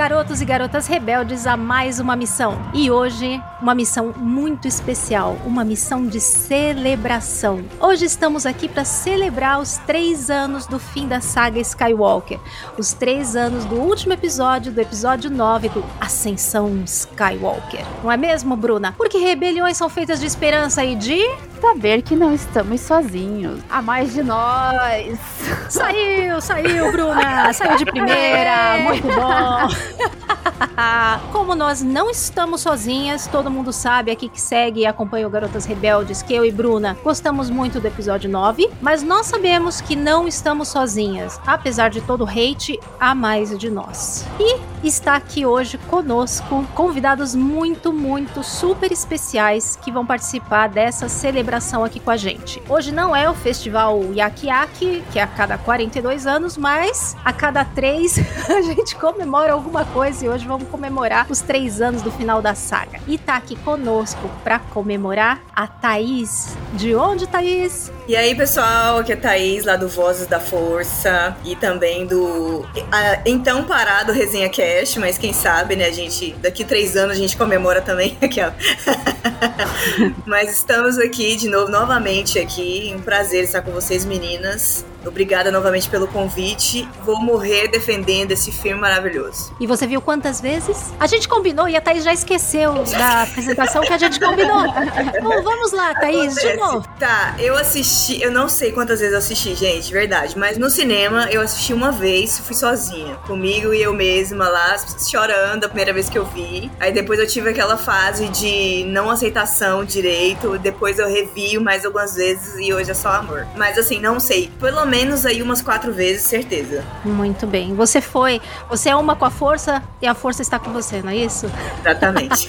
Garotos e garotas rebeldes a mais uma missão. E hoje, uma missão muito especial, uma missão de celebração. Hoje estamos aqui para celebrar os três anos do fim da saga Skywalker, os três anos do último episódio, do episódio 9 do Ascensão Skywalker. Não é mesmo, Bruna? Porque rebeliões são feitas de esperança e de saber que não estamos sozinhos. Há mais de nós. Saiu, saiu, Bruna. Saiu de primeira. Muito bom. Como nós não estamos sozinhas, todo mundo sabe aqui que segue e acompanha o Garotas Rebeldes, que eu e Bruna gostamos muito do episódio 9, mas nós sabemos que não estamos sozinhas. Apesar de todo o hate, há mais de nós. E está aqui hoje conosco convidados muito, muito super especiais que vão participar dessa celebração aqui com a gente. Hoje não é o festival Yaki Yaki, que é a cada 42 anos, mas a cada três a gente comemora alguma coisa e hoje vamos comemorar os três anos do final da saga. E tá aqui conosco para comemorar a Thaís. De onde, Thaís? E aí, pessoal, aqui é Thaís, lá do Vozes da Força e também do a, então parado Resenha Cash, mas quem sabe, né, a gente, daqui três anos a gente comemora também aquela. mas estamos aqui de novo, novamente aqui, um prazer estar com vocês, meninas. Obrigada novamente pelo convite. Vou morrer defendendo esse filme maravilhoso. E você viu quantas vezes? A gente combinou e a Thaís já esqueceu da apresentação que a gente combinou. Bom, vamos lá, Thaís, Acontece. de novo. Tá, eu assisti, eu não sei quantas vezes eu assisti, gente, verdade. Mas no cinema eu assisti uma vez, fui sozinha. Comigo e eu mesma lá, chorando a primeira vez que eu vi. Aí depois eu tive aquela fase de não aceitação direito. Depois eu revi mais algumas vezes e hoje é só amor. Mas assim, não sei. Pelo menos aí umas quatro vezes, certeza. Muito bem. Você foi, você é uma com a força e a força está com você, não é isso? Exatamente.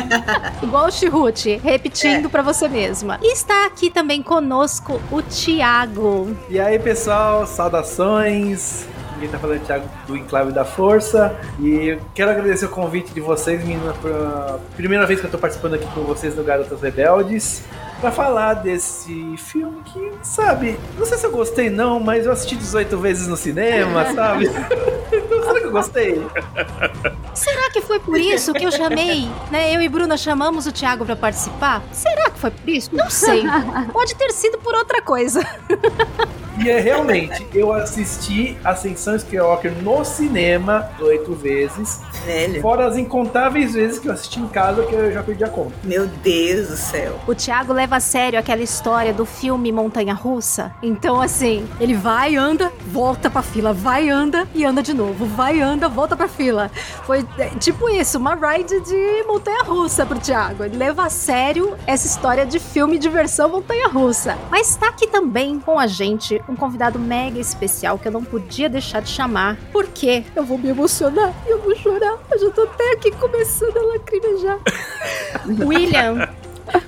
Igual o Chihut, repetindo é. para você mesma. E está aqui também conosco o Tiago. E aí, pessoal, saudações. Quem tá falando é o Thiago do Enclave da Força. E quero agradecer o convite de vocês, meninas, a primeira vez que eu tô participando aqui com vocês no Garotas Rebeldes para falar desse filme que, sabe, não sei se eu gostei não, mas eu assisti 18 vezes no cinema, sabe? então, será que eu gostei? Será que foi por isso que eu chamei, né? Eu e Bruna chamamos o Thiago para participar? Será que foi por isso? Não sei. Pode ter sido por outra coisa. E é realmente, eu assisti Ascensão Skywalker no cinema oito vezes. Velho. Fora as incontáveis vezes que eu assisti em casa que eu já perdi a conta. Meu Deus do céu. O Thiago leva a sério aquela história do filme Montanha Russa. Então, assim, ele vai, anda, volta pra fila, vai, anda e anda de novo. Vai, anda, volta pra fila. Foi é, tipo isso, uma ride de montanha russa pro Thiago. Ele leva a sério essa história de filme de versão montanha russa. Mas tá aqui também com a gente um convidado mega especial que eu não podia deixar de chamar, porque eu vou me emocionar e eu vou chorar. Eu já tô até aqui começando a lacrimejar. William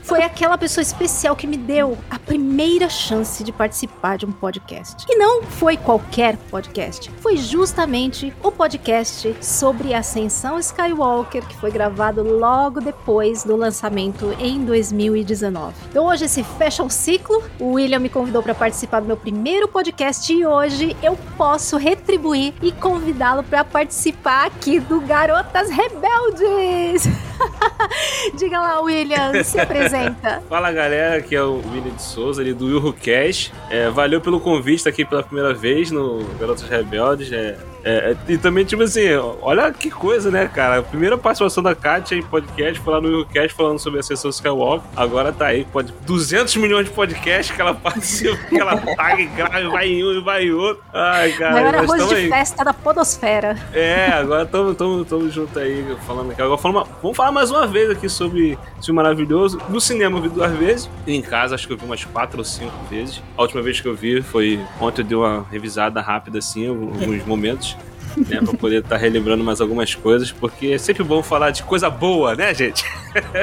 foi aquela pessoa especial que me deu a primeira chance de participar de um podcast. E não foi qualquer podcast, foi justamente o podcast sobre Ascensão Skywalker, que foi gravado logo depois do lançamento em 2019. Então hoje se fecha um ciclo. O William me convidou para participar do meu primeiro podcast e hoje eu posso retribuir e convidá-lo para participar aqui do Garotas Rebeldes. Diga lá, William, se apresenta. Fala galera, aqui é o William de Souza, ali do Wilho Cash. É, valeu pelo convite aqui pela primeira vez no Garotos Rebeldes. É, é, e também, tipo assim, olha que coisa, né, cara? A primeira participação da Kátia em podcast foi lá no YouCast falando sobre a sessão Skywalker. Agora tá aí, pode 200 milhões de podcasts que ela participa, que ela paga e grava, vai em um e vai em outro. Ai, cara. Maior arroz de aí. festa da podosfera. É, agora estamos juntos aí falando aqui. Agora vamos, vamos falar mais uma vez aqui sobre esse filme maravilhoso. No cinema eu vi duas vezes, em casa acho que eu vi umas quatro ou cinco vezes. A última vez que eu vi foi ontem eu dei uma revisada rápida assim, alguns momentos. Né? Pra poder estar relembrando mais algumas coisas, porque é sempre bom falar de coisa boa, né, gente?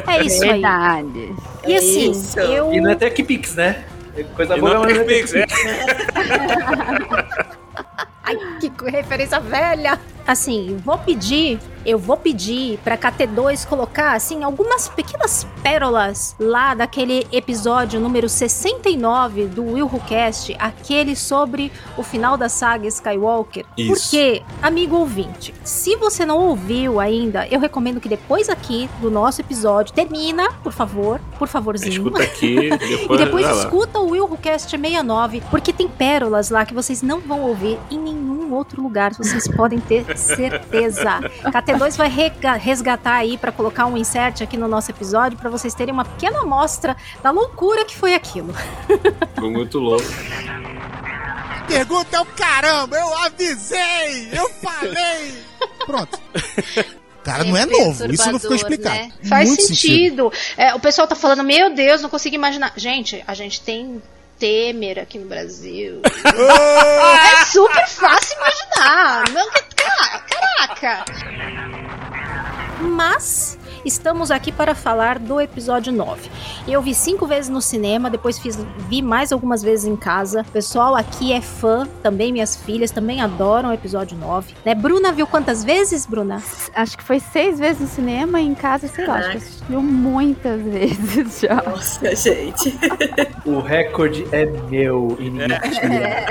É isso aí. Verdade. E assim, Isso. eu. E não é Tech Pix, né? É Coisa E boa, não é Pix, Tech é. Ai, que referência velha! Assim, vou pedir, eu vou pedir pra KT2 colocar, assim, algumas pequenas pérolas lá daquele episódio número 69 do Will Who Cast, aquele sobre o final da saga Skywalker. Isso. Porque, amigo ouvinte, se você não ouviu ainda, eu recomendo que depois aqui do nosso episódio, termina, por favor, por favorzinho. Escuta aqui, depois, E depois escuta o Will Who Cast 69, porque tem pérolas lá que vocês não vão ouvir em nenhum outro lugar, vocês podem ter certeza. KT2 vai resgatar aí pra colocar um insert aqui no nosso episódio pra vocês terem uma pequena amostra da loucura que foi aquilo. Foi muito louco. Pergunta é o caramba, eu avisei, eu falei. Pronto. Cara, não é novo, isso não ficou explicado. Né? Faz Muito sentido. É, o pessoal tá falando, meu Deus, não consigo imaginar. Gente, a gente tem Temer aqui no Brasil. é super fácil imaginar. Não, caraca. Mas estamos aqui para falar do episódio 9. Eu vi cinco vezes no cinema, depois fiz, vi mais algumas vezes em casa. O pessoal aqui é fã, também minhas filhas também adoram o episódio 9. Né? Bruna viu quantas vezes, Bruna? Acho que foi seis vezes no cinema e em casa, sei lá, acho que assistiu muitas vezes já. Nossa, gente. O recorde é meu e ninguém tira.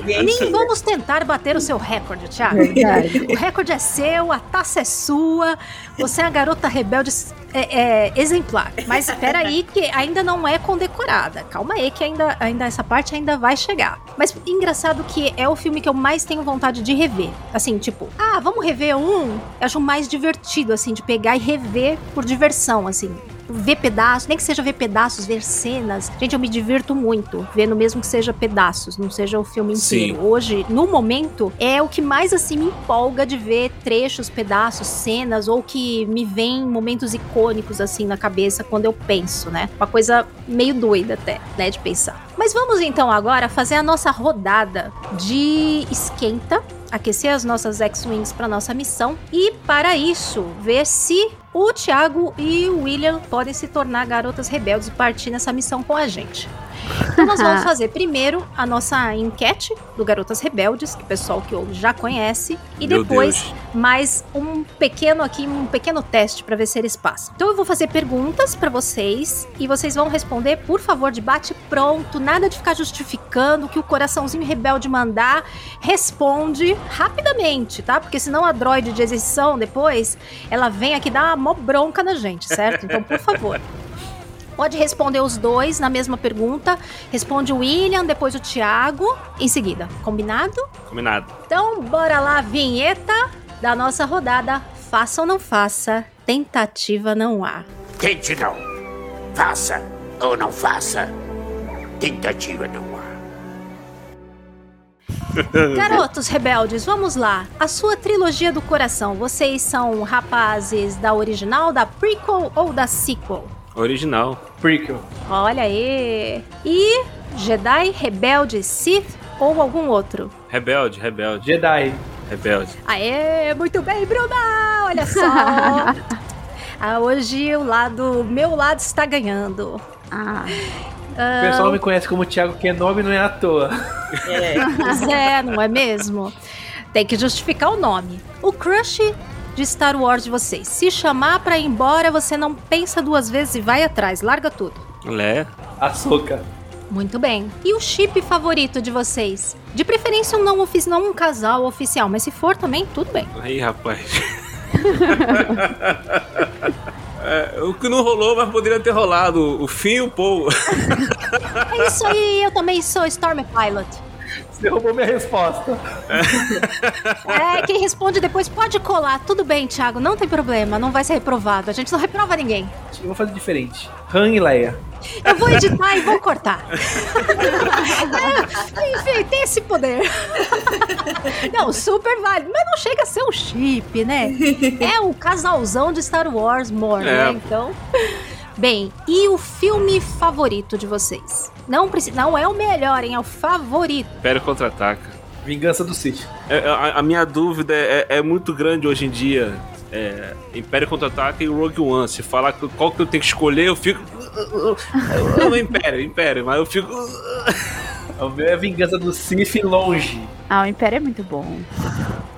Ninguém Nem vamos tentar bater o seu recorde, Thiago. Verdade. O recorde é seu, a taça é sua, você é a garota rebelde é, é, exemplar. Mas espera aí que ainda não é condecorada. Calma aí que ainda, ainda essa parte ainda vai chegar. Mas engraçado que é o filme que eu mais tenho vontade de rever. Assim, tipo, ah, vamos rever um? Eu acho mais divertido, assim, de pegar e rever por diversão, assim ver pedaços, nem que seja ver pedaços, ver cenas. Gente, eu me divirto muito vendo mesmo que seja pedaços, não seja o filme Sim. inteiro. Hoje, no momento, é o que mais assim me empolga de ver trechos, pedaços, cenas ou que me vem momentos icônicos assim na cabeça quando eu penso, né? Uma coisa meio doida até, né, de pensar. Mas vamos então agora fazer a nossa rodada de esquenta aquecer as nossas X-Wings para nossa missão e para isso ver se o Thiago e o William podem se tornar garotas rebeldes e partir nessa missão com a gente. Então nós vamos fazer primeiro a nossa enquete do Garotas Rebeldes, que o pessoal que ouve já conhece, e Meu depois Deus. mais um pequeno aqui, um pequeno teste para ver se eles passam. Então eu vou fazer perguntas para vocês e vocês vão responder, por favor, de bate pronto, nada de ficar justificando o que o coraçãozinho rebelde mandar, responde rapidamente, tá? Porque senão a droid de edição depois, ela vem aqui dar uma mó bronca na gente, certo? Então, por favor. Pode responder os dois na mesma pergunta. Responde o William, depois o Thiago, em seguida. Combinado? Combinado. Então, bora lá, vinheta da nossa rodada. Faça ou não faça, tentativa não há. Tente não. Faça ou não faça. Tentativa não há. Garotos rebeldes, vamos lá. A sua trilogia do coração, vocês são rapazes da original, da prequel ou da sequel? Original. Prequel. Olha aí. E Jedi, Rebelde, Sith ou algum outro? Rebelde, rebelde, Jedi. rebelde. Aê, muito bem, Bruna! Olha só! ah, hoje o lado, o meu lado está ganhando. Ah, O pessoal me conhece como Thiago Kenobi, não é à toa. É. Pois é, não é mesmo? Tem que justificar o nome. O crush de Star Wars de vocês. Se chamar pra ir embora, você não pensa duas vezes e vai atrás, larga tudo. Lé. Açúcar. Muito bem. E o chip favorito de vocês? De preferência um não oficial, não um casal oficial, mas se for também, tudo bem. Aí, rapaz. É, o que não rolou, mas poderia ter rolado. O fim e o Paul. É isso aí, eu também sou Storm Pilot. Você roubou minha resposta. É, quem responde depois pode colar. Tudo bem, Thiago, não tem problema, não vai ser reprovado. A gente não reprova ninguém. Eu vou fazer diferente. Han e Leia. Eu vou editar e vou cortar. É, enfim, tem esse poder. Não, super válido. Mas não chega a ser um chip, né? É o casalzão de Star Wars more, né? É. Então. Bem, e o filme favorito de vocês? Não, precisa, não é o melhor, hein? É o favorito. Império contra-ataca. Vingança do Sith. É, a, a minha dúvida é, é muito grande hoje em dia. É, Império Contra-Ataca e Rogue One. Se falar qual que eu tenho que escolher, eu fico. Não, Império, Império, mas eu fico. O meu é Vingança do Sith longe. Ah, o Império é muito bom.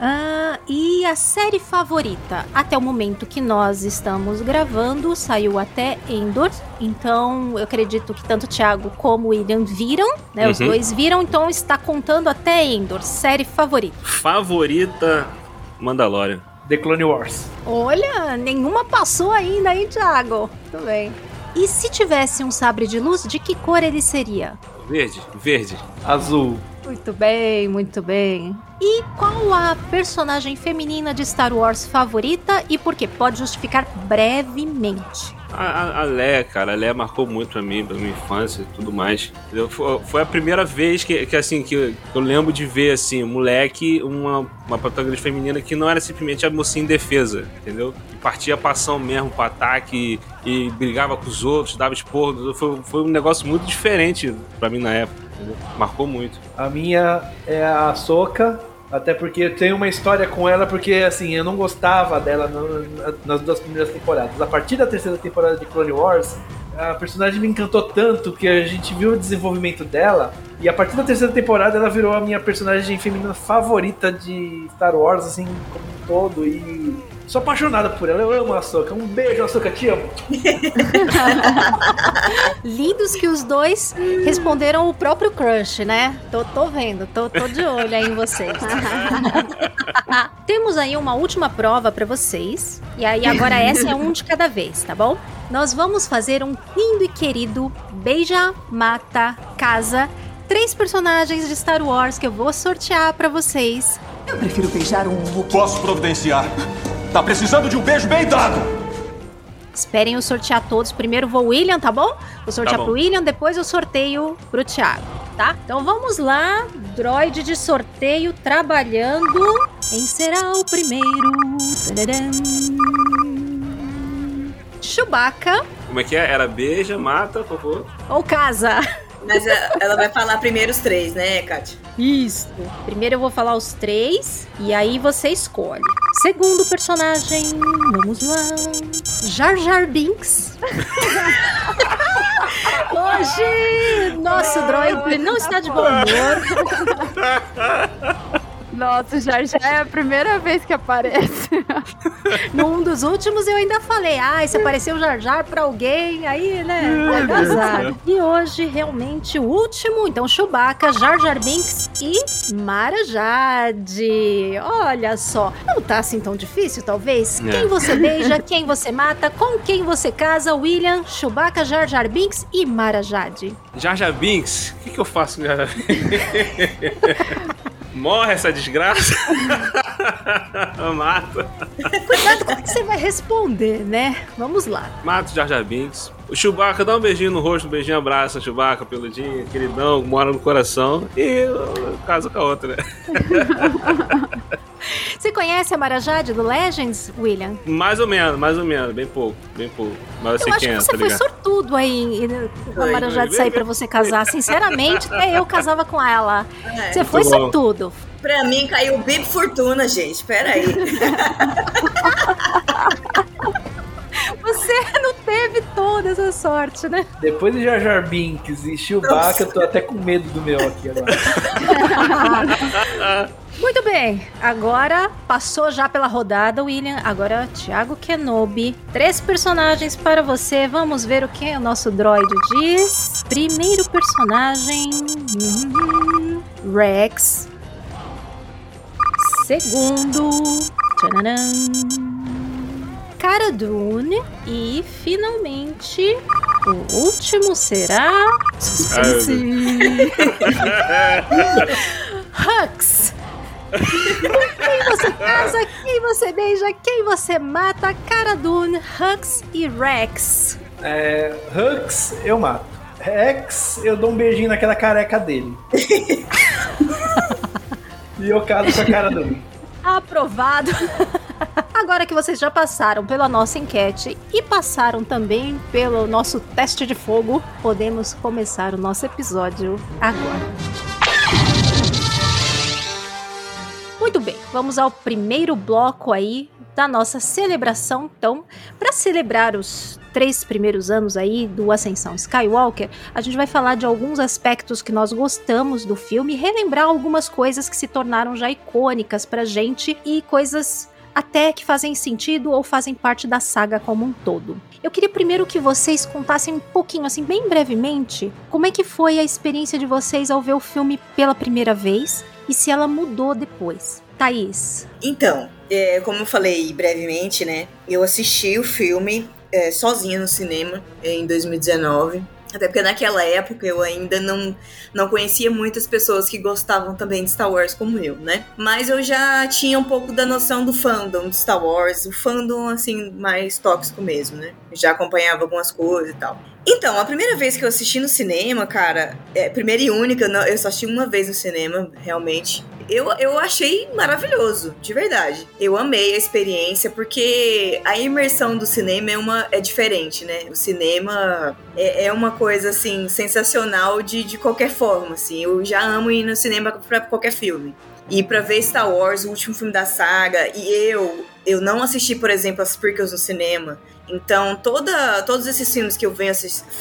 Ah, e a série favorita? Até o momento que nós estamos gravando, saiu até Endor. Então, eu acredito que tanto o Thiago como o William viram, né? Os Uhum. dois viram, então está contando até Endor. Série favorita. Favorita Mandalorian. The Clone Wars. Olha, nenhuma passou ainda, hein, Thiago? Tudo bem. E se tivesse um sabre de luz, de que cor ele seria? Verde, verde. Azul. Muito bem, muito bem. E qual a personagem feminina de Star Wars favorita e por quê? Pode justificar brevemente. A, a, a Leia, cara, a Leia marcou muito pra mim, pra minha infância e tudo mais. entendeu? Foi, foi a primeira vez que, que assim, que eu, que eu lembro de ver, assim, moleque, uma, uma protagonista feminina que não era simplesmente a mocinha indefesa, entendeu? Que partia pra ação mesmo, pro ataque e, e brigava com os outros, dava esporro. Foi, foi um negócio muito diferente pra mim na época, entendeu? Marcou muito. A minha é a Soca, até porque eu tenho uma história com ela, porque assim, eu não gostava dela nas duas primeiras temporadas. A partir da terceira temporada de Clone Wars, a personagem me encantou tanto que a gente viu o desenvolvimento dela. E a partir da terceira temporada ela virou a minha personagem feminina favorita de Star Wars, assim, como um todo. E sou apaixonada por ela, eu amo a Soca. Um beijo, a Soca, te amo. Lindos que os dois responderam o próprio crush, né? Tô, tô vendo, tô, tô de olho aí em vocês. Temos aí uma última prova pra vocês. E aí agora essa é um de cada vez, tá bom? Nós vamos fazer um lindo e querido beija, mata, casa. Três personagens de Star Wars que eu vou sortear pra vocês. Eu prefiro beijar um Posso providenciar. Tá precisando de um beijo bem dado. Esperem eu sortear todos. Primeiro vou o William, tá bom? Vou sortear Tá bom. pro William, depois eu sorteio pro Thiago, tá? Então vamos lá. Droid de sorteio trabalhando. Quem será o primeiro? Tararam. Chewbacca Como é que é? Era beija, mata, por favor. ou casa? Mas a- ela vai falar primeiro os três, né, Kátia? Isso. Primeiro eu vou falar os três e aí você escolhe. Segundo personagem, vamos lá. Jar Jar Binks. Hoje, nosso droid não está de bom humor. Nossa, já já é a primeira vez que aparece. Num dos últimos eu ainda falei, ah, se apareceu Jar Jar pra alguém, aí, né. E hoje, realmente, o último, então, Chewbacca, Jar Jar Binks e Mara Jade. Olha só, não tá assim tão difícil, talvez? É. Quem você beija, quem você mata, com quem você casa, William, Chewbacca, Jar Jar Binks e Mara Jade. Jar Jar Binks? O que, que eu faço com Jar Jar Binks? Morre essa desgraça? Mata. Cuidado com o que você vai responder, né? Vamos lá. Mata o Jar Jar Binks. O Chewbacca dá um beijinho no rosto, um beijinho abraça o Chewbacca, peludinho, queridão, mora no coração. E eu caso com a outra, né? Você conhece a Mara Jade do Legends, William? Mais ou menos, mais ou menos, bem pouco, bem pouco. Mas eu sei Eu acho quem que é, você tá foi ligado? sortudo aí a Foi. Mara Jade sair pra você casar. Sinceramente, até eu casava com ela. É. Você foi Muito bom. sortudo. Pra mim caiu o Bip Fortuna, gente. Pera aí. Você não teve toda essa sorte, né? Depois de Jar Jar Binks e Chewbacca, eu tô até com medo do meu aqui agora. Muito bem, agora passou já pela rodada, William. Agora, Thiago Kenobi. Três personagens para você. Vamos ver o que o nosso droid diz. Primeiro personagem: hum, Rex. Segundo: tcharam, Cara Dune. E finalmente, o último será. Suspense. Hux. Quem você casa, quem você beija, quem você mata, Cara Dune, Hux e Rex. É, Hux, eu mato. Rex, eu dou um beijinho naquela careca dele. e eu caso com a cara dele. Aprovado. Agora que vocês já passaram pela nossa enquete e passaram também pelo nosso teste de fogo, podemos começar o nosso episódio agora. Muito bem, vamos ao primeiro bloco aí da nossa celebração. Então, para celebrar os três primeiros anos aí do Ascensão Skywalker, a gente vai falar de alguns aspectos que nós gostamos do filme relembrar algumas coisas que se tornaram já icônicas pra gente e coisas até que fazem sentido ou fazem parte da saga como um todo. Eu queria primeiro que vocês contassem um pouquinho, assim, bem brevemente, como é que foi a experiência de vocês ao ver o filme pela primeira vez e se ela mudou depois. Thaís. Então, é, como eu falei brevemente, né? Eu assisti o filme é, sozinha no cinema em 2019. Até porque naquela época eu ainda não, não conhecia muitas pessoas que gostavam também de Star Wars como eu, né? Mas eu já tinha um pouco da noção do fandom de Star Wars, o fandom assim mais tóxico mesmo, né? Já acompanhava algumas coisas e tal. Então, a primeira vez que eu assisti no cinema, cara, é, primeira e única, eu só assisti uma vez no cinema, realmente. Eu, eu achei maravilhoso, de verdade. Eu amei a experiência, porque a imersão do cinema é, uma, é diferente, né? O cinema é, é uma coisa, assim, sensacional de, de qualquer forma, assim. Eu já amo ir no cinema pra qualquer filme. E pra ver Star Wars, o último filme da saga, e eu, eu não assisti, por exemplo, as prequels no cinema. Então, toda, todos esses filmes que eu venho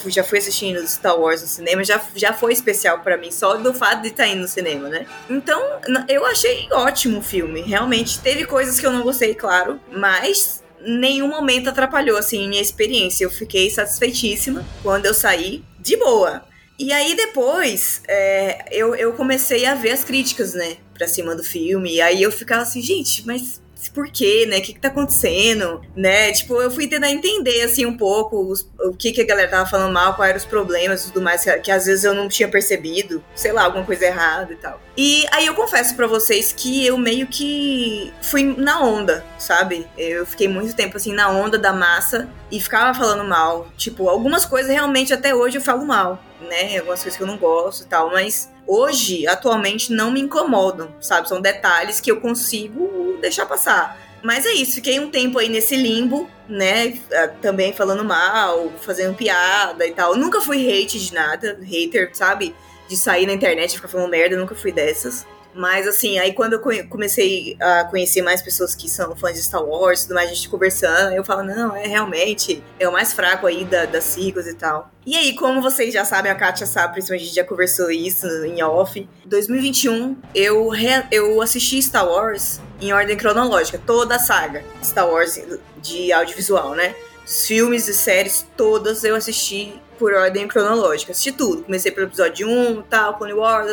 já fui assistindo do Star Wars no cinema já, já foi especial para mim, só do fato de estar tá indo no cinema, né? Então, eu achei ótimo o filme. Realmente, teve coisas que eu não gostei, claro, mas nenhum momento atrapalhou, assim, minha experiência. Eu fiquei satisfeitíssima quando eu saí, de boa. E aí depois, é, eu, eu comecei a ver as críticas, né, pra cima do filme. E aí eu ficava assim, gente, mas por quê, né? O que, que tá acontecendo, né? Tipo, eu fui tentar entender, assim, um pouco os, o que, que a galera tava falando mal, quais eram os problemas e tudo mais, que, que, às vezes eu não tinha percebido, sei lá, alguma coisa errada e tal. E aí eu confesso para vocês que eu meio que fui na onda, sabe? Eu fiquei muito tempo, assim, na onda da massa e ficava falando mal. Tipo, algumas coisas realmente até hoje eu falo mal, né? Algumas coisas que eu não gosto e tal, mas hoje, atualmente, não me incomodam, sabe? São detalhes que eu consigo deixar passar. Mas é isso, fiquei um tempo aí nesse limbo, né? Ah, também falando mal, fazendo piada e tal. nunca fui hate de nada, hater, sabe? De sair na internet e ficar falando merda, nunca fui dessas. Mas assim, aí quando eu comecei a conhecer mais pessoas que são fãs de Star Wars, tudo mais, a gente conversando, eu falo, não, é realmente, é o mais fraco aí da, das siglas e tal. E aí, como vocês já sabem, a Kátia sabe, principalmente a gente já conversou isso em off. 2021, eu, re, eu assisti Star Wars em ordem cronológica, toda a saga Star Wars de audiovisual, né? Filmes e séries, todas eu assisti por ordem cronológica. Assisti tudo. Comecei pelo episódio 1, tal, Clone Wars,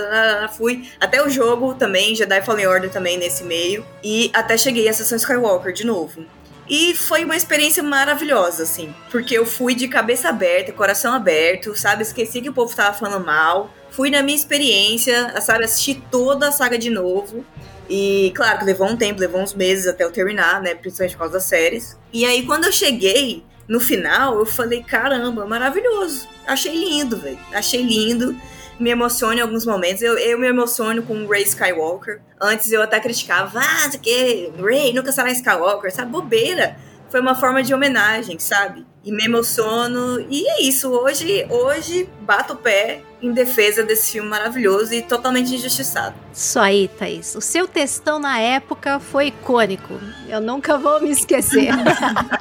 fui até o jogo também, Jedi Fallen Order também nesse meio. E até cheguei à sessão Skywalker de novo. E foi uma experiência maravilhosa, assim. Porque eu fui de cabeça aberta, coração aberto, sabe? Esqueci que o povo tava falando mal. Fui na minha experiência, sabe? Assisti toda a saga de novo. E claro que levou um tempo, levou uns meses até eu terminar, né? Principalmente por causa das séries. E aí, quando eu cheguei, no final, eu falei, caramba, maravilhoso. Achei lindo, velho. Achei lindo. Me emociona em alguns momentos. Eu, eu me emociono com o Ray Skywalker. Antes eu até criticava, ah, que Ray nunca será Skywalker, essa bobeira. Foi uma forma de homenagem, sabe? E me emociono. E é isso. Hoje, hoje bato o pé em defesa desse filme maravilhoso e totalmente injustiçado. Isso aí, Thaís. O seu textão na época foi icônico. Eu nunca vou me esquecer.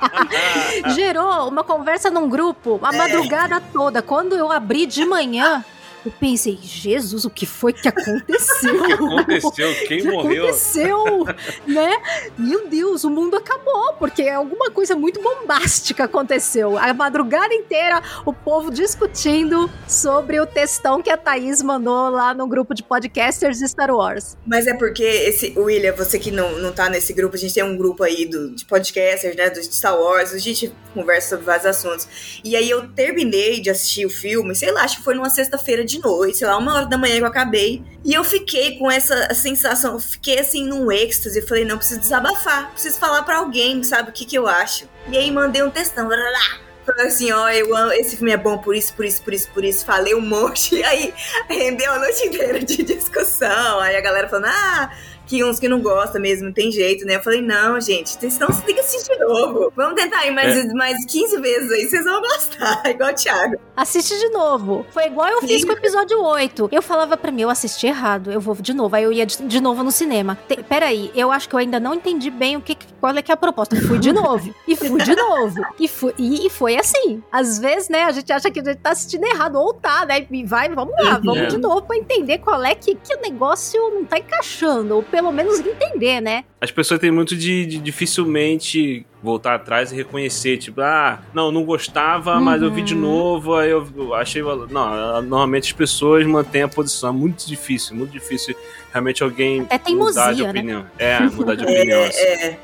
Gerou uma conversa num grupo a é. madrugada toda. Quando eu abri de manhã, eu pensei, Jesus, o que foi que aconteceu? o que aconteceu? Quem que morreu? aconteceu? né? Meu Deus, o mundo acabou, porque alguma coisa muito bombástica aconteceu. A madrugada inteira, o povo discutindo sobre o textão que a Thaís mandou lá no grupo de podcasters de Star Wars. Mas é porque esse, William, você que não, não tá nesse grupo, a gente tem um grupo aí do, de podcasters, né, do Star Wars, a gente conversa sobre vários assuntos. E aí eu terminei de assistir o filme, sei lá, acho que foi numa sexta-feira de de noite, sei lá, uma hora da manhã que eu acabei. E eu fiquei com essa sensação, fiquei assim num êxtase. Falei, não, preciso desabafar, preciso falar para alguém, sabe, o que que eu acho. E aí mandei um textão, lá, Falei assim, ó, eu amo, esse filme é bom por isso, por isso, por isso, por isso. Falei um monte, e aí rendeu a noite inteira de discussão. Aí a galera falando, ah, que uns que não gostam mesmo, não tem jeito, né? Eu falei, não, gente, senão você tem que assistir de novo. Vamos tentar ir mais, É. mais 15 vezes aí, vocês vão gostar, igual o Thiago. Assiste de novo. Foi igual eu fiz Sim. com o episódio 8. Eu falava pra mim, eu assisti errado, eu vou de novo. Aí eu ia de, de novo no cinema. Te, peraí, eu acho que eu ainda não entendi bem o que, qual é que é a proposta. Fui de novo. E fui de novo. E, fui, e, e foi assim. Às vezes, né, a gente acha que a gente tá assistindo errado. Ou tá, né? E vai, vamos lá, vamos É. de novo pra entender qual é que, que o negócio não tá encaixando. Ou pelo menos entender, né? As pessoas têm muito de, de dificilmente voltar atrás e reconhecer, tipo, ah, não, não gostava, mas eu vi de novo, aí eu eu achei. Não, normalmente as pessoas mantêm a posição. É muito difícil, muito difícil realmente alguém É teimosia, mudar de né? opinião. É, mudar de opinião. assim. É, é.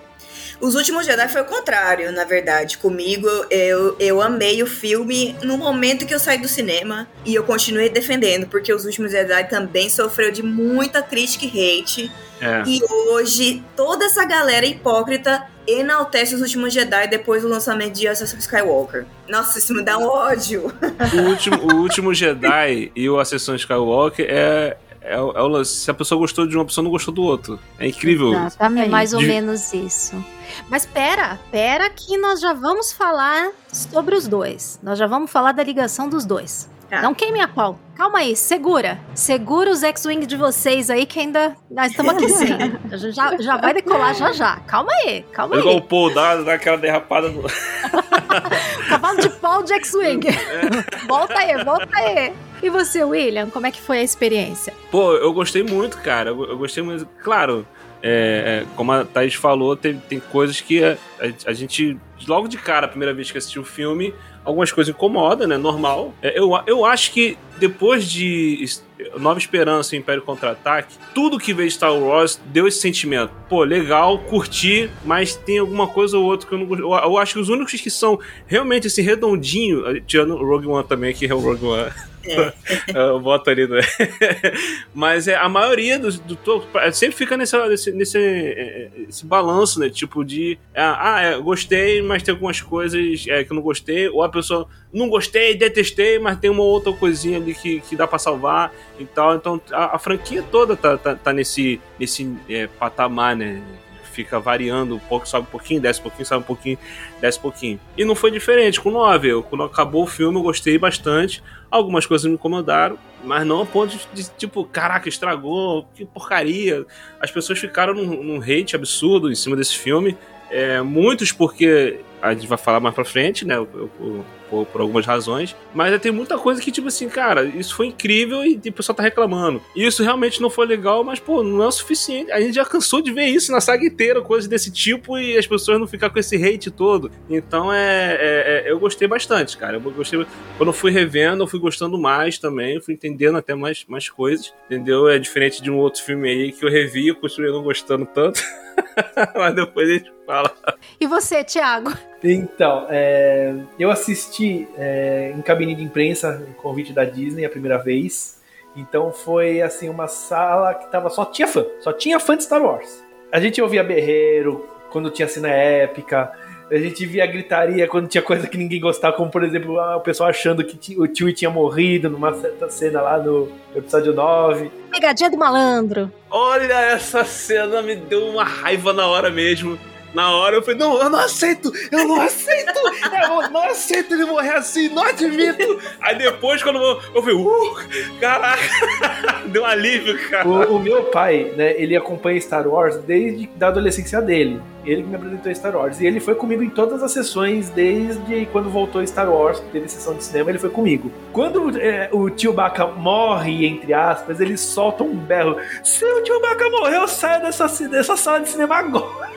Os Últimos Jedi foi o contrário, na verdade. Comigo, eu, eu amei o filme no momento que eu saí do cinema e eu continuei defendendo, porque Os Últimos Jedi também sofreu de muita crítica e hate. É. E hoje, toda essa galera hipócrita enaltece Os Últimos Jedi depois do lançamento de Ascensão Skywalker. Nossa, isso me dá um ódio. O último, o último Jedi e o Ascensão Skywalker é. É, o- é o lance. Se a pessoa gostou de uma, a pessoa não gostou do outro. É incrível. É Exatamente. mais ou De- menos isso. Mas pera, pera que nós já vamos falar sobre os dois. Nós já vamos falar da ligação dos dois. Tá. Não queime a pau. Calma aí, segura. Segura os X-Wing de vocês aí que ainda nós estamos aqui sim. já, já vai decolar já já. Calma aí, calma É igual o aí. Paul dá, dá aquela derrapada no. Cavalo de pau de X-Wing. volta aí, volta aí. E você, William, como é que foi a experiência? Pô, eu gostei muito, cara. Eu, eu gostei muito. Claro, é, é, como a Thaís falou, tem, tem coisas que a, a- a gente, logo de cara, a primeira vez que assistiu o filme, algumas coisas incomodam, né? Normal. É, eu, eu acho que depois de Nova Esperança e Império Contra-Ataque, tudo que veio de Star Wars deu esse sentimento. Pô, legal, curti, mas tem alguma coisa ou outra que eu não gosto. Eu, acho que os únicos que são realmente assim, redondinho, tirando o Rogue One também, que é o Rogue One. eu boto ali, né? Mas é, a maioria do, to- sempre fica nesse, nesse, nesse esse balanço, né? Tipo de. Ah, ah, é, gostei, mas tem algumas coisas é, que eu não gostei. Ou a pessoa não gostei, detestei, mas tem uma outra coisinha ali que, que dá pra salvar e tal. Então a, a franquia toda tá, tá, tá nesse, nesse é, patamar, né? Fica variando um pouco, sobe um pouquinho, desce um pouquinho, sobe um pouquinho, desce um pouquinho. E não foi diferente com o 9. Eu, quando acabou o filme, eu gostei bastante. Algumas coisas me incomodaram, mas não a ponto de, de, tipo, caraca, estragou, que porcaria. As pessoas ficaram num, num hate absurdo em cima desse filme. É, muitos porque a gente vai falar mais pra frente, né? eu- eu- por, por algumas razões. Mas tem muita coisa que, tipo assim, cara, isso foi incrível e o pessoal tá reclamando. Isso realmente não foi legal, mas, pô, não é o suficiente. A gente já cansou de ver isso na saga inteira, coisas desse tipo, e as pessoas não ficar com esse hate todo. Então é. é- é- eu gostei bastante, cara. Eu gostei. Quando eu fui revendo, eu fui gostando mais também, eu fui entendendo até mais, mais coisas. Entendeu? É diferente de um outro filme aí que eu revi e continuei não gostando tanto. mas depois a gente fala. E você, Thiago? Então, é, eu assisti é, em cabine de imprensa, em convite da Disney a primeira vez. Então foi assim uma sala que tava só tinha fã, só tinha fã de Star Wars. A gente ouvia berreiro quando tinha cena épica. A gente via gritaria quando tinha coisa que ninguém gostava, como por exemplo ah, o pessoal achando que o Chewie tinha morrido numa certa cena lá no episódio 9. Pegadinha do malandro. Olha, essa cena me deu uma raiva na hora mesmo. Na hora eu falei, não, eu não aceito, eu não aceito, eu não aceito ele morrer assim, não admito. Aí depois, quando eu, eu falei, uh, caraca, deu um alívio, cara. O, o meu pai, né, ele acompanha Star Wars desde da adolescência dele. Ele que me apresentou Star Wars. E ele foi comigo em todas as sessões, desde quando voltou Star Wars, que teve sessão de cinema, ele foi comigo. Quando é, o tio Baca morre, entre aspas, ele solta um berro. Se o tio Baca morreu, eu saio dessa, dessa sala de cinema agora.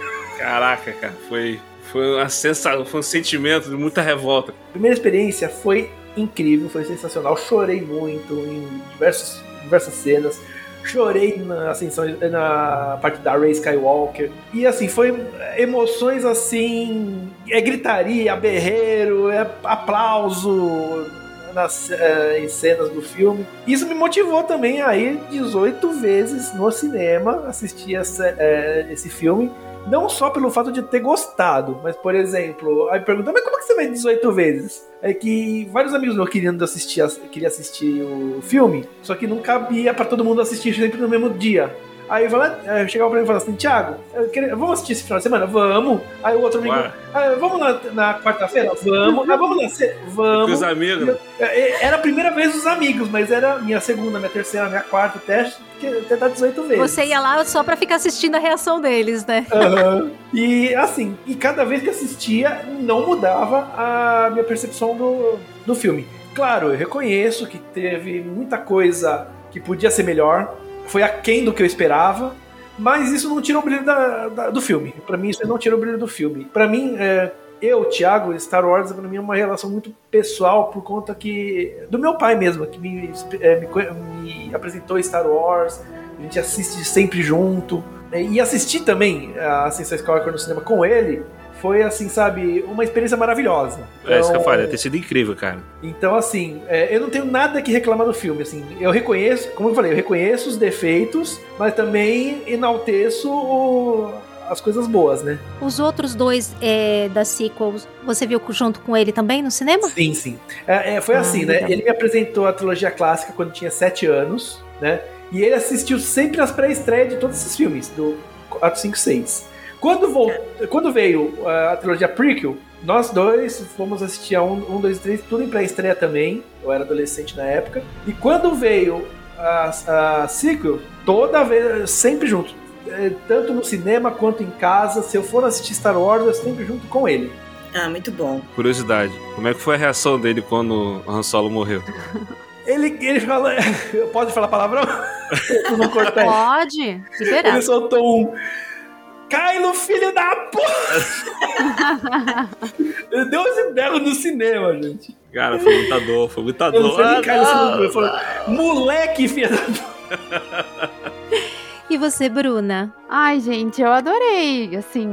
Caraca, cara, foi, foi uma sensação, foi um sentimento de muita revolta. Primeira experiência foi incrível, foi sensacional. Chorei muito em diversos, diversas cenas. Chorei na ascensão, na parte da Ray Skywalker. E assim, foi emoções assim. É gritaria, berreiro, é aplauso nas, eh, em cenas do filme. Isso me motivou também a ir 18 vezes no cinema assistir essa, eh, esse filme. Não só pelo fato de ter gostado, mas, por exemplo, aí pergunta, mas como é que você ver 18 vezes? É que vários amigos meus queriam assistir, queria assistir o filme, só que não cabia pra todo mundo assistir sempre no mesmo dia. Aí eu falava, eu chegava pra mim e falava assim, Thiago, eu queria- vamos assistir esse final de semana? Vamos. Aí o outro amigo, Ué. "Ah, vamos na, na quarta-feira? Vamos. Ah, vamos na se... Com Vamos. os amigos. É, Era a primeira vez dos amigos, mas era minha segunda, minha terceira, minha quarta teste, que até dá 18 vezes. Você ia lá só pra ficar assistindo a reação deles, né? Aham. E assim, e cada vez que assistia, não mudava a minha percepção do, do filme. Claro, eu reconheço que teve muita coisa que podia ser melhor, foi aquém do que eu esperava, mas isso não tira o brilho da- da- do filme. Pra mim, isso não tira o brilho do filme. Pra mim, é, eu, Thiago, Star Wars, pra mim é uma relação muito pessoal por conta que. do meu pai mesmo, que me, é, me, me apresentou Star Wars, a gente assiste sempre junto. E assistir também a Ascensão Skywalker no cinema com ele foi, assim, sabe, uma experiência maravilhosa. É isso que eu Então, falei, deve ter sido incrível, cara. então, assim, é, eu não tenho nada que reclamar do filme. Assim, eu reconheço, como eu falei, eu reconheço os defeitos, mas também enalteço o- as coisas boas, né? Os outros dois é, das sequels, você viu junto com ele também no cinema? Sim, sim. É, é, foi Ah, assim, né? legal. Ele me apresentou a trilogia clássica quando tinha 7 anos, né? E ele assistiu sempre as pré-estreias de todos esses filmes, do 4, 5, 6. Quando, quando veio uh, a trilogia prequel, nós dois fomos assistir a 1, 2 e 3, tudo em pré-estreia também. Eu era adolescente na época. E quando veio a, a sequel, toda vez, sempre junto. Eh, Tanto no cinema quanto em casa. Se eu for assistir Star Wars, eu sempre junto com ele. Ah, muito bom. Curiosidade. Como é que foi a reação dele quando o Han Solo morreu? Ele, ele fala. Pode falar palavrão? Não cortar. Pode, liberar. Ele soltou um. Kylo, filho da porra! Ele deu esse berro no cinema, gente. Cara, foi muita dor, foi muita Eu não nem Ah, Kylo, não. falou, Moleque, filho da porra! E você, Bruna? Ai, gente, eu adorei. Assim,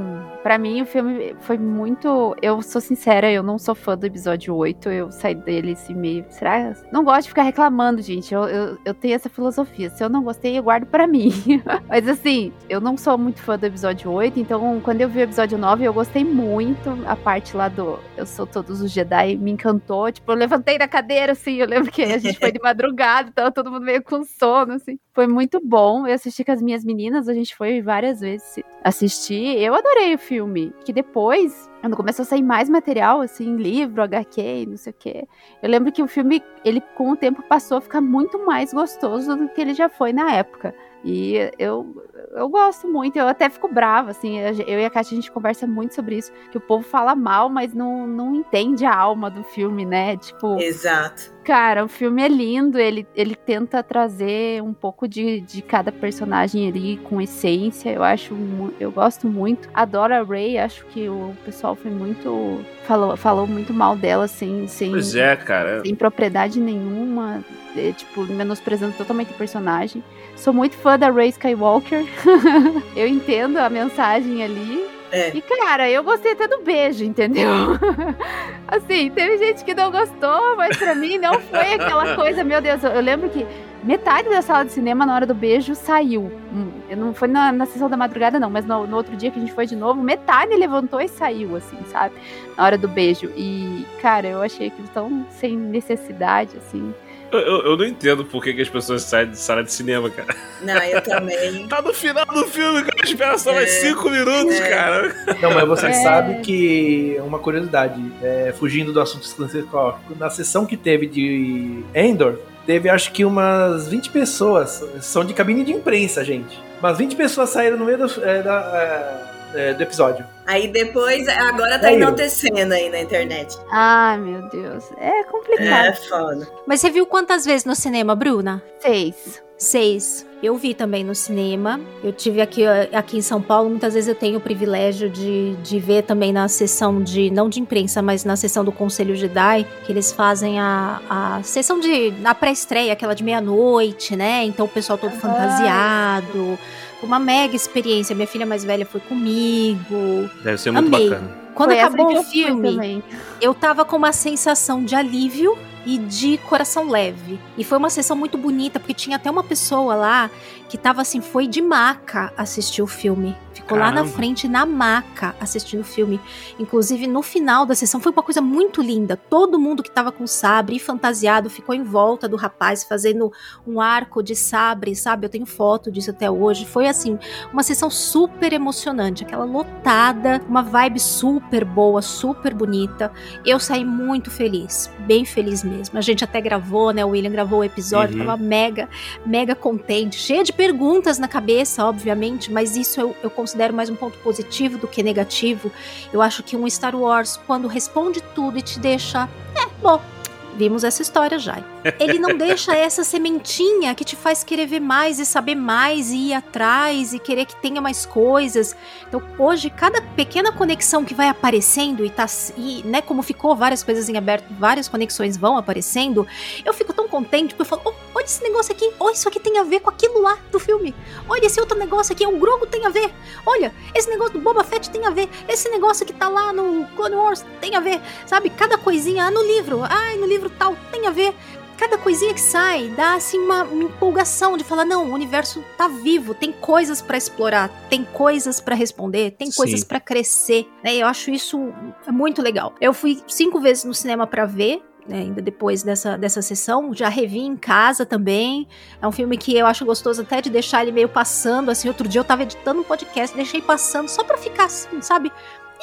pra mim o filme foi muito. Eu sou sincera, eu não sou fã do episódio 8. Eu saí dele assim meio. Será? Não gosto de ficar reclamando, gente. Eu, eu, eu tenho essa filosofia. Se eu não gostei, eu guardo pra mim. Mas assim, eu não sou muito fã do episódio 8. Então, quando eu vi o episódio 9, eu gostei muito. A parte lá do Eu Sou Todos os Jedi me encantou. Tipo, eu levantei da cadeira, assim. Eu lembro que a gente foi de madrugada, tava todo mundo meio com sono, assim. Foi muito bom. Eu assisti com as minhas meninas, a gente foi várias vezes assistir. Eu adorei o filme. Que depois, quando começou a sair mais material, assim, livro, HQ, não sei o quê. Eu lembro que o filme, ele com o tempo passou a ficar muito mais gostoso do que ele já foi na época. E eu, eu gosto muito, eu até fico brava, assim. Eu e a Kátia, a gente conversa muito sobre isso. Que o povo fala mal, mas não, não entende a alma do filme, né? Tipo. Exato. Cara, o filme é lindo, ele, ele tenta trazer um pouco de, de cada personagem ali com essência. Eu acho, eu gosto muito. Adoro a Ray, acho que o pessoal foi muito. falou, falou muito mal dela, sem, sem, Pois é, cara. sem propriedade nenhuma, é, tipo, menosprezando totalmente o personagem. Sou muito fã da Ray Skywalker. eu entendo a mensagem ali. É. E, cara, eu gostei até do beijo, entendeu? assim, teve gente que não gostou, mas pra mim não foi aquela coisa, meu Deus, eu, lembro que metade da sala de cinema na hora do beijo saiu. Hum, não foi na, na sessão da madrugada, não, mas no, no outro dia que a gente foi de novo, metade levantou e saiu, assim, sabe? Na hora do beijo. E, cara, eu achei aquilo tão sem necessidade, assim. Eu, eu- eu não entendo por que, que as pessoas saem de sala de cinema, cara. Não, eu também. Tá no final do filme, cara. Espera só mais É, 5 minutos, é. cara. Não, mas você É. sabe que uma curiosidade, é, fugindo do assunto esclarecedor, na sessão que teve de Endor, teve acho que umas 20 pessoas, são de cabine de imprensa, gente. Umas 20 pessoas saíram no meio do, é, da, é, do episódio. Aí depois, agora tá enaltecendo aí na internet. Ai, meu Deus. É complicado. É foda. Mas você viu quantas vezes no cinema, Bruna? Seis. Seis. Eu vi também no cinema. Eu tive aqui, aqui em São Paulo, muitas vezes eu tenho o privilégio de, de ver também na sessão de, não de imprensa, mas na sessão do Conselho Jedi, que eles fazem a, a sessão de, a pré-estreia, aquela de meia-noite, né? Então o pessoal todo fantasiado. Uma mega experiência. Minha filha mais velha foi comigo. Deve ser muito Amei. bacana. Quando Foi acabou o filme, eu tava com uma sensação de alívio e de coração leve. E foi uma sessão muito bonita, porque tinha até uma pessoa lá que tava assim, foi de maca assistir o filme. Ficou lá na Caramba. frente, na maca, assistindo o filme. Inclusive, no final da sessão, foi uma coisa muito linda. Todo mundo que tava com sabre e fantasiado ficou em volta do rapaz, fazendo um arco de sabre, sabe? Eu tenho foto disso até hoje. Foi, assim, uma sessão super emocionante. Aquela lotada, uma vibe super boa, super bonita. Eu saí muito feliz, bem feliz mesmo. A gente até gravou, né? O William gravou o episódio, Uhum. tava mega, mega contente, cheia de perguntas na cabeça, obviamente, mas isso eu, eu considero mais um ponto positivo do que negativo. Eu acho que um Star Wars, quando responde tudo e te deixa, é, bom. Vimos essa história já. Ele não deixa essa sementinha que te faz querer ver mais e saber mais e ir atrás e querer que tenha mais coisas. Então, hoje, cada pequena conexão que vai aparecendo e tá, e, né, como ficou várias coisas em aberto, várias conexões vão aparecendo, eu fico tão contente porque eu falo, oh, olha esse negócio aqui, olha isso aqui tem a ver com aquilo lá do filme. Olha esse outro negócio aqui, o Grogu tem a ver. Olha, esse negócio do Boba Fett tem a ver. Esse negócio que tá lá no Clone Wars tem a ver. Sabe, cada coisinha, ah, no livro, ai, no livro tal, tem a ver cada coisinha que sai dá assim uma, uma empolgação de falar não, o universo tá vivo, tem coisas pra explorar, tem coisas pra responder, tem coisas pra crescer, né? Eu acho isso muito legal. Eu fui cinco vezes no cinema pra ver. né, ainda depois dessa, dessa sessão, já revi em casa também. É um filme que eu acho gostoso até de deixar ele meio passando. Assim, outro dia eu tava editando um podcast, deixei passando só pra ficar assim, sabe?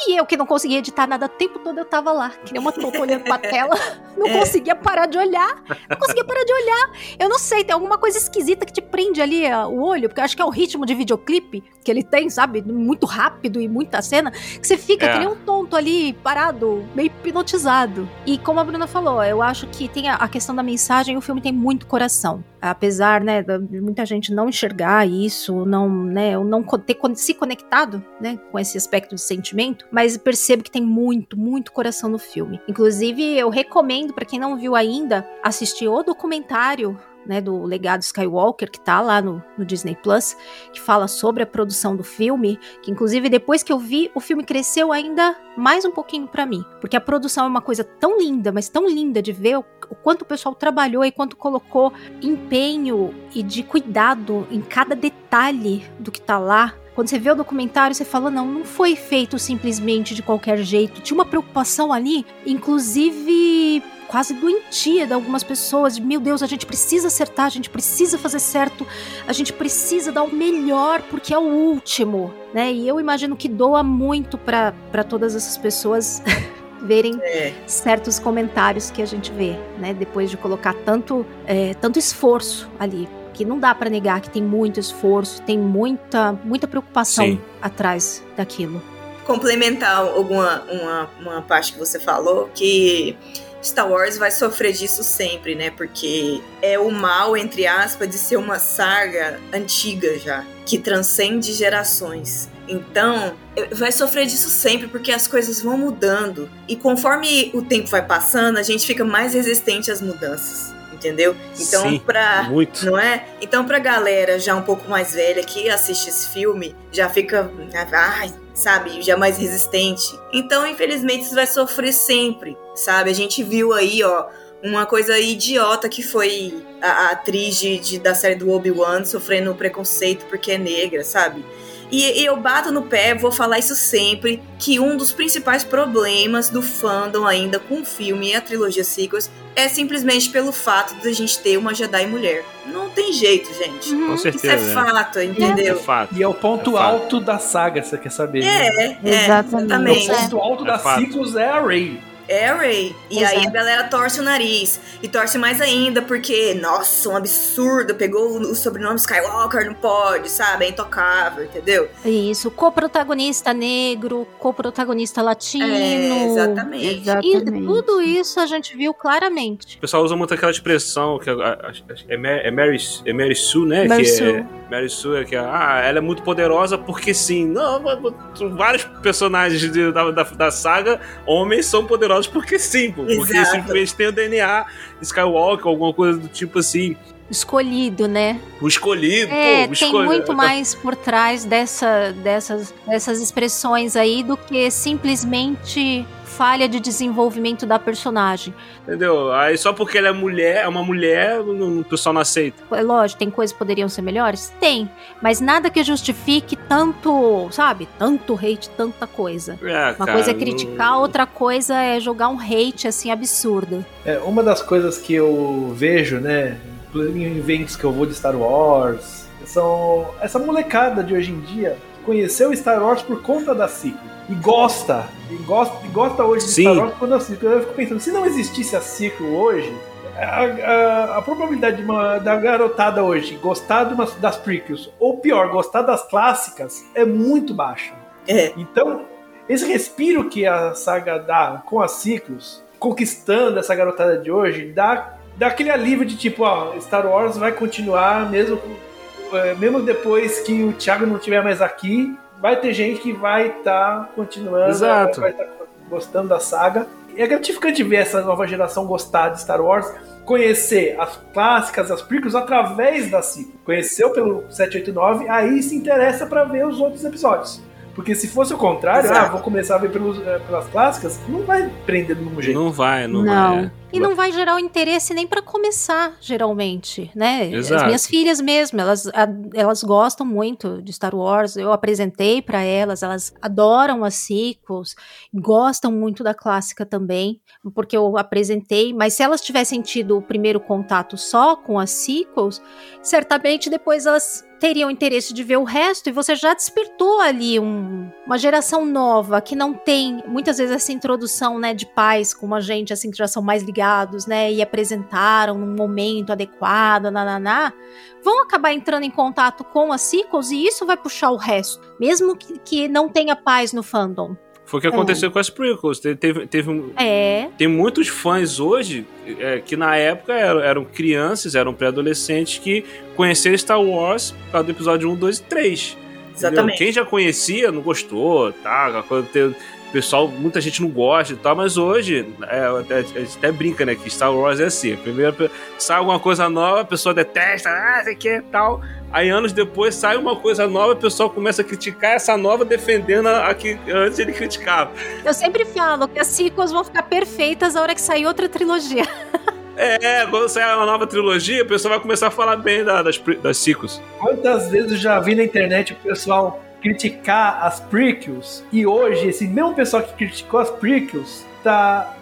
E eu que não conseguia editar nada o tempo todo, eu tava lá, que nem uma tonta olhando pra tela. Não É. conseguia parar de olhar. Não conseguia parar de olhar. Eu não sei, tem alguma coisa esquisita que te prende ali ó, o olho, porque eu acho que é o ritmo de videoclipe que ele tem, sabe? Muito rápido e muita cena, que você fica É. que nem um tonto ali, parado, meio hipnotizado. E como a Bruna falou, eu acho que tem a, questão da mensagem, o filme tem muito coração. Apesar, né, de muita gente não enxergar isso, não, né, ou não ter se conectado, né, com esse aspecto de sentimento, mas percebo que tem muito, muito coração no filme. Inclusive, eu recomendo pra quem não viu ainda assistir o documentário né, do legado Skywalker, que tá lá no, no Disney Plus, que fala sobre a produção do filme, que inclusive depois que eu vi, o filme cresceu ainda mais um pouquinho pra mim, porque a produção é uma coisa tão linda, mas tão linda de ver o, o quanto o pessoal trabalhou e quanto colocou empenho e de cuidado em cada detalhe do que tá lá. Quando você vê o documentário, você fala: não, não foi feito simplesmente de qualquer jeito. Tinha uma preocupação ali, inclusive quase doentia de algumas pessoas. De, Meu Deus, a gente precisa acertar, a gente precisa fazer certo, a gente precisa dar o melhor porque é o último, né? E eu imagino que doa muito pra todas essas pessoas verem É. certos comentários que a gente vê, né? Depois de colocar tanto, é, tanto esforço ali. Que não dá pra negar que tem muito esforço, tem muita, muita preocupação Sim. atrás daquilo. complementar alguma uma, uma parte que você falou, que Star Wars vai sofrer disso sempre, né? Porque é o mal, entre aspas, de ser uma saga antiga já, que transcende gerações. Então, vai sofrer disso sempre, porque as coisas vão mudando. E conforme o tempo vai passando, a gente fica mais resistente às mudanças. Entendeu? Então. Muito. Não é? Então, pra galera já um pouco mais velha que assiste esse filme, já fica, ai, sabe, já mais resistente. Então, infelizmente, isso vai sofrer sempre, sabe? A gente viu aí, ó, uma coisa idiota que foi a, a atriz de, de- da série do Obi-Wan sofrendo preconceito porque é negra, sabe? E, e eu bato no pé, vou falar isso sempre, que um dos principais problemas do fandom ainda com o filme e a trilogia sequels é simplesmente pelo fato de a gente ter uma Jedi mulher. Não tem jeito, gente. Com Isso é certeza. né? fato, É entendeu? fato. E é o ponto É alto da saga, se você quer saber. né? É, é, Exatamente. O ponto alto É da fato. Sequels é a Rey. É a Rey. E Exato. aí a galera torce o nariz. E torce mais ainda, porque, nossa, um absurdo. Pegou o sobrenome Skywalker, não pode, sabe? É intocável, entendeu? Isso, coprotagonista negro, coprotagonista latino. É, exatamente. E Exatamente. tudo isso a gente viu claramente. O pessoal usa muito aquela expressão que é, é Mary, é Mary Sue, né? Mary que Sue. É, Mary Sue é que é, ah, ela é muito poderosa porque sim. Não, vários personagens de- da, da, da saga, homens, são poderosos porque sim, pô, porque Exato. simplesmente tem o DNA Skywalker, alguma coisa do tipo assim. Escolhido, né? O escolhido, É, pô, o tem escolhido. muito mais por trás dessa, dessas, dessas expressões aí do que simplesmente falha de desenvolvimento da personagem. Entendeu? Aí só porque ela é mulher, é uma mulher, o pessoal não aceita. É lógico, tem coisas que poderiam ser melhores? Tem. Mas nada que justifique tanto, sabe? Tanto hate, tanta coisa. É, Uma cara, coisa é não- criticar, outra coisa é jogar um hate assim absurdo. É, uma das coisas que eu vejo, né, em eventos que eu vou de Star Wars, são essa molecada de hoje em dia conheceu Star Wars por conta da ciclo. E gosta, e gosta, e gosta hoje de Sim. Star Wars por conta da ciclo. Eu fico pensando, se não existisse a ciclo hoje, a, a- a probabilidade de uma- da garotada hoje gostar de uma- das prequels, ou pior, gostar das clássicas, é muito baixa. É. Então, esse respiro que a saga dá com as ciclos, conquistando essa garotada de hoje, dá, dá aquele alívio de tipo, ó, Star Wars vai continuar mesmo, mesmo depois que o Thiago não estiver mais aqui, vai ter gente que vai estar continuando, Exato. vai estar gostando da saga. E é gratificante ver essa nova geração gostar de Star Wars, conhecer as clássicas, as prequels através da ciclo. Conheceu pelo 789, aí se interessa pra ver os outros episódios. Porque se fosse o contrário, Exato. ah, vou começar a ver pelos, eh, pelas clássicas, não vai prender do mesmo jeito. Não vai, não, Não. vai. E não vai gerar o interesse nem pra começar, geralmente, né? Exato. As minhas filhas mesmo, elas, a- elas gostam muito de Star Wars. Eu apresentei pra elas, elas adoram as sequels, gostam muito da clássica também, porque eu apresentei. Mas se elas tivessem tido o primeiro contato só com as sequels, certamente depois elas teriam interesse de ver o resto e você já despertou ali um- uma geração nova que não tem muitas vezes essa introdução né de pais como a gente assim que já são mais ligados né e apresentaram num momento adequado nananá vão acabar entrando em contato com as sequels e isso vai puxar o resto mesmo que, que não tenha paz no fandom Foi o que aconteceu com as prequels. Te- Teve, teve um, é tem muitos fãs hoje é, que na época eram, eram crianças, eram pré-adolescentes que conheceram Star Wars por causa do episódio 1, 2 e 3. entendeu? Exatamente. Quem já conhecia não gostou, tá? Coisa tem- Pessoal, muita gente não gosta e tal, mas hoje é, até- a gente até brinca, né? Que Star Wars é assim. Primeiro sai alguma coisa nova, a pessoa detesta, ah, sei que tal. Aí anos depois sai uma coisa nova, o pessoal começa a criticar essa nova, defendendo a, a que antes ele criticava. eu sempre falo que as sequels vão ficar perfeitas na hora que sair outra trilogia É, quando sair uma nova trilogia, o pessoal vai começar a falar bem da- das, das sequels. Quantas vezes eu já vi na internet o pessoal criticar as prequels e hoje esse mesmo pessoal que criticou as prequels tá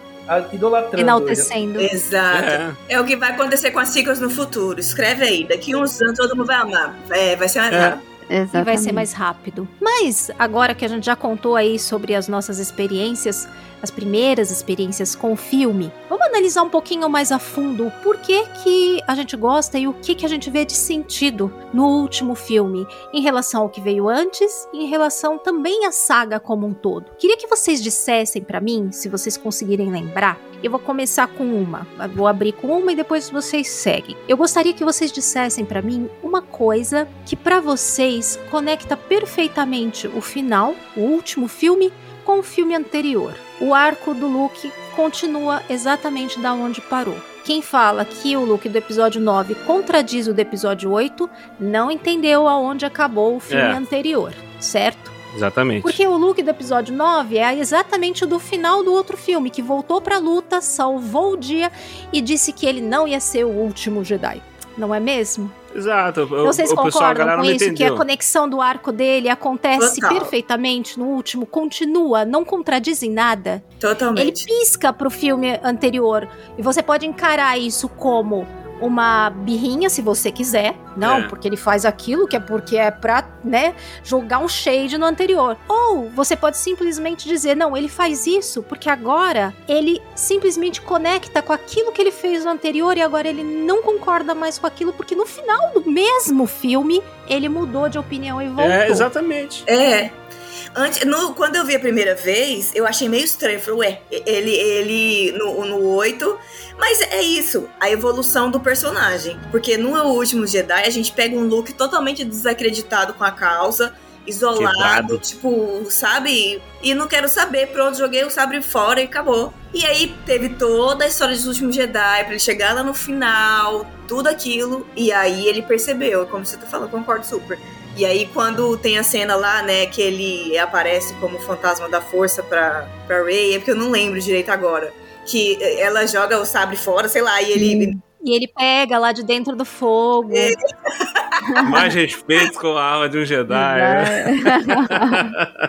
idolatrando. enaltecendo Exato. É. É. o que vai acontecer com as ciclos no futuro. Escreve aí. Daqui uns anos todo mundo vai amar. É, vai ser mais É. rápido. E vai ser Exatamente. mais rápido. Mas, agora que a gente já contou aí sobre as nossas experiências, as primeiras experiências com o filme, vamos analisar um pouquinho mais a fundo o porquê que a gente gosta e o que, que a gente vê de sentido no último filme, em relação ao que veio antes e em relação também à saga como um todo. Queria que vocês dissessem pra mim, se vocês conseguirem lembrar. Eu vou começar com uma. Vou abrir com uma e depois vocês seguem. Eu gostaria que vocês dissessem pra mim uma coisa que pra vocês conecta perfeitamente o final, o último filme, com o filme anterior. O arco do Luke continua exatamente da onde parou. Quem fala que o Luke do episódio 9 contradiz o do episódio 8 não entendeu aonde acabou o filme É. anterior, certo? Exatamente. Porque o Luke do episódio 9 é exatamente o do final do outro filme, que voltou pra luta, salvou o dia e disse que ele não ia ser o último Jedi. Não é mesmo? Exato. Então vocês o pessoal, concordam galera com isso? Que a conexão do arco dele acontece Total. perfeitamente no último, continua, não contradiz em nada. Ele Totalmente. pisca pro filme anterior. E você pode encarar isso como uma birrinha, se você quiser. Não, É. porque ele faz aquilo que é porque é pra, né, jogar um shade no anterior. Ou você pode simplesmente dizer, não, ele faz isso porque agora ele simplesmente conecta com aquilo que ele fez no anterior e agora ele não concorda mais com aquilo porque no final do mesmo filme ele mudou de opinião e voltou. É, exatamente. É. Antes, no- quando eu vi a primeira vez, eu achei meio estranho. Eu falei, ué, ele, ele no, no 8. Mas é isso, a evolução do personagem. Porque no último Jedi, a gente pega um look totalmente desacreditado com a causa, isolado, Quebrado. tipo, sabe? E não quero saber, pronto, joguei o sabre fora e acabou. E aí teve toda a história dos últimos Jedi, pra ele chegar lá no final, tudo aquilo. E aí ele percebeu, como você tá falando, concordo super E aí, quando tem a cena lá, né, que ele aparece como fantasma da força pra, pra Rey, é porque eu não lembro direito agora. Que ela joga o sabre fora, sei lá, e ele. E ele pega lá de dentro do fogo. Mais respeito com a arma de um Jedi. né?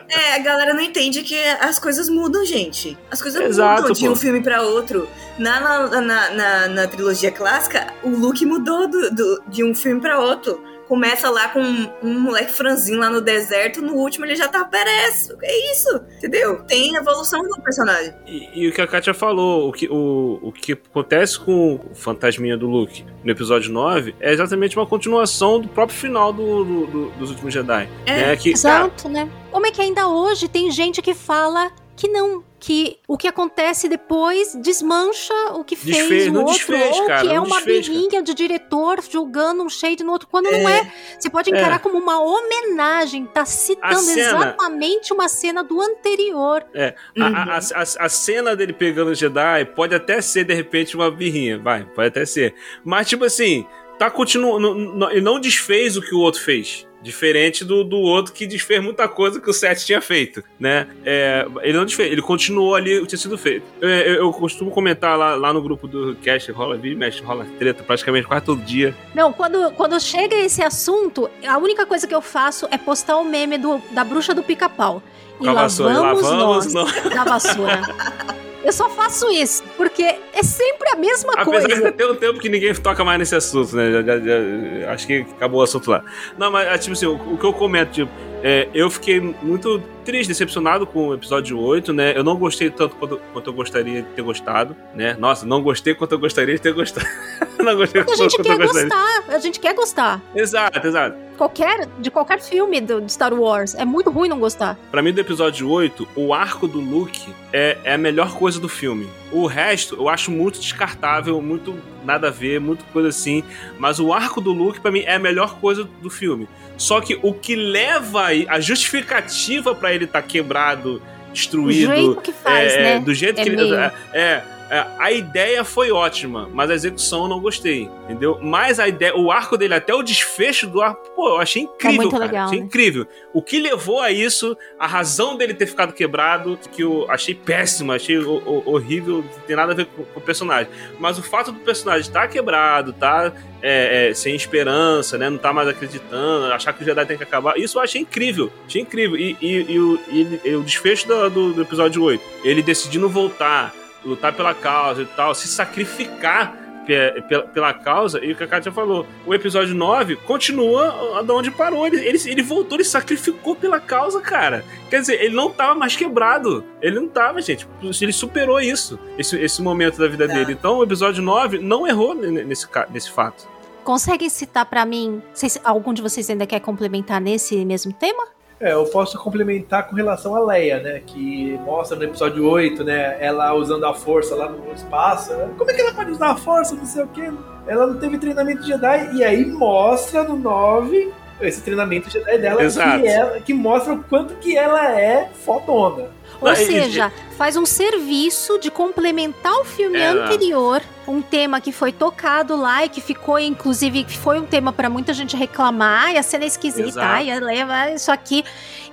É, a galera não entende que as coisas mudam, gente. As coisas Exato, mudam de pô. um filme pra outro. Na, na, na, na- na trilogia clássica, o look mudou do, do- de um filme pra outro. Começa lá com um, um moleque franzinho lá no deserto, no último ele já tá perece. É isso, entendeu? Tem evolução do personagem. E, e o que a Katia falou, o que, o, o que acontece com o fantasminha do Luke no episódio 9 é exatamente uma continuação do próprio final do, do- do- dos últimos Jedi. É, né? que, cara, Exato, né? Como é que ainda hoje tem gente que fala que não, que o que acontece depois desmancha o que fez Desfez, o outro, desfez, ou cara, que é uma desfez, cara. birrinha de diretor julgando um shade no outro, quando não é. Você pode encarar É. como uma homenagem, tá citando cena- exatamente uma cena do anterior. É, a, a, a, a cena dele pegando o Jedi pode até ser, de repente, uma birrinha, vai, pode até ser. Mas, tipo assim, tá continuando. Ele não desfez o que o outro fez. Diferente do, do outro que desfez muita coisa que o Seth tinha feito, né? É, ele não desfez, ele continuou ali o que tinha sido feito. Eu, eu, eu costumo comentar lá, lá no grupo do cast, rola vídeo, mexe, rola treta praticamente quase todo dia. Não, quando, quando chega esse assunto, a única coisa que eu faço é postar o meme do, da bruxa do pica-pau. E e lá vamos nós nós. da vassoura. Eu só faço isso, porque é sempre a mesma Apesar de coisa. já ter um tempo que ninguém toca mais nesse assunto, né? Já- já- já- acho que acabou o assunto lá. Não, mas, tipo assim, o, o que eu comento, tipo, é, eu fiquei muito triste, decepcionado com o episódio 8, né? Eu não gostei tanto quanto, quanto eu gostaria de ter gostado, né? Nossa, não gostei quanto eu gostaria de ter gostado. não gostei Porque a tanto gente quanto eu quer gostaria. gostar, a gente quer gostar. Exato, exato. Qualquer, de qualquer filme do, de Star Wars. É muito ruim não gostar. Pra mim, do episódio 8, o arco do Luke é, é a melhor coisa do filme. O resto eu acho muito descartável, muito nada a ver, muito coisa assim. Mas o arco do Luke, pra mim, é a melhor coisa do filme. Só que o que leva aí, a justificativa pra ele estar quebrado, destruído. O jeito que faz, é, né? Do jeito É que ele. meio- É, é, é, a ideia foi ótima, mas a execução eu não gostei, entendeu? Mas a ideia, o arco dele até o desfecho do arco, pô, eu achei incrível, muito cara. legal, achei né? incrível. O que levou a isso, a razão dele ter ficado quebrado, que eu achei péssimo, achei ho- ho- horrível, não tem nada a ver com, com o personagem. Mas o fato do personagem estar quebrado, tá é, é, sem esperança, né? Não tá mais acreditando, achar que o Jedi tem que acabar, isso eu achei incrível. Achei incrível. E, e- e o, e o desfecho do, do- do episódio 8, ele decidindo voltar, lutar pela causa e tal, se sacrificar pe- pela, pela causa, e o que a Kátia falou, o episódio 9 continua de onde parou. Ele, ele, ele voltou, ele sacrificou pela causa, cara. Quer dizer, ele não tava mais quebrado. Ele não tava, gente. Ele superou isso, esse, esse momento da vida dele. Então, o episódio 9 não errou nesse, nesse fato. Conseguem citar pra mim? Vocês- algum de vocês ainda quer complementar nesse mesmo tema? É, eu posso complementar com relação a Leia, né? Que mostra no episódio 8, né? Ela usando a força lá no espaço. Como é que ela pode usar a força? Não sei o quê. Ela não teve treinamento de Jedi. E aí mostra no 9 esse treinamento Jedi dela que, ela, que mostra o quanto que ela é fodona. Ou Não, e- seja, faz um serviço de complementar o filme É. anterior, um tema que foi tocado lá e que ficou, inclusive, que foi um tema pra muita gente reclamar, e a cena é esquisita, Exato. ai, a Leia vai isso aqui.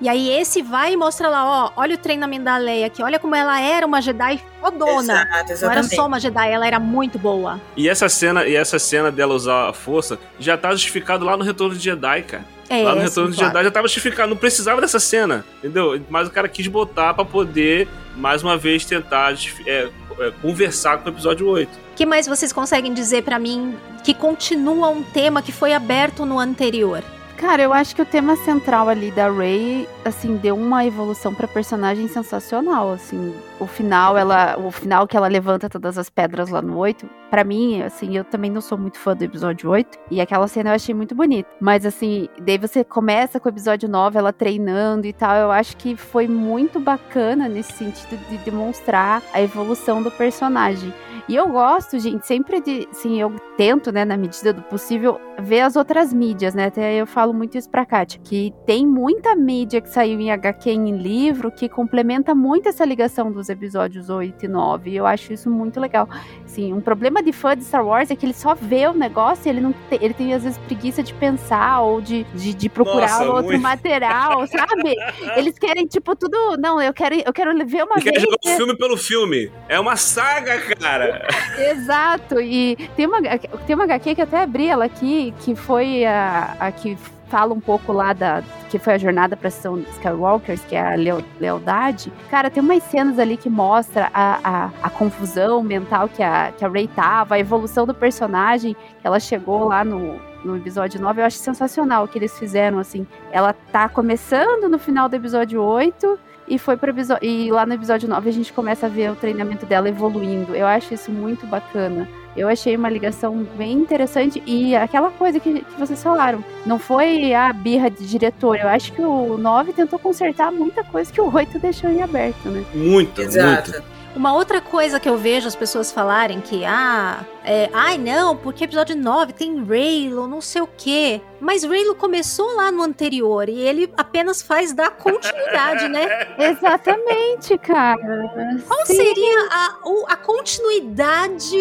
E aí esse vai e mostra lá, ó, olha o treinamento da Leia aqui, olha como ela era uma Jedi fodona. Exato, Não era só uma Jedi, ela era muito boa. E essa cena, e essa cena dela usar a força já tá justificado lá no Retorno de Jedi, cara. É, lá no Retorno de claro. Jedi já tava justificado, não precisava dessa cena, entendeu? Mas o cara quis botar pra poder, mais uma vez, tentar é, é, conversar com o episódio 8. O que mais vocês conseguem dizer pra mim que continua um tema que foi aberto no anterior? Cara, eu acho que o tema central ali da Rey, assim, deu uma evolução pra personagem sensacional, assim. O final, ela, o final que ela levanta todas as pedras lá no 8, pra mim, assim, eu também não sou muito fã do episódio 8, e aquela cena eu achei muito bonita. Mas assim, daí você começa com o episódio 9, ela treinando e tal, eu acho que foi muito bacana nesse sentido de demonstrar a evolução do personagem. E eu gosto, gente, sempre de, sim, eu tento, né, na medida do possível, ver as outras mídias, né? Até eu falo muito isso pra Kátia, que tem muita mídia que saiu em HQ em livro que complementa muito essa ligação dos episódios 8 e 9. E eu acho isso muito legal. Sim, um problema de fã de Star Wars é que ele só vê o negócio e ele não tem, ele tem às vezes preguiça de pensar ou de, de, de procurar Nossa, outro muito. material, sabe? Eles querem, tipo, tudo. Não, eu quero, eu quero ver uma quer vez. jogar o filme pelo filme. É uma saga, cara. Exato, e tem uma, tem uma HQ que eu até abri ela aqui, que foi a, a que fala um pouco lá da. que foi a jornada pra sessão Skywalkers, que é a lealdade. Cara, tem umas cenas ali que mostra a, a, a confusão mental que a, que a Rey tava, a evolução do personagem, ela chegou lá no, no episódio 9. Eu acho sensacional o que eles fizeram, assim. Ela tá começando no final do episódio 8. E foi pro episódio. E lá no episódio 9 a gente começa a ver o treinamento dela evoluindo. Eu acho isso muito bacana. Eu achei uma ligação bem interessante e aquela coisa que, que vocês falaram, não foi a birra de diretor. Eu acho que o 9 tentou consertar muita coisa que o 8 deixou em aberto, né? Muito, Exato. muito. Uma outra coisa que eu vejo as pessoas falarem que, ah, é, ai não, porque episódio 9 tem Raylo, não sei o quê. Mas Raylo começou lá no anterior e ele apenas faz dar continuidade, né? Exatamente, cara. Qual Sim. seria a, a continuidade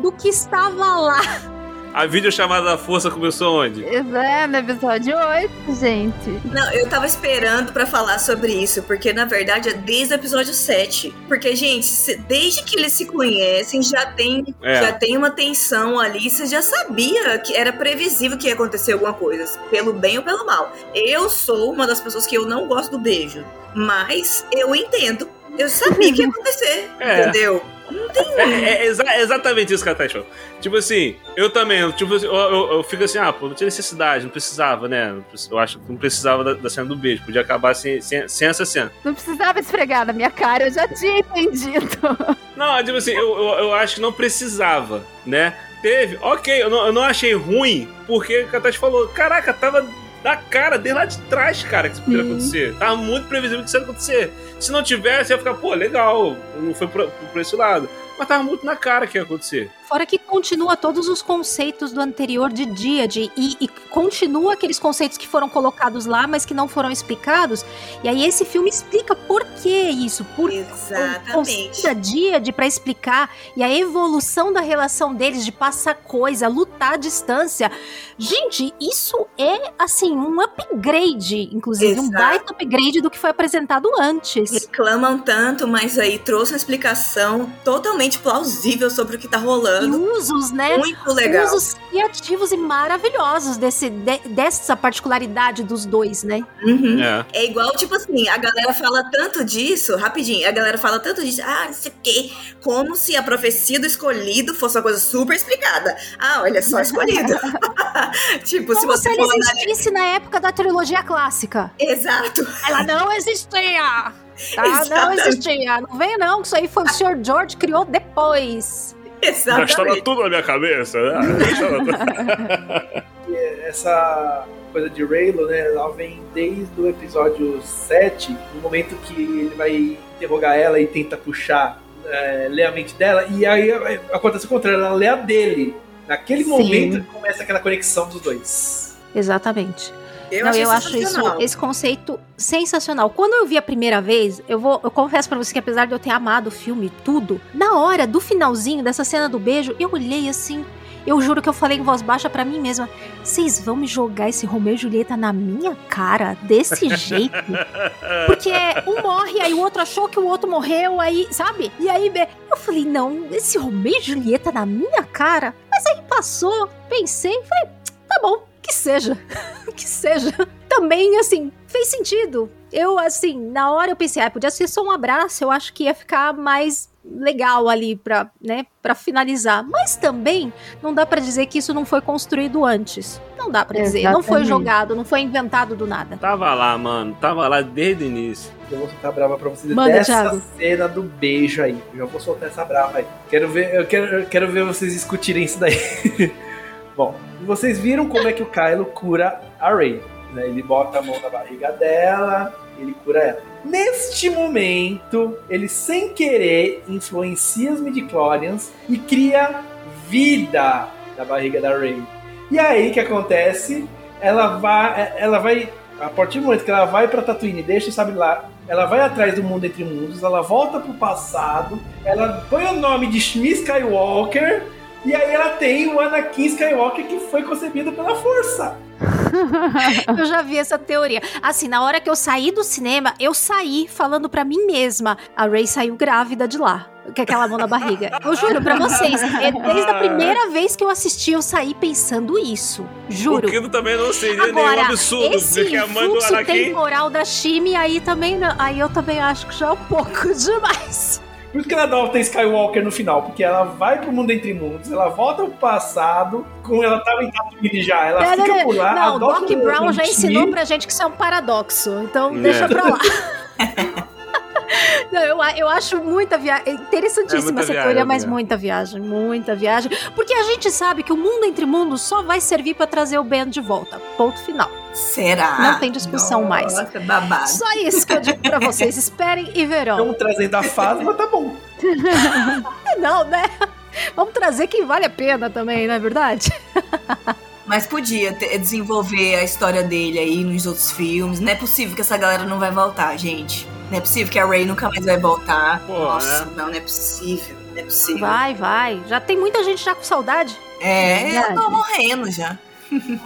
do que estava lá? A videochamada da força começou onde? É, no episódio 8, gente. Não, eu tava esperando pra falar sobre isso, porque na verdade é desde o episódio 7. Porque, gente, desde que eles se conhecem, já tem, É. já tem uma tensão ali. Você já sabia que era previsível que ia acontecer alguma coisa, pelo bem ou pelo mal. Eu sou uma das pessoas que eu não gosto do beijo, mas eu entendo. Eu sabia que ia acontecer, É. entendeu? Não tem É, é exa- é exatamente isso que a Tati falou. Tipo assim, eu também, tipo, assim, eu, eu- eu fico assim, ah, pô, não tinha necessidade, não precisava, né? Eu acho que não precisava da, da cena do beijo, podia acabar sem, sem, sem essa cena. Não precisava esfregar na minha cara, eu já tinha entendido. Não, tipo assim, eu, eu, eu acho que não precisava, né? Teve, ok, eu não, eu não achei ruim, porque o Tati falou, caraca, tava da cara, desde lá de trás, cara, que isso poderia acontecer. Tava muito previsível que isso ia acontecer. Se não tivesse, ia ficar, pô, legal, não foi por, por esse lado. Mas tava muito na cara que ia acontecer. Fora que continua todos os conceitos do anterior de Díade e, e continua aqueles conceitos que foram colocados lá, mas que não foram explicados. E aí esse filme explica por que isso, por Exatamente. da Díade para explicar e a evolução da relação deles de passar coisa, lutar à distância. Gente, isso é assim um upgrade, inclusive um Exato. baita upgrade do que foi apresentado antes. Reclamam tanto, mas aí trouxe uma explicação totalmente plausível sobre o que tá E usos, né? Muito legal. Usos criativos e maravilhosos desse, de- dessa particularidade dos dois, né? Uhum. É. É igual, tipo assim, a galera fala tanto disso, rapidinho, a galera fala tanto disso, ah, não sei o quê, como se a profecia do escolhido fosse uma coisa super explicada. Ah, olha só, escolhido. tipo, se Como se você ela for analisar. existisse na época da trilogia clássica. Exato. Ela não existia! Tá? Não existia. Não venha não, que isso aí foi o Sr. George que criou depois. Exatamente. tudo na minha cabeça, né? Essa coisa de Raylo, né, ela vem desde o episódio 7, no momento que ele vai interrogar ela e tenta puxar, é, ler a mente dela, e aí acontece o contrário, ela lê a dele. Naquele Sim. momento começa aquela conexão dos dois. Exatamente. Eu, não, eu acho isso, esse conceito sensacional. Quando eu vi a primeira vez, eu vou, eu confesso pra você que apesar de eu ter amado o filme e tudo, na hora do finalzinho dessa cena do beijo, eu olhei assim, eu juro que eu falei em voz baixa pra mim mesma: "Vocês vão me jogar esse Romeu e Julieta na minha cara desse jeito?" Porque um morre, aí o outro achou que o outro morreu, aí, sabe? E aí eu falei: "Não, esse Romeu e Julieta na minha cara?" Mas aí passou, pensei, falei: "Tá bom, que seja." que seja. Também, assim, fez sentido. Eu, assim, na hora eu pensei, ah, podia ser só um abraço, eu acho que ia ficar mais legal ali pra, né, pra finalizar. Mas também não dá pra dizer que isso não foi construído antes. Não dá pra dizer. Não foi jogado, não foi inventado do nada. Tava lá, mano. Tava lá desde o início. Eu vou soltar brava pra vocês Manda, dessa Thiago. cena do beijo aí. Eu já vou soltar essa brava aí. Quero ver, eu quero, eu quero ver vocês discutirem isso daí. Bom, vocês viram como é que o Kylo cura a Rey. né? Ele bota a mão na barriga dela ele cura ela. Neste momento, ele sem querer influencia os midichlorians e cria vida da barriga da Rey. E aí o que acontece? Ela vai, ela vai a partir do momento que ela vai pra Tatooine, deixa, sabe lá, ela vai atrás do mundo entre mundos, ela volta pro passado, ela põe o nome de Shmi Skywalker, e aí ela tem o Anakin Skywalker que foi concebido pela força. eu já vi essa teoria. Assim, na hora que eu saí do cinema, eu saí falando pra mim mesma. A Ray saiu grávida de lá. Com aquela mão na barriga. Eu juro pra vocês, é desde a primeira vez que eu assisti, eu saí pensando isso. Juro. O que também não seria Agora, nenhum absurdo, esse porque a mãe do Anakin. temporal da Shimi, aí também não- aí eu também acho que já é um pouco demais. Por isso que ela adota Skywalker no final, porque ela vai pro mundo entre mundos, ela volta pro passado, como ela tava em Tatooine já, ela Não, fica não, por lá, não, Doc Brown já ensinou pra gente que isso é um paradoxo. Então É. deixa pra lá. Não, eu, eu acho muita viagem. Interessantíssima É muita essa viagem, teoria, mas né? muita viagem, muita viagem. Porque a gente sabe que o mundo entre mundos só vai servir pra trazer o Ben de volta. Ponto final. Será? Não tem discussão mais. Nossa, babado. Só isso que eu digo pra vocês. Esperem e verão. Estamos trazendo a Fasma, tá bom. Não, né? Vamos trazer quem vale a pena também, não é verdade? Mas podia ter- desenvolver a história dele aí nos outros filmes. Não é possível que essa galera não vai voltar, gente. Não é possível que a Ray nunca mais vai voltar. Pô, Nossa, né? não, não é possível. Não é possível. Vai, vai. Já tem muita gente já com saudade. É, eu tô morrendo já.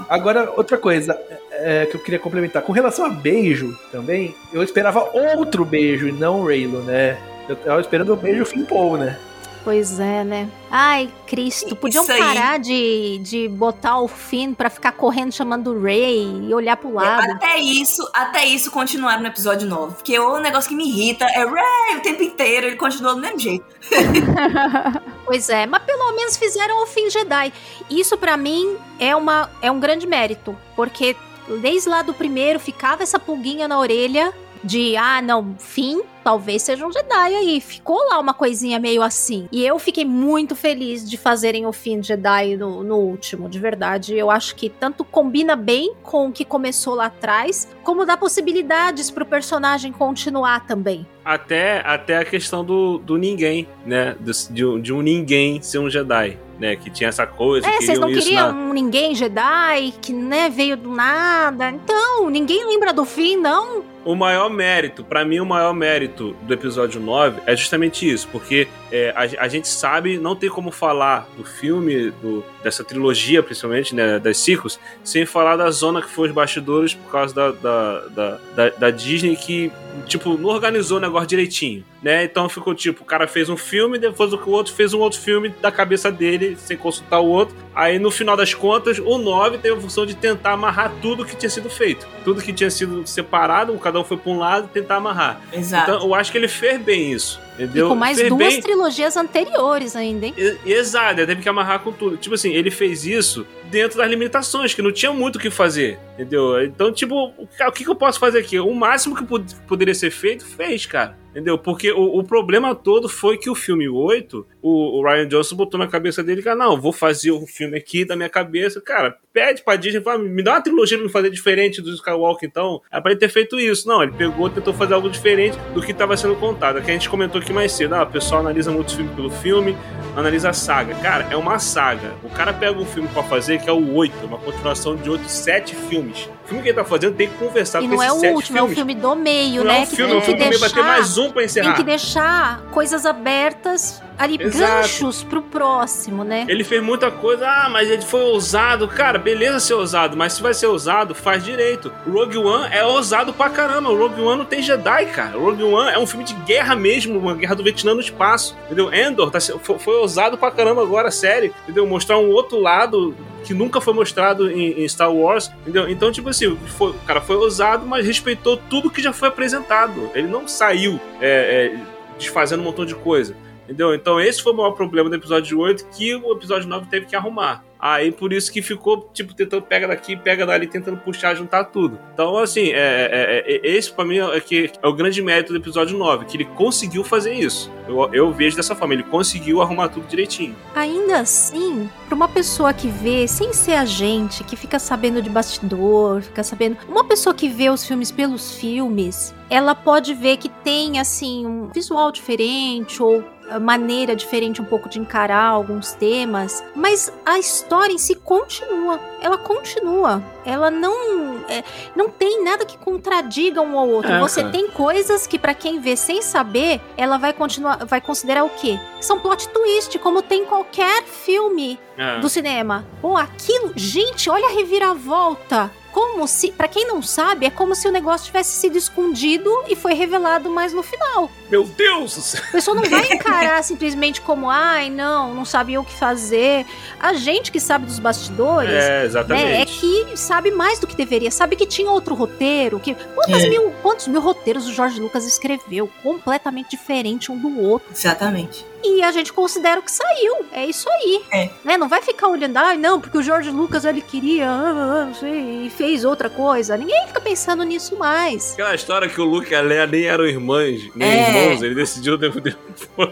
Agora, outra coisa é, que eu queria complementar. Com relação a beijo também, eu esperava outro beijo e não o Raylo, né? Eu tava esperando o beijo Finn Paul, né? Pois é, né? Ai, Cristo, podiam parar de, de botar o Finn pra ficar correndo chamando o Ray e olhar pro lado. Até isso, até isso continuaram no episódio 9. Porque o negócio que me irrita é Ray o tempo inteiro, ele continua do mesmo jeito. Pois é, mas pelo menos fizeram o Finn Jedi. Isso pra mim é, uma, é um grande mérito, porque desde lá do primeiro ficava essa pulguinha na orelha de, ah, não, Finn talvez seja um Jedi aí. Ficou lá uma coisinha meio assim. E eu fiquei muito feliz de fazerem o Finn Jedi no, no último, de verdade. Eu acho que tanto combina bem com o que começou lá atrás, como dá possibilidades pro personagem continuar também. Até, até a questão do, do ninguém, né? Do- de, um- de um ninguém ser um Jedi, né? Que tinha essa coisa. É, vocês não queriam na- um ninguém Jedi que, né, veio do nada. Então, ninguém lembra do fim, não? O maior mérito, pra mim, o maior mérito do episódio 9 é justamente isso, porque é, a, a gente sabe, não tem como falar do filme, do- dessa trilogia, principalmente, né, das ciclos, sem falar da zona que foi os bastidores por causa da, da, da, da- da Disney que, tipo, não organizou o negócio direitinho, né? Então ficou tipo, o cara fez um filme, depois o outro fez um outro filme da cabeça dele, sem consultar o outro. Aí, no final das contas, o 9 teve a função de tentar amarrar tudo que tinha sido feito. Tudo que tinha sido separado, cada um foi pra um lado, tentar amarrar. Exato. Então, eu acho que ele fez bem isso. Entendeu? E com mais fez duas bem... trilogias anteriores ainda, hein? Exato, ele teve que amarrar com tudo. Tipo assim, ele fez isso dentro das limitações, que não tinha muito o que fazer, entendeu? Então, tipo, o que que eu posso fazer aqui? O máximo que pod- poderia ser feito, fez, cara. Entendeu? Porque o, o problema todo foi que o filme 8, o, o Ryan Johnson botou na cabeça dele que, não, vou fazer o filme aqui da minha cabeça. Cara, pede pra Disney, fala, me dá uma trilogia pra me fazer diferente do Skywalker, então. É pra ele ter feito isso. Não, ele pegou, tentou fazer algo diferente do que estava sendo contado. É que a gente comentou aqui mais cedo, ah, o pessoal analisa muito filme pelo filme, analisa a saga. Cara, é uma saga. O cara pega um filme pra fazer que é o 8, uma continuação de outros sete filmes. O filme que ele tá fazendo tem que conversar E com não é esses o último, é o filmes. filme do meio, Não né? é um que filme, é tem que que vai ter deixar. mais um pra encerrar. Tem que deixar coisas abertas ali, Exato. ganchos pro próximo, né? Ele fez muita coisa, ah, mas ele foi ousado. Cara, beleza ser ousado, mas se vai ser ousado, faz direito. O Rogue One é ousado pra caramba. O Rogue One não tem Jedi, cara. O Rogue One é um filme de guerra mesmo, uma guerra do Vietnã no espaço. Entendeu? Endor tá, foi, foi ousado pra caramba agora, sério. Entendeu? Mostrar um outro lado que nunca foi mostrado em, em Star Wars, entendeu? Então, tipo assim, foi- o cara foi ousado, mas respeitou tudo que já foi apresentado. Ele não saiu é, é, desfazendo um montão de coisa. Entendeu? Então esse foi o maior problema do episódio 8 que o episódio 9 teve que arrumar. Aí por isso que ficou, tipo, tentando pega daqui, pega dali, tentando puxar, juntar tudo. Então, assim, é, é, é- esse pra mim é, que é o grande mérito do episódio 9, que ele conseguiu fazer isso. Eu, eu vejo dessa forma, ele conseguiu arrumar tudo direitinho. Ainda assim, pra uma pessoa que vê, sem ser a gente, que fica sabendo de bastidor, fica sabendo. Uma pessoa que vê os filmes pelos filmes, ela pode ver que tem, assim, um visual diferente ou maneira diferente um pouco de encarar alguns temas, mas a história em si continua. Ela continua. Ela não é, não tem nada que contradiga um ao outro. É, Você tem coisas que pra quem vê sem saber, ela vai continuar, vai considerar o quê? São plot twist, como tem em qualquer filme É. do cinema. Pô, aquilo, gente, olha a reviravolta. Como se, pra quem não sabe, é como se o negócio tivesse sido escondido e foi revelado mais no final. Meu Deus! do céu. A pessoa não vai encarar simplesmente como, ai, não, não sabia o que fazer. A gente que sabe dos bastidores, É, exatamente. né, é que sabe mais do que deveria, sabe que tinha outro roteiro, que quantas É. mil, quantos mil roteiros o Jorge Lucas escreveu, completamente diferente um do outro. Exatamente. E a gente considera o que saiu. É isso aí. É. Né? Não vai ficar olhando, ai, não, porque o Jorge Lucas ele queria, ah, ah, não sei, e fez outra coisa. Ninguém fica pensando nisso mais. Aquela história que o Luke e a Leia nem eram irmãs, nem É. irmãos, ele decidiu depois.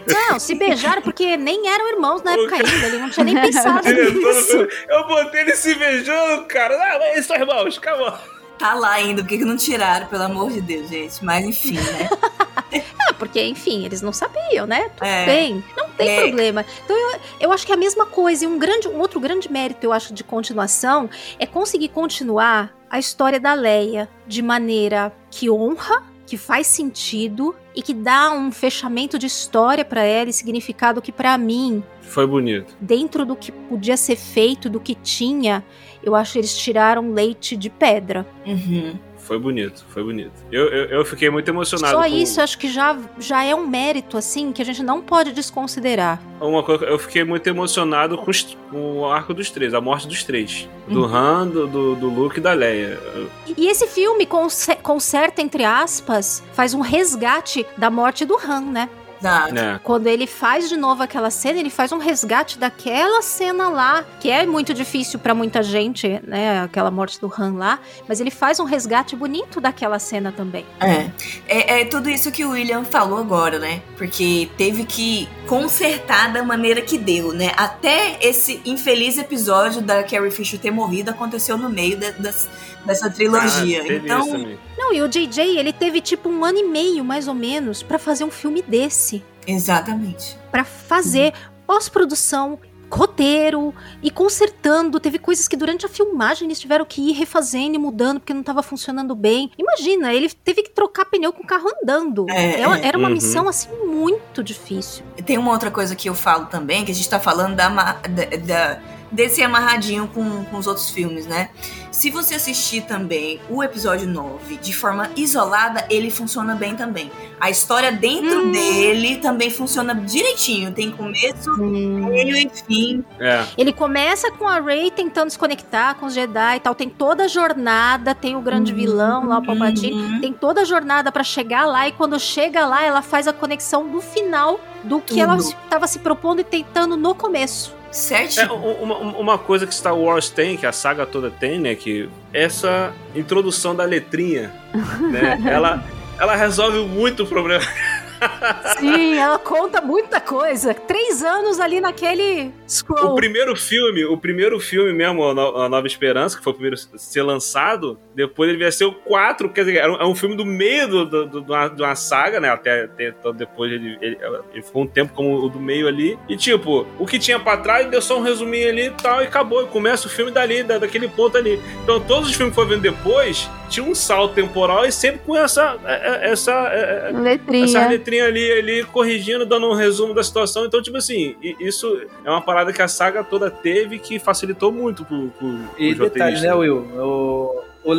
Não, se beijaram porque nem eram irmãos na época ainda. Ele não tinha nem pensado nisso. eu botei ele se beijando, cara. Ah, mas eles são irmãos, calma. Tá lá ainda, por que que não tiraram, pelo amor de Deus, gente? Mas enfim, né? Ah, porque, enfim, eles não sabiam, né? Tudo É. bem, não tem É. problema. Então eu, eu acho que é a mesma coisa. E um, grande, um outro grande mérito, eu acho, de continuação é conseguir continuar a história da Leia de maneira que honra, que faz sentido e que dá um fechamento de história pra ela e significado que pra mim Foi bonito. dentro do que podia ser feito, do que tinha, eu acho que eles tiraram leite de pedra. Uhum. Foi bonito, foi bonito. Eu, eu, eu fiquei muito emocionado. Só com isso acho que já, já é um mérito, assim, que a gente não pode desconsiderar. Uma coisa, eu fiquei muito emocionado com, os- com o arco dos três, a morte dos três. Do Uhum. Han, do, do, do Luke e da Leia. E esse filme conse- conserta, entre aspas, faz um resgate da morte do Han, né? Exato. né? Quando ele faz de novo aquela cena, ele faz um resgate daquela cena lá, que é muito difícil pra muita gente, né? Aquela morte do Han lá, mas ele faz um resgate bonito daquela cena também. É. é. É tudo isso que o William falou agora, né? Porque teve que consertar da maneira que deu, né? Até esse infeliz episódio da Carrie Fisher ter morrido aconteceu no meio de- das- dessa trilogia. Ah, então. Não, e o JJ, ele teve tipo um ano e meio, mais ou menos, pra fazer um filme desse. Exatamente. Pra fazer pós-produção, roteiro e consertando. Teve coisas que durante a filmagem eles tiveram que ir refazendo e mudando porque não tava funcionando bem. Imagina, ele teve que trocar pneu com o carro andando. É, Era- Era uma Uhum. missão assim muito difícil. Tem uma outra coisa que eu falo também, que a gente tá falando da, da- da- desse amarradinho com, com os outros filmes, né? Se você assistir também o episódio 9 de forma isolada, ele funciona bem também. A história dentro Hum. dele também funciona direitinho. Tem começo, meio e fim. É. Ele começa com a Rey tentando se conectar com os Jedi e tal. Tem toda a jornada, tem o grande vilão lá, o Palpatine. Uhum. Tem toda a jornada pra chegar lá e quando chega lá, ela faz a conexão do final do que Tudo. ela estava se propondo e tentando no começo. Certinho. É, uma, uma coisa que Star Wars tem, que a saga toda tem, né? Que essa introdução da letrinha, né? ela, ela resolve muito o problema. Sim, ela conta muita coisa. Três anos ali naquele O scroll. primeiro filme, o primeiro filme mesmo, a No- a Nova Esperança, que foi o primeiro a ser lançado, depois ele vai ser o 4, quer dizer, é um filme do meio do, do- do- de, uma, de uma saga, né? Até, até então depois ele, ele, ele ficou um tempo como o do meio ali. E tipo, o que tinha pra trás deu só um resuminho ali e tal, e acabou. E começa o filme dali, da- daquele ponto ali. Então todos os filmes que foi vendo depois tinha um salto temporal e sempre com essa. é- é- essa é- é- Letrinha. essa letrinha ali, ali corrigindo, dando um resumo da situação. Então, tipo assim, isso é uma parada que a saga toda teve que facilitou muito pro, pro, E pros detalhe, né, Will? O, o,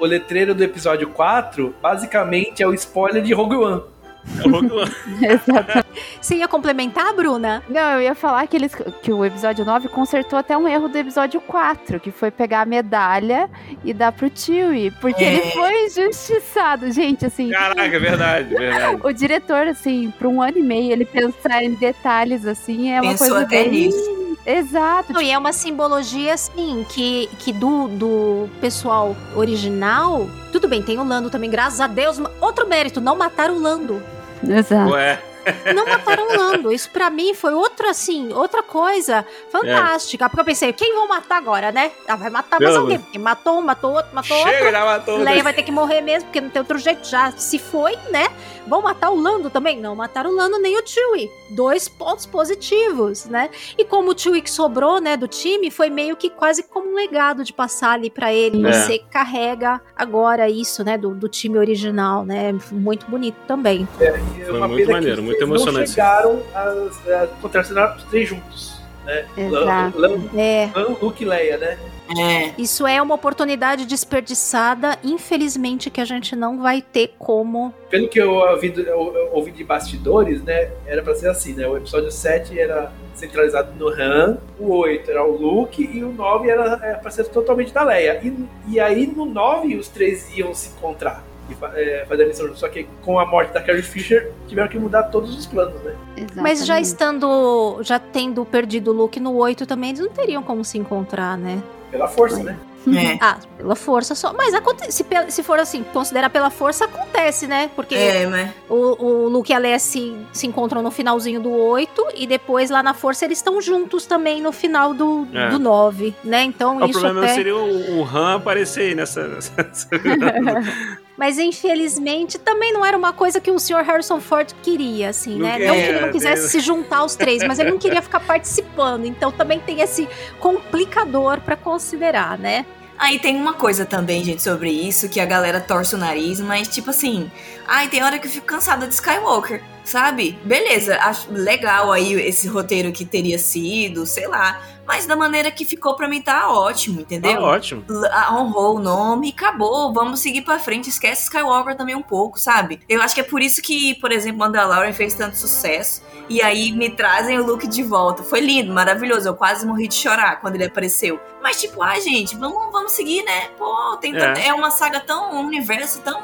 o letreiro do episódio 4, basicamente, é o spoiler de Rogue One. Você ia complementar, Bruna? Não, eu ia falar que, eles, que o episódio 9 consertou até um erro do episódio 4, que foi pegar a medalha e dar pro Chewie, porque É. ele foi injustiçado, gente, assim. Caraca, é verdade, verdade. O diretor, assim, por um ano e meio, ele pensar em detalhes, assim, é uma Pensou coisa até bem... nisso. Exato. Não, e é uma simbologia, assim, que, que do, do pessoal original. Tudo bem, tem o Lando também, graças a Deus. Outro mérito, não mataram o Lando. Exato. Ué. Não mataram o Lando. Isso pra mim foi outro, assim, outra coisa fantástica. Porque eu pensei, quem vão matar agora, né? Ah, vai matar mais alguém. Porque matou um, matou outro, matou Chega, outro. já matou. Leia vai ter que morrer mesmo, porque não tem outro jeito. Já se foi, né? Vão matar o Lando também? Não mataram o Lando nem o Chewie. Dois pontos positivos, né? E como o Chewie que sobrou, né, do time, foi meio que quase como um legado de passar ali pra ele. É. Você carrega agora isso, né, do, do time original, né? Muito bonito também. É Foi uma muito pena maneiro, que muito eles emocionante. Não chegaram a, a contracenar os três juntos, né? Exato. Lan- Lan- É. Luke e Leia, né? É. Isso é uma oportunidade desperdiçada, infelizmente, que a gente não vai ter como. Pelo que eu ouvi, eu- eu ouvi de bastidores, né? Era pra ser assim, né? O episódio 7 era centralizado no Han, o 8 era o Luke e o 9 era, era pra ser totalmente da Leia. E, e aí no 9 os três iam se encontrar e é, fazer a missão. Só que com a morte da Carrie Fisher tiveram que mudar todos os planos, né? Mas já Exatamente. estando. Já tendo perdido o Luke no 8 também, eles não teriam como se encontrar, né? Pela força, né? É. Ah, pela força só. Mas se, se for assim, considerar pela força, acontece, né? Porque É, mas. o, o Luke e a Leia se, se encontram no finalzinho do 8 e depois lá na força eles estão juntos também no final do, É. do 9, né? Então O isso problema até... seria o, o Han aparecer nessa- nessa- Mas infelizmente também não era uma coisa que o Sr. Harrison Ford queria, assim, Não né? Não que ele queria, não quisesse né? se juntar aos três, mas ele não queria ficar participando. Então também tem esse complicador pra considerar, né? Aí tem uma coisa também, gente, sobre isso, que a galera torce o nariz, mas tipo assim, ai, tem hora que eu fico cansada de Skywalker, sabe? Beleza, acho legal aí esse roteiro que teria sido, sei lá. Mas da maneira que ficou pra mim tá ótimo, entendeu? Tá ótimo. Ah, honrou o nome e acabou. Vamos seguir pra frente. Esquece Skywalker também um pouco, sabe? Eu acho que é por isso que, por exemplo, Mandalorian fez tanto sucesso. E aí me trazem o Luke de volta. Foi lindo, maravilhoso. Eu quase morri de chorar quando ele apareceu. Mas, tipo, ai, gente, vamos, vamos seguir, né? Pô, tem É. é. uma saga tão. um universo tão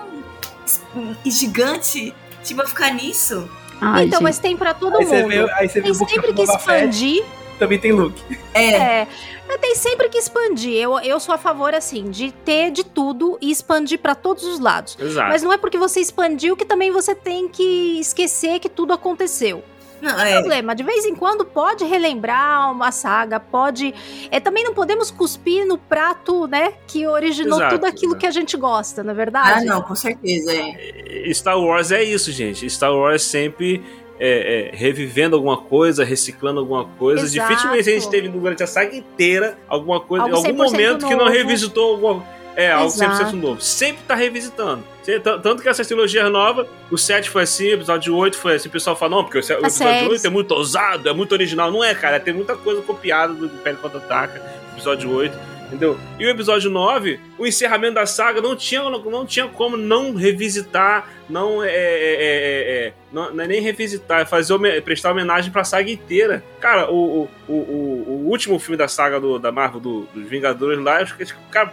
gigante. Tipo, vai ficar nisso. Ai, então, gente. mas tem pra todo Aí você mundo. vê, aí você Tem sempre que expandir. também tem Luke. É. É, mas tem sempre que expandir. Eu, eu sou a favor, assim, de ter de tudo e expandir pra todos os lados. Exato. Mas não é porque você expandiu que também você tem que esquecer que tudo aconteceu. Não, é. problema, de vez em quando pode relembrar uma saga, pode. É, também não podemos cuspir no prato, né? Que originou Exato, tudo aquilo exato. que a gente gosta, na é Ah, verdade? não, com certeza. É. Star Wars é isso, gente. Star Wars sempre é, é, revivendo alguma coisa, reciclando alguma coisa. Exato. Dificilmente a gente teve durante a saga inteira alguma coisa, Algo algum 100% momento que não revisitou alguma. É, algo 100% Exato. novo. Sempre tá revisitando. Tanto que essa trilogia nova, o 7 foi assim, o episódio 8 foi assim. O pessoal fala, não, porque o episódio séries. 8 é muito ousado, é muito original. Não é, cara. Tem muita coisa copiada do Império Contra-Ataca, episódio 8. Entendeu? E o episódio 9, o encerramento da saga não tinha, não tinha como não revisitar, não é, é, é, é, é, não, não é nem revisitar, fazer prestar homenagem pra saga inteira. Cara, o, o, o, o- último filme da saga do, da Marvel, do- dos Vingadores lá, os,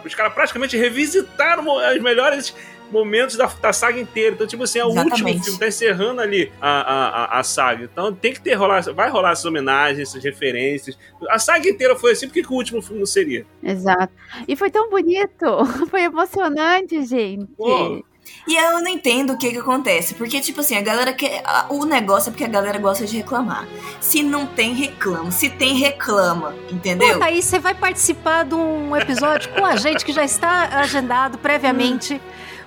os caras praticamente revisitaram os melhores momentos da, da saga inteira. Então, tipo assim, é o último Exatamente. filme, tá encerrando ali a, a, a, a saga. Então tem que ter rolar, vai rolar essas homenagens, essas referências. A saga inteira foi assim, por que, que o último filme não seria? Exato. E foi tão bonito. Foi emocionante, gente. Pô. E eu não entendo o que que acontece. Porque, tipo assim, a galera quer. a- O negócio é porque a galera gosta de reclamar. Se não tem, reclama. Se tem, reclama. Entendeu? Pô, Thaís, você vai participar de um episódio com a gente que já está agendado previamente.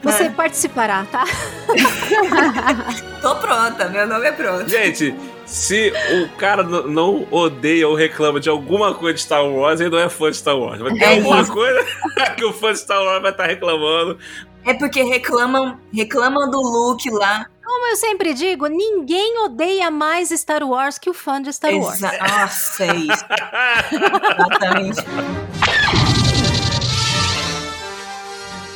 Você É. participará, tá? Tô pronta, meu nome é pronto. Gente, se o cara não odeia ou reclama de alguma coisa de Star Wars, ele não é fã de Star Wars. Vai ter É alguma isso. coisa que o fã de Star Wars vai estar reclamando. É porque reclamam, reclamam do look lá. Como eu sempre digo, ninguém odeia mais Star Wars que o fã de Star Wars. Exa Nossa, é isso. Exatamente.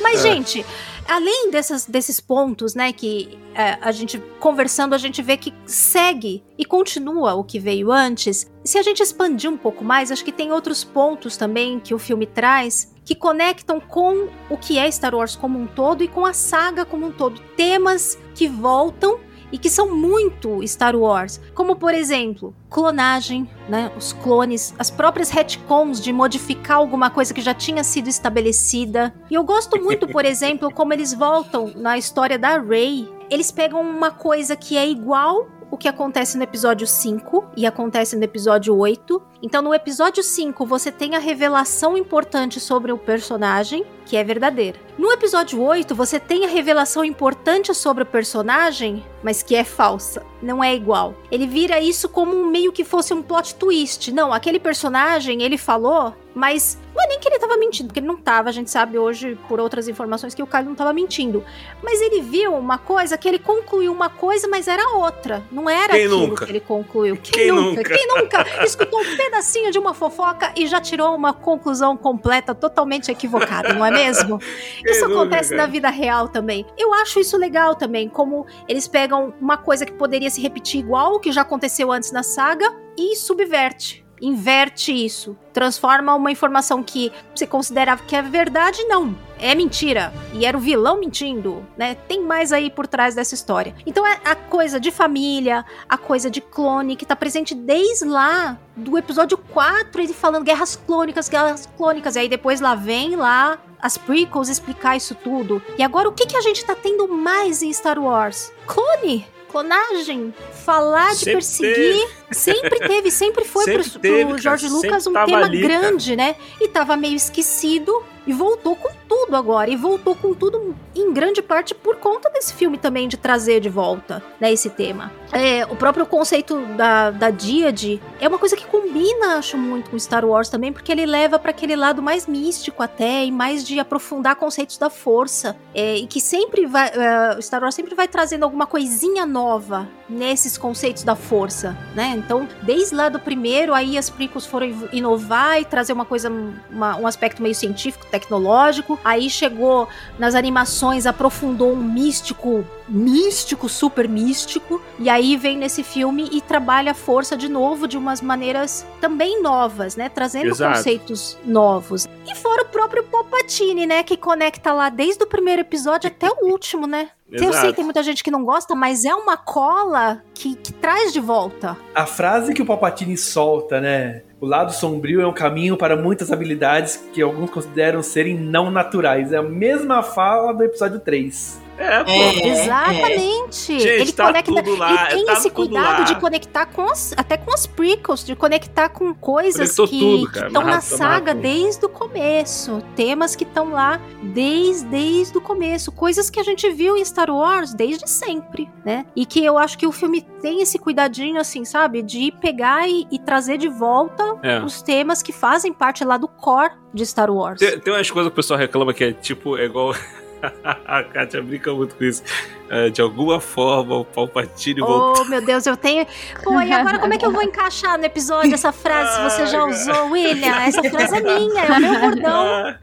Mas, gente, além dessas, desses pontos, né, que é, a gente conversando, a gente vê que segue e continua o que veio antes. Se a gente expandir um pouco mais, acho que tem outros pontos também que o filme traz que conectam com o que é Star Wars como um todo e com a saga como um todo. Temas que voltam e que são muito Star Wars, como por exemplo, clonagem, né, os clones, as próprias retcons de modificar alguma coisa que já tinha sido estabelecida. E eu gosto muito, por exemplo, como eles voltam na história da Rey. Eles pegam uma coisa que é igual o que acontece no episódio 5 e acontece no episódio 8. Então, no episódio 5, você tem a revelação importante sobre o personagem, que é verdadeira. No episódio 8, você tem a revelação importante sobre o personagem, mas que é falsa. Não é igual. Ele vira isso como um, meio que fosse um plot twist. Não, aquele personagem, ele falou, mas não é nem que ele tava mentindo, porque ele não tava. A gente sabe hoje, por outras informações, que o Kylo não tava mentindo. Mas ele viu uma coisa que ele concluiu uma coisa, mas era outra. Não era Quem aquilo nunca? que ele concluiu. Quem, Quem nunca? nunca? Quem nunca escutou um pedacinho de uma fofoca e já tirou uma conclusão completa, totalmente equivocada, não é mesmo? Quem Isso nunca, acontece cara? na vida real também. Eu acho isso legal também, como eles pegam uma coisa que poderia se repetir igual o que já aconteceu antes na saga e subverte. Inverte isso. Transforma uma informação que você considerava que é verdade, não. É mentira. E era o vilão mentindo, né? Tem mais aí por trás dessa história. Então é a coisa de família, a coisa de clone, que tá presente desde lá do episódio 4, ele falando guerras clônicas, guerras clônicas. E aí depois lá vem lá as prequels explicar isso tudo. E agora o que, que a gente tá tendo mais em Star Wars? Clone! Clonagem, falar de Sempre perseguir, sempre teve, sempre foi Sempre pro, pro teve, cara, Lucas um tema ali, cara. grande, né? E tava meio esquecido e voltou com tudo agora. E voltou com tudo em grande parte por conta desse filme também de trazer de volta, né, esse tema. É, o próprio conceito da, da Díade é uma coisa que combina, acho, muito com Star Wars também, porque ele leva para aquele lado mais místico até, e mais de aprofundar conceitos da força. É, e que sempre vai. é, Star Wars sempre vai trazendo alguma coisinha nova nesses conceitos da força, né? Então, desde lá do primeiro, aí as prequels foram inovar e trazer uma coisa, uma- um aspecto meio científico, tecnológico. Aí chegou nas animações, aprofundou um místico, místico, super místico. E aí vem nesse filme e trabalha a força de novo de umas maneiras também novas, né? Trazendo Exato. conceitos novos. E fora o próprio Palpatine, né? Que conecta lá desde o primeiro episódio até o último, né? Eu sei Exato. que tem muita gente que não gosta, mas é uma cola que, que traz de volta. A frase que o Palpatine solta, né? O lado sombrio é um caminho para muitas habilidades que alguns consideram serem não naturais. É a mesma fala do episódio 3. É, pô. Exatamente. Gente, ele tá conecta, tudo lá, ele tem tá esse cuidado lá. de conectar com as, até com as prequels, de conectar com coisas Conectou que tudo, cara, estão na amarrado, saga desde o começo, temas que estão lá desde desde o começo, coisas que a gente viu em Star Wars desde sempre, né? E que eu acho que o filme tem esse cuidadinho assim, sabe, de pegar e, e trazer de volta É. os temas que fazem parte lá do core de Star Wars. Tem, tem umas coisas que o pessoal reclama que é tipo, é igual. a Kátia brinca muito com isso. É, de alguma forma, o Palpatine voltou. Oh, meu Deus, eu tenho. Pô, e agora como é que eu vou encaixar no episódio essa frase? Se você já usou, William, essa frase é minha, é o meu bordão. Ah,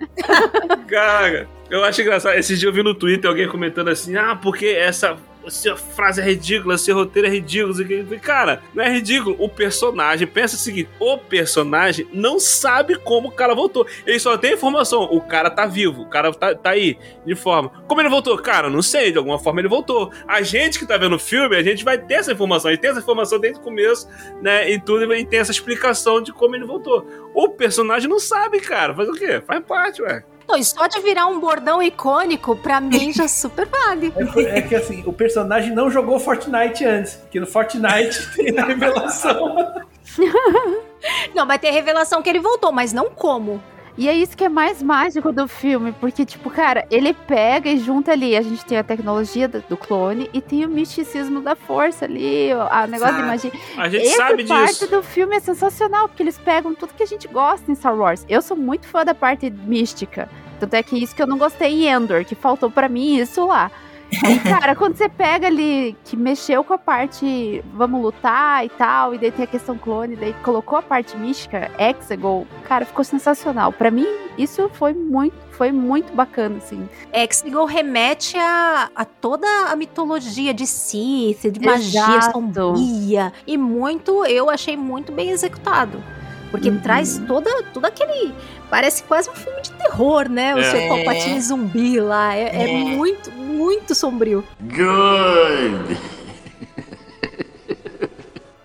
Cara, eu acho engraçado. Esse dia eu vi no Twitter alguém comentando assim: ah, porque essa. Essa frase é ridícula, esse roteiro é ridículo. Cara, não é ridículo. O personagem, pensa o seguinte: o personagem não sabe como o cara voltou. Ele só tem informação: o cara tá vivo, o cara tá, tá aí, de forma. Como ele voltou? Cara, não sei, de alguma forma ele voltou. A gente que tá vendo o filme, a gente vai ter essa informação. A gente tem essa informação desde o começo, né? E tudo, e tem essa explicação de como ele voltou. O personagem não sabe, cara. Faz o quê? Faz parte, ué. Não, e só de virar um bordão icônico, pra mim já super vale. É, é que assim, o personagem não jogou Fortnite antes, porque no Fortnite tem a revelação. Não, vai ter revelação que ele voltou, mas não como. E é isso que é mais mágico do filme, porque, tipo, cara, ele pega e junta ali. A gente tem a tecnologia do, clone e tem o misticismo da força ali, o a negócio de magia. A gente Essa sabe parte disso. do filme é sensacional, porque eles pegam tudo que a gente gosta em Star Wars. Eu sou muito fã da parte mística. Tanto é que isso que eu não gostei em Endor, que faltou pra mim isso lá. E, cara, quando você pega ali, que mexeu com a parte vamos lutar e tal, e daí tem a questão clone, daí colocou a parte mística, Exegol, cara, ficou sensacional. Pra mim, isso foi muito, foi muito bacana, assim. Exegol remete a, a toda a mitologia de Sith, de magia sombria. E muito, eu achei muito bem executado. Porque Uhum. traz toda, todo aquele. Parece quase um filme de terror, né? O É. seu Palpatine zumbi lá. É, é É. muito, muito sombrio. Good.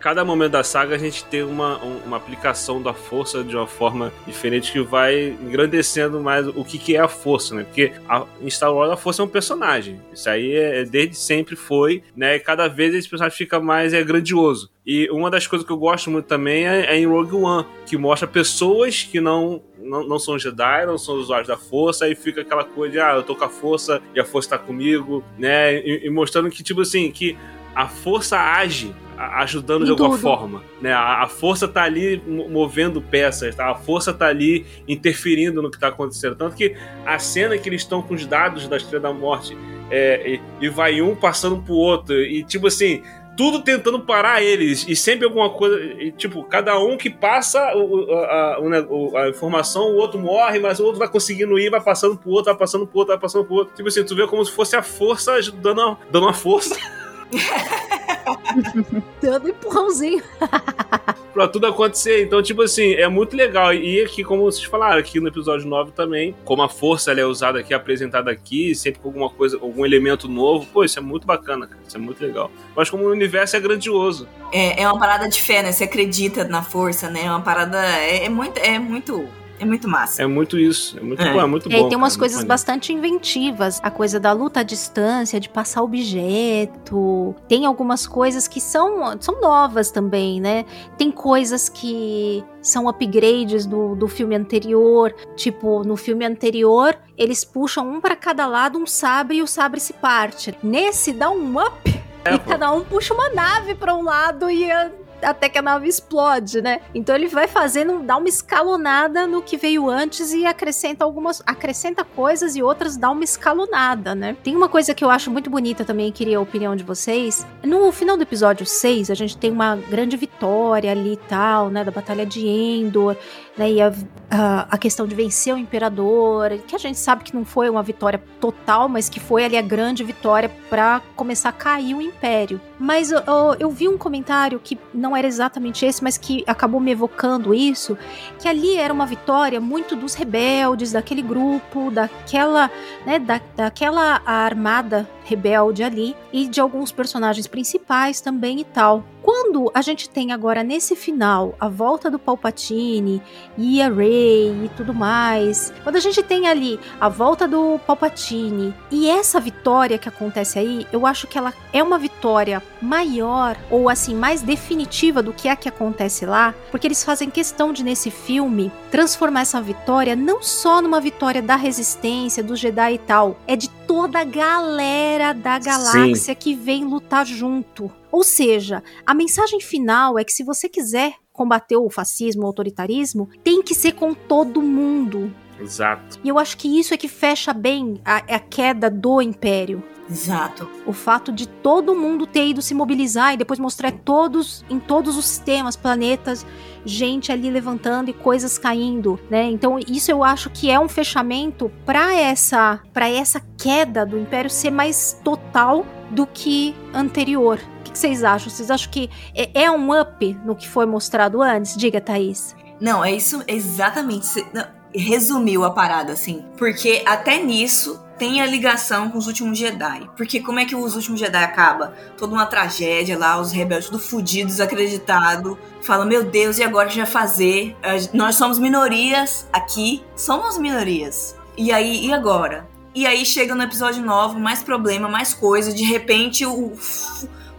Cada momento da saga a gente tem uma, um- uma aplicação da força de uma forma diferente que vai engrandecendo mais o que, que é a força, né? Porque a, em Star Wars a força é um personagem. Isso aí é, desde sempre foi, né? E cada vez esse personagem fica mais é, grandioso. E uma das coisas que eu gosto muito também é, é em Rogue One, que mostra pessoas que não, não, não são Jedi, não são usuários da força, aí fica aquela coisa de, ah, eu tô com a força e a força tá comigo, né? E, e mostrando que, tipo assim, que a força age ajudando Em de alguma tudo. forma, né? A, a força tá ali mo- movendo peças, tá? A força tá ali interferindo no que tá acontecendo. Tanto que a cena que eles estão com os dados da Estrela da Morte é, e, e vai um passando pro outro e tipo assim, tudo tentando parar eles e sempre alguma coisa, e, tipo, cada um que passa o- a, o- a informação, o outro morre, mas o outro vai conseguindo ir, vai passando pro outro, vai passando pro outro, vai passando pro outro. Tipo assim, tu vê como se fosse a força dando uma, dando uma força Dando empurrãozinho. pra tudo acontecer. Então, tipo assim, é muito legal. E aqui, como vocês falaram, aqui no episódio 9 também, como a força ela é usada aqui, apresentada aqui, sempre com alguma coisa, algum elemento novo, pô, isso é muito bacana, cara. Isso é muito legal. Mas como o universo é grandioso. É, é uma parada de fé, né? Você acredita na força, né? É uma parada. É, é muito. É muito. É muito massa. É muito isso. É muito É. bom, é muito E aí bom. tem umas cara, coisas bastante inventivas. A coisa da luta à distância, de passar objeto. Tem algumas coisas que são, são novas também, né? Tem coisas que são upgrades do, do filme anterior. Tipo, no filme anterior, eles puxam um pra cada lado um sabre e o sabre se parte. Nesse dá um up É, e pô. cada um puxa uma nave pra um lado e a- até que a nave explode, né? Então ele vai fazendo, dá uma escalonada no que veio antes e acrescenta algumas, acrescenta coisas e outras dá uma escalonada, né? Tem uma coisa que eu acho muito bonita também, queria a opinião de vocês. No final do episódio 6, a gente tem uma grande vitória ali e tal, né, da batalha de Endor, né, e a, a, a questão de vencer o imperador, que a gente sabe que não foi uma vitória total, mas que foi ali a grande vitória pra começar a cair o império. Mas eu, eu- vi um comentário que não era exatamente esse, mas que acabou me evocando isso, que ali era uma vitória muito dos rebeldes, daquele grupo, daquela, né, da, daquela armada rebelde ali e de alguns personagens principais também e tal. Quando a gente tem agora nesse final a volta do Palpatine e a Rey e tudo mais, quando a gente tem ali a volta do Palpatine e essa vitória que acontece aí, eu acho que ela é uma vitória maior ou assim mais definitiva do que a que acontece lá, porque eles fazem questão de nesse filme transformar essa vitória não só numa vitória da resistência, do Jedi e tal, é de toda a galera da galáxia que vem lutar junto. Ou seja, a mensagem final é que se você quiser combater o fascismo, o autoritarismo, tem que ser com todo mundo. Exato. E eu acho que isso é que fecha bem a, a queda do império. Exato. O fato de todo mundo ter ido se mobilizar e depois mostrar todos em todos os sistemas, planetas, gente ali levantando e coisas caindo, né? Então isso eu acho que é um fechamento para essa para essa queda do império ser mais total do que anterior. O que que vocês acham? Vocês acham que é, é um up no que foi mostrado antes? Diga, Thaís. Não, é isso exatamente. Não, resumiu a parada, assim. Porque até nisso tem a ligação com os últimos Jedi. Porque como é que os últimos Jedi acaba? Toda uma tragédia lá, os rebeldes tudo fudidos, desacreditado. Fala, meu Deus, e agora o que a gente vai fazer? Nós somos minorias aqui, somos minorias. E aí, e agora? E aí chega no episódio 9, mais problema, mais coisa. De repente, o,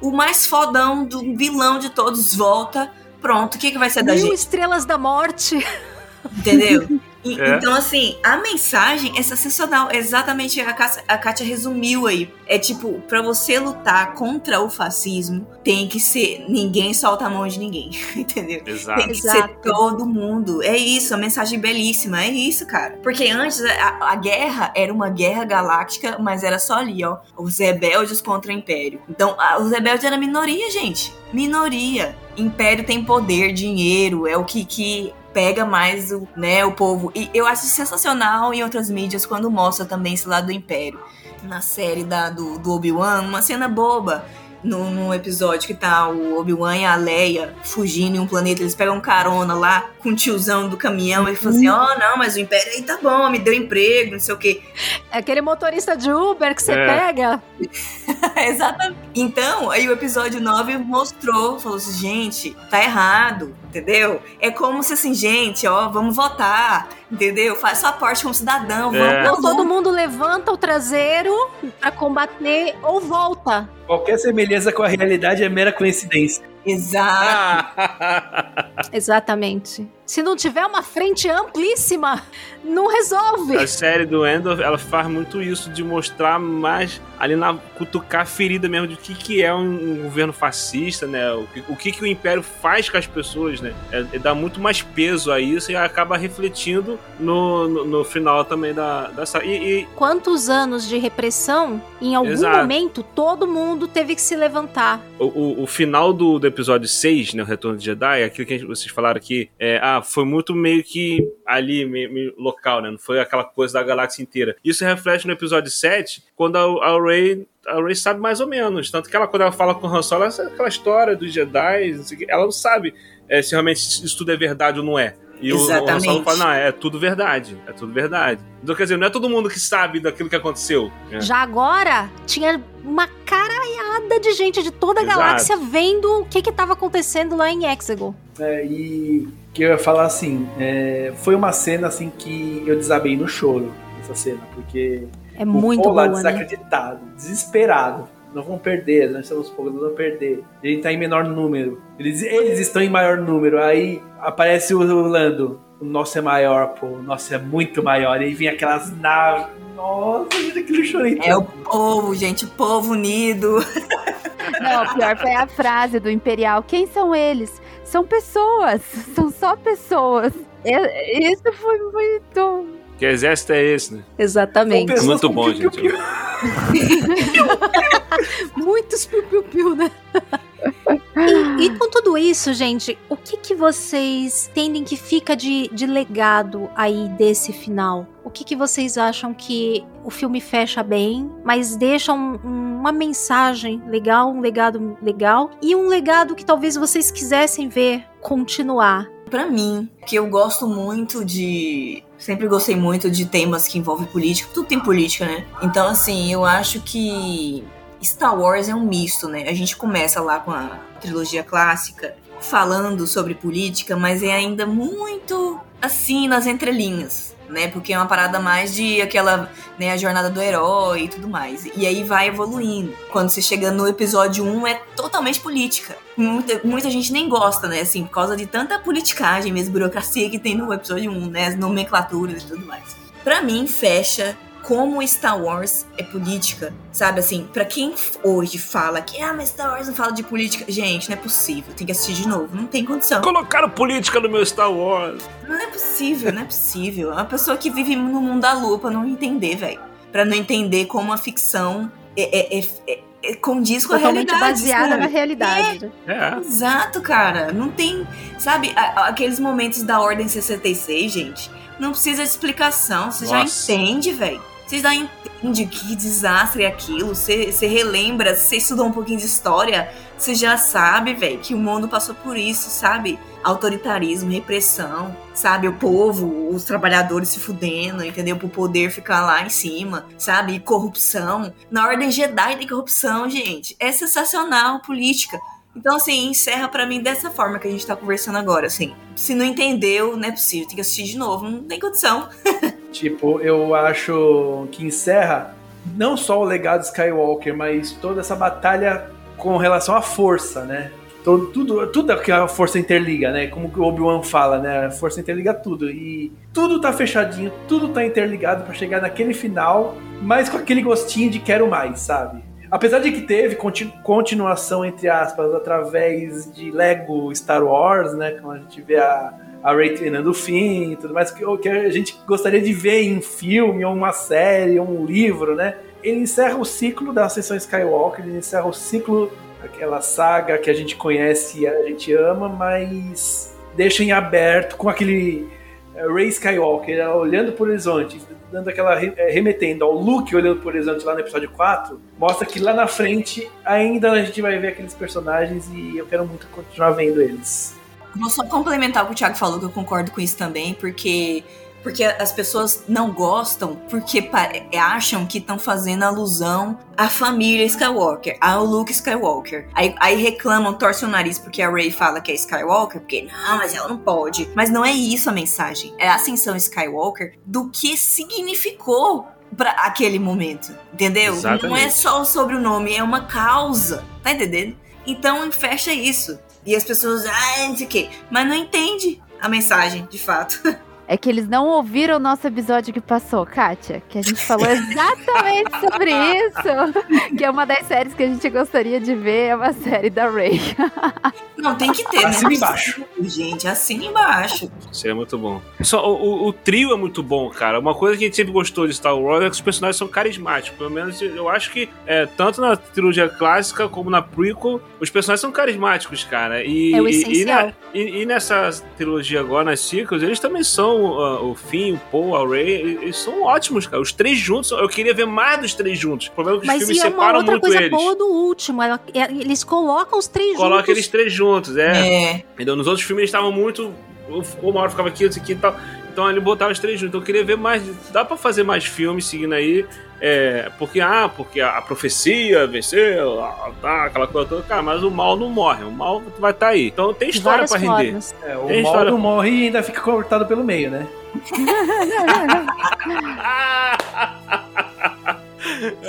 o mais fodão do vilão de todos volta. Pronto, o que, que vai ser da Mil gente? estrelas da morte. Entendeu? E- É. Então, assim, a mensagem é sensacional. Exatamente a, Cássia- a Kátia resumiu aí. É tipo, pra você lutar contra o fascismo, tem que ser. Ninguém solta a mão de ninguém. Entendeu? Exato. Tem que Exato. ser todo mundo. É isso, a mensagem belíssima. É isso, cara. Porque antes a, a guerra era uma guerra galáctica, mas era só ali, ó. Os rebeldes contra o Império. Então, a- os rebeldes eram minoria, gente. Minoria. Império tem poder, dinheiro, é o que, que pega mais o, né, o povo. E eu acho sensacional em outras mídias quando mostra também esse lado do Império. Na série da, do, do Obi-Wan, uma cena boba. No, no episódio que tá o Obi-Wan e a Leia fugindo em um planeta, eles pegam carona lá com o tiozão do caminhão e falam assim: Ó, não, mas o Império aí tá bom, me deu emprego, não sei o quê. É aquele motorista de Uber que você É. pega. Exatamente. Então, aí o episódio 9 mostrou, falou assim, gente, tá errado, entendeu? É como se assim, gente, ó, vamos votar, entendeu? Faz sua parte como cidadão, vamos, É. Não, todo mundo levanta o traseiro pra combater ou volta. Qualquer semelhança com a realidade é mera coincidência. Exato. Exatamente. Se não tiver uma frente amplíssima, não resolve. A série do Endor, ela faz muito isso de mostrar mais ali na cutucar a ferida mesmo de o que, que é um, um governo fascista, né? O, que, o que, que o império faz com as pessoas, né? É, é dá muito mais peso a isso e acaba refletindo no, no, no final também da, da série. E, e Quantos anos de repressão, em algum Exato. momento, todo mundo teve que se levantar. o, o, o final do, do episódio 6, né? O Retorno de Jedi, aquilo que vocês falaram aqui, é, ah, foi muito meio que ali, meio, meio local, né? Não foi aquela coisa da galáxia inteira. Isso reflete no episódio 7, quando a, a Rey. A Rey sabe mais ou menos. Tanto que ela, quando ela fala com o Han Solo, essa- aquela história dos Jedi, não sei o quê, ela não sabe é, se realmente isso tudo é verdade ou não é. E o- o Han Exatamente. Solo fala, não, é tudo verdade. É tudo verdade. Então, quer dizer, não é todo mundo que sabe daquilo que aconteceu. né? Já agora, tinha uma caralhada de gente de toda a Exato. galáxia vendo o que que tava acontecendo lá em Exegol. É, e que eu ia falar assim, é, foi uma cena assim que eu desabei no choro, essa cena, porque É o muito povo lá boa, né? desacreditado, desesperado. Não vão perder, nós estamos poucos, não vão perder. Ele tá em menor número. Eles, eles estão em maior número. Aí aparece o Lando. O nosso é maior, pô. O nosso é muito maior. E aí vem aquelas naves. Nossa, gente, aquele chorei. É o povo, gente, o povo unido. Não, pior foi a frase do Imperial. Quem são eles? São pessoas. São só pessoas. É- Isso foi muito. Que exército é esse, né? Exatamente. Muito bom, gente. Muitos piu-piu-piu, né? e, e com tudo isso, gente, o que, que vocês entendem que fica de, de legado aí desse final? O que, que vocês acham que o filme fecha bem, mas deixa um- um- uma mensagem legal, um legado legal e um legado que talvez vocês quisessem ver continuar? Pra mim, que eu gosto muito de. Sempre gostei muito de temas que envolvem política. Tudo tem política, né? Então, assim, eu acho que Star Wars é um misto, né? A gente começa lá com a trilogia clássica falando sobre política, mas é ainda muito assim nas entrelinhas, né? Porque é uma parada mais de aquela, né, a jornada do herói e tudo mais. E aí vai evoluindo. Quando você chega no episódio 1 é totalmente política. Muita, muita gente nem gosta, né? Assim, por causa de tanta politicagem mesmo, burocracia que tem no episódio 1, né? As nomenclaturas e tudo mais. Pra mim, fecha como Star Wars é política, sabe? Assim, pra quem hoje fala que, ah, mas Star Wars não fala de política. Gente, não é possível. Tem que assistir de novo. Não tem condição. Colocaram política no meu Star Wars. Não é possível, não é possível. É uma pessoa que vive no mundo da lua pra não entender, velho. Pra não entender como a ficção é, é- é- é- é- condiz com a Totalmente realidade. baseada sabe? na realidade. né? É. Exato, cara. Não tem. Sabe, a- a- aqueles momentos da Ordem 66, gente. Não precisa de explicação. Você já Nossa. entende, velho. Você já entende que desastre é aquilo. Você, relembra, você estudou um pouquinho de história. Você já sabe, velho, que o mundo passou por isso, sabe? Autoritarismo, repressão, sabe? O povo, os trabalhadores se fudendo, entendeu? Pro poder ficar lá em cima, sabe? E corrupção. Na Ordem Jedi tem corrupção, gente. É sensacional política. Então, assim, encerra pra mim dessa forma que a gente tá conversando agora, assim. Se não entendeu, não é possível, tem que assistir de novo, não tem condição. Tipo, eu acho que encerra não só o legado Skywalker, mas toda essa batalha com relação à força, né? Todo, tudo, tudo que a força interliga, né? Como o Obi-Wan fala, né? A força interliga tudo. E tudo tá fechadinho, tudo tá interligado pra chegar naquele final, mas com aquele gostinho de quero mais, sabe? Apesar de que teve conti- continuação, entre aspas, através de Lego Star Wars, né? Quando a gente vê a, a Rey treinando o fim e tudo mais, que, que a gente gostaria de ver em filme, ou uma série, ou um livro, né? Ele encerra o ciclo da Ascensão Skywalker, ele encerra o ciclo daquela saga que a gente conhece e a gente ama, mas deixa em aberto com aquele eh, Rey Skywalker olhando pro horizonte, dando aquela eh, remetendo ao Luke olhando pro horizonte lá no episódio 4, mostra que lá na frente ainda a gente vai ver aqueles personagens e eu quero muito continuar vendo eles. Vou só complementar o que o Thiago falou, que eu concordo com isso também, porque Porque as pessoas não gostam porque pa- acham que estão fazendo alusão à família Skywalker, ao Luke Skywalker. Aí, aí reclamam, torcem o nariz porque a Rey fala que é Skywalker, porque não, mas ela não pode. Mas não é isso a mensagem. É a ascensão Skywalker do que significou para aquele momento, entendeu? Não é Exatamente. só sobre o nome, é uma causa, tá entendendo? Então fecha isso. E as pessoas, ah, não sei o quê, mas não entende a mensagem, de fato. É que eles não ouviram o nosso episódio que passou, Kátia. Que a gente falou exatamente sobre isso. Que é uma das séries que a gente gostaria de ver, é uma série da Ray. Não, tem que ter, Assina né? embaixo. Gente, assina embaixo. Seria muito bom. Só, o, o- o trio é muito bom, cara. Uma coisa que a gente sempre gostou de Star Wars é que os personagens são carismáticos. Pelo menos eu acho que, é, tanto na trilogia clássica como na prequel, os personagens são carismáticos, cara. E, É o e- e, essencial. na- e- e nessa trilogia agora, nas sequels, eles também são ah, o Finn, o Paul, a Rey. Eles são ótimos, cara. Os três juntos, eu queria ver mais dos três juntos. O problema é que os Mas filmes e é uma separam outra muito coisa eles. boa do último. ela- é- eles colocam os três Coloca juntos. eles três juntos, é. É. Entendeu? Nos outros filmes eles estavam muito. Uma hora ficava aqui, outro aqui e tal. Então ele botava os três juntos. Então eu queria ver mais. Dá pra fazer mais filmes seguindo aí. É, porque, ah, porque a, a profecia venceu, ah, tá, aquela coisa toda. Cara, mas o mal não morre. O mal vai estar aí. Então tem história pra render. É, o Tem mal história- não morre e ainda fica cortado pelo meio, né?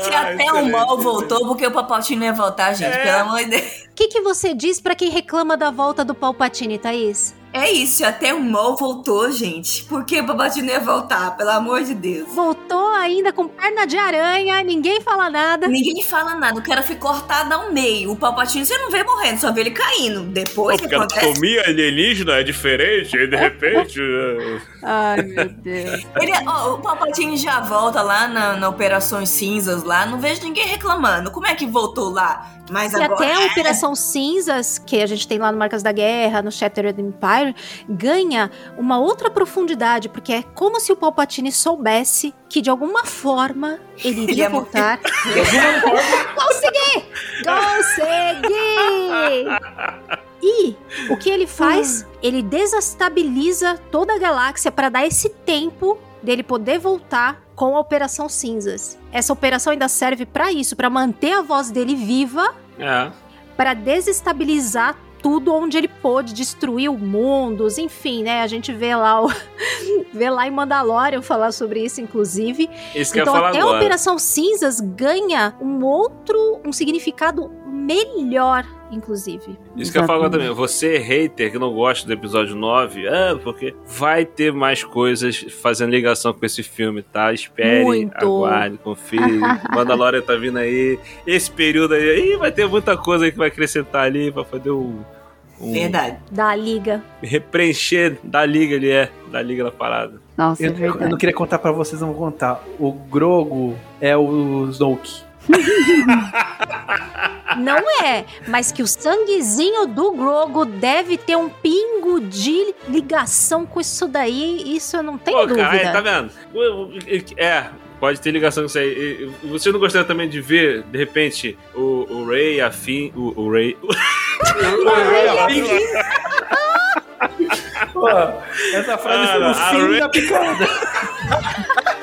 Se Ah, até o mal voltou, porque o Palpatine ia voltar, gente, É. pelo amor de Deus. O que, que você diz pra quem reclama da volta do Palpatine, Thaís? É isso, até o mal voltou, gente. Por que o Palpatine ia voltar, pelo amor de Deus? Voltou ainda com perna de aranha, ninguém fala nada. Ninguém fala nada, o cara foi cortado ao meio. O Palpatine você não vê morrendo, só vê ele caindo. Depois que Porque a acontece. anatomia alienígena é diferente, aí de repente. é- Ai, meu Deus. Ele, ó, o Palpatine já volta lá na, na Operações Cinzas lá, não vejo ninguém reclamando. Como é que voltou lá? Mas E agora. até a Operação Cinzas, que a gente tem lá no Marcas da Guerra, no Shattered Empire, ganha uma outra profundidade, porque é como se o Palpatine soubesse que de alguma forma ele Ele iria ia morrer. voltar. Consegui! Consegui! E o que ele faz? Ele desestabiliza toda a galáxia para dar esse tempo dele poder voltar com a Operação Cinzas. Essa operação ainda serve para isso, para manter a voz dele viva É. para desestabilizar tudo onde ele pôde, destruir o mundos, enfim, né? A gente vê lá o vê lá em Mandalorian falar sobre isso, inclusive. Isso então até a agora. Operação Cinzas ganha um outro, um significado melhor, inclusive. Isso que eu falo agora também. Você, hater, que não gosta do episódio 9, é, porque vai ter mais coisas fazendo ligação com esse filme, tá? Espere, Muito. aguarde, confie. Mandalorian tá vindo aí. Esse período aí, ih, vai ter muita coisa aí que vai acrescentar ali pra fazer o. Um, Verdade. Da liga. Preencher da liga ali, é. Da liga da parada. Nossa, é Eu, eu verdade. não queria contar pra vocês, não vou contar. O Grogo é o Snoke. Não é, mas que o sanguezinho do Grogo deve ter um pingo de ligação com isso daí, isso eu não tenho Pô, dúvida. cara, tá vendo? O- o- É, pode ter ligação com isso aí. Você não gostaria também de ver, de repente, o, o Ray, a Finn. O, o Ray. Pô, essa frase foi Cara, o a fim Rey- da picada.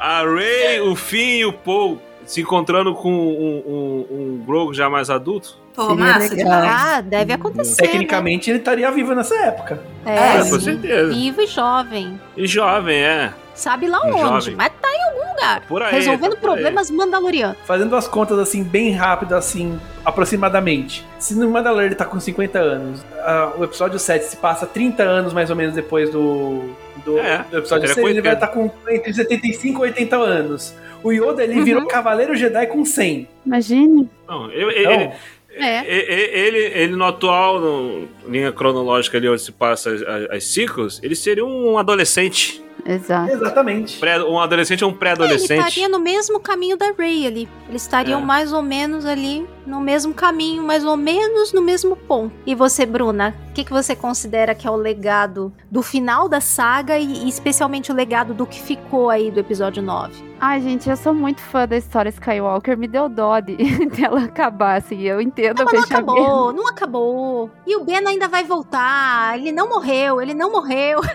A Ray, o Finn e o Paul se encontrando com um, um, um Grogu já mais adulto? Pô, massa. Ah, deve acontecer. Tecnicamente ele estaria vivo nessa época. Né? É, É, com certeza. Vivo e jovem. E jovem, é. Sabe lá Um onde, jovem. mas tá em algum lugar. Por aí, resolvendo tá por aí. problemas mandalorianos. Fazendo as contas assim, bem rápido, assim, aproximadamente. Se no Mandalorian ele tá com 50 anos, ah, o episódio 7 se passa 30 anos mais ou menos depois do, do, É, do episódio ele é 6, ele vai 80. estar com entre 75 e 80 anos. O Yoda ele virou Cavaleiro Jedi com 100. Imagine. Não, eu- ele, Então, ele, É. ele, ele no atual, no linha cronológica ali onde se passa as, as, as ciclos, ele seria um adolescente. Exato. Exatamente. Pré- um adolescente ou um Ele pré-adolescente. estaria no mesmo caminho da Ray ali. Eles estariam É. mais ou menos ali no mesmo caminho, mais ou menos no mesmo ponto. E você, Bruna, o que, que você considera que é o legado do final da saga e, e especialmente o legado do que ficou aí do episódio 9? Ai, gente, eu sou muito fã da história Skywalker. Me deu dó de dela acabar, assim. Eu entendo Não, o mas não acabou, não acabou. E o Ben ainda vai voltar. Ele não morreu, ele não morreu.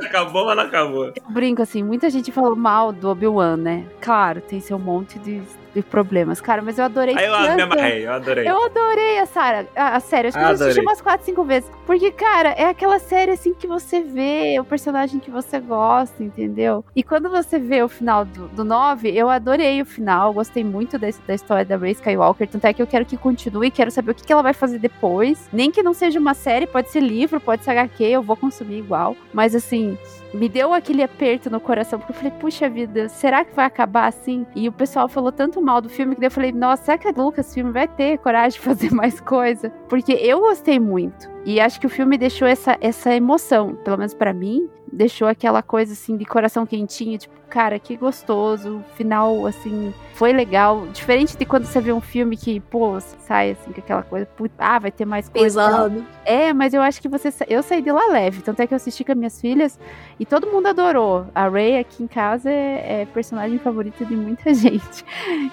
Acabou, mas não acabou. Eu brinco, assim, muita gente falou mal do Obi-Wan, né? Claro, tem seu monte de, de problemas. Cara, mas eu adorei Aí eu tanto. me amarrei, eu adorei. Eu adorei a Sarah, a, a série. Acho que eu assisti umas 4, 5 vezes. Porque, cara, é aquela série assim que você vê o personagem que você gosta, entendeu? E quando você vê o final do, do 9, eu adorei o final. Gostei muito desse- da história da Rey Skywalker. Tanto é que eu quero que continue, quero saber o que, que ela vai fazer depois. Nem que não seja uma série, pode ser livro, pode ser HQ, eu vou consumir igual. Mas assim. Me deu aquele aperto no coração, porque eu falei, puxa vida, será que vai acabar assim? E o pessoal falou tanto mal do filme que daí eu falei, nossa, será que a Lucasfilm vai ter coragem de fazer mais coisa? Porque eu gostei muito. E acho que o filme deixou essa, essa emoção, pelo menos pra mim, deixou aquela coisa assim de coração quentinho, tipo, cara, que gostoso, o final assim, foi legal. Diferente de quando você vê um filme que, pô, sai assim com aquela coisa, puta, ah, vai ter mais coisa. Pesado. É, mas eu acho que você eu saí de lá leve, tanto é que eu assisti com as minhas filhas e todo mundo adorou. A Ray aqui em casa é, é personagem favorita de muita gente.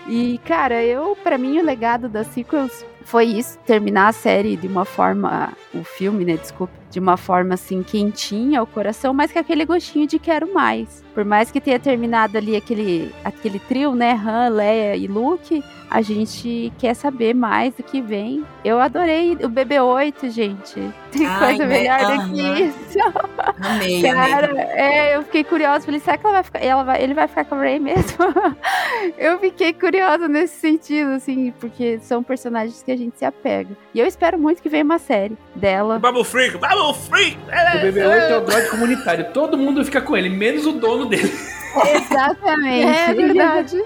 E cara, eu para mim o legado das sequels foi isso, terminar a série de uma forma, o filme, né, desculpa, de uma forma assim quentinha ao coração, mas com aquele gostinho de quero mais. Por mais que tenha terminado ali aquele aquele trio, né, Han, Leia e Luke, a gente quer saber mais do que vem. Eu adorei o BB-8, gente. Tem Ai, coisa né? melhor do que isso. Amei, Cara, amei. é, eu fiquei curiosa. Falei, será que ela vai ficar, ela vai, ele vai ficar com a Ray mesmo? eu fiquei curiosa nesse sentido, assim, porque são personagens que a gente se apega. E eu espero muito que venha uma série dela. Bubble Freak, Bubble Freak! O BB-8 é o droid comunitário. Todo mundo fica com ele, menos o dono dele. Exatamente. É verdade.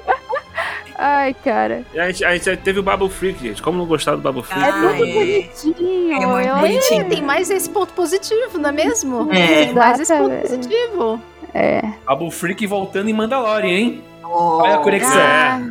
Ai, cara. A gente, a gente teve o Bubble Freak, gente. Como não gostar do Bubble Freak? É muito é. bonitinho. É muito bonitinho. Tem mais esse ponto positivo, não é mesmo? É. Tem mais esse ponto positivo. É. Babu Freak voltando em Mandalorian, hein? Oh. Olha a conexão. Ah,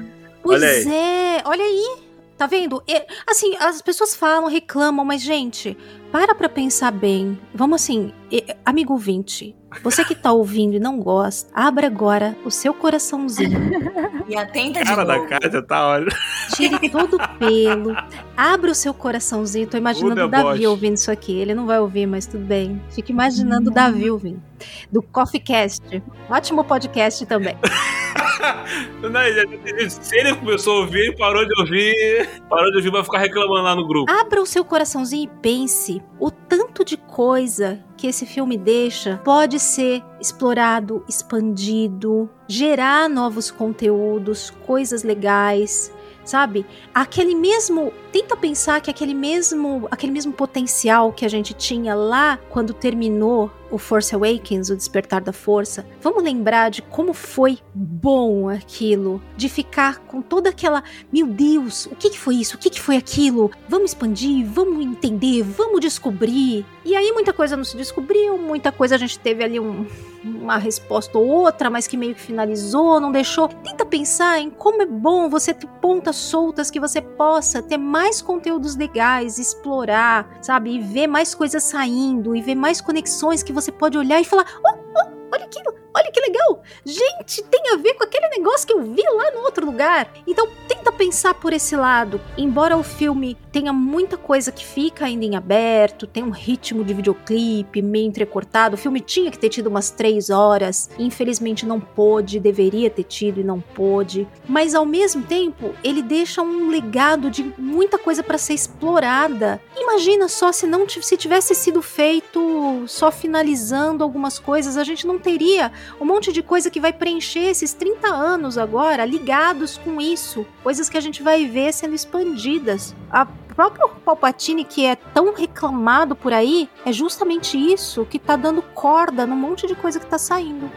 Pois Olha aí. é, olha aí. Tá vendo? É, assim, as pessoas falam, reclamam, mas, gente, para pra pensar bem. Vamos assim, é, amigo ouvinte, você que tá ouvindo e não gosta, abra agora o seu coraçãozinho, E atenta de Cara da novo. Kátia tá, olha. tire todo o pelo, abra o seu coraçãozinho. Tô imaginando O o Davi ouvindo isso aqui. Ele não vai ouvir, mas tudo bem. Fico imaginando o Davi ouvindo. Do CoffeeCast. Ótimo podcast também. Se ele começou a ouvir, parou de ouvir. Parou de ouvir, vai ficar reclamando lá no grupo. Abra o seu coraçãozinho e pense o tanto de coisa que esse filme deixa pode ser explorado, expandido, gerar novos conteúdos, coisas legais, sabe? Aquele mesmo, tenta pensar que aquele mesmo, aquele mesmo potencial que a gente tinha lá quando terminou o Force Awakens, o Despertar da Força. Vamos lembrar de como foi bom aquilo, de ficar com toda aquela meu Deus, o que, que foi isso? O que, que foi aquilo? Vamos expandir, vamos entender, vamos descobrir. E aí muita coisa não se descobriu, muita coisa a gente teve ali um- uma resposta ou outra, mas que meio que finalizou, não deixou. Tenta pensar em como é bom você ter pontas soltas que você possa ter mais conteúdos legais, explorar, sabe? E ver mais coisas saindo, e ver mais conexões que você pode olhar e falar: oh, oh, olha aquilo, olha que legal! Gente, tem a ver com aquele negócio que eu vi lá no outro lugar. Então tenta pensar por esse lado. Embora o filme tenha muita coisa que fica ainda em aberto, tem um ritmo de videoclipe meio entrecortado, o filme tinha que ter tido umas três horas, infelizmente não pôde, deveria ter tido e não pôde. Mas ao mesmo tempo, ele deixa um legado de muita coisa para ser explorada. Imagina só se não se tivesse sido feito só finalizando algumas coisas, a gente não teria um monte de coisa que vai preencher esses 30 anos agora ligados com isso, coisas que a gente vai ver sendo expandidas. A próprio Palpatine que é tão reclamado por aí, é justamente isso que tá dando corda num monte de coisa que tá saindo.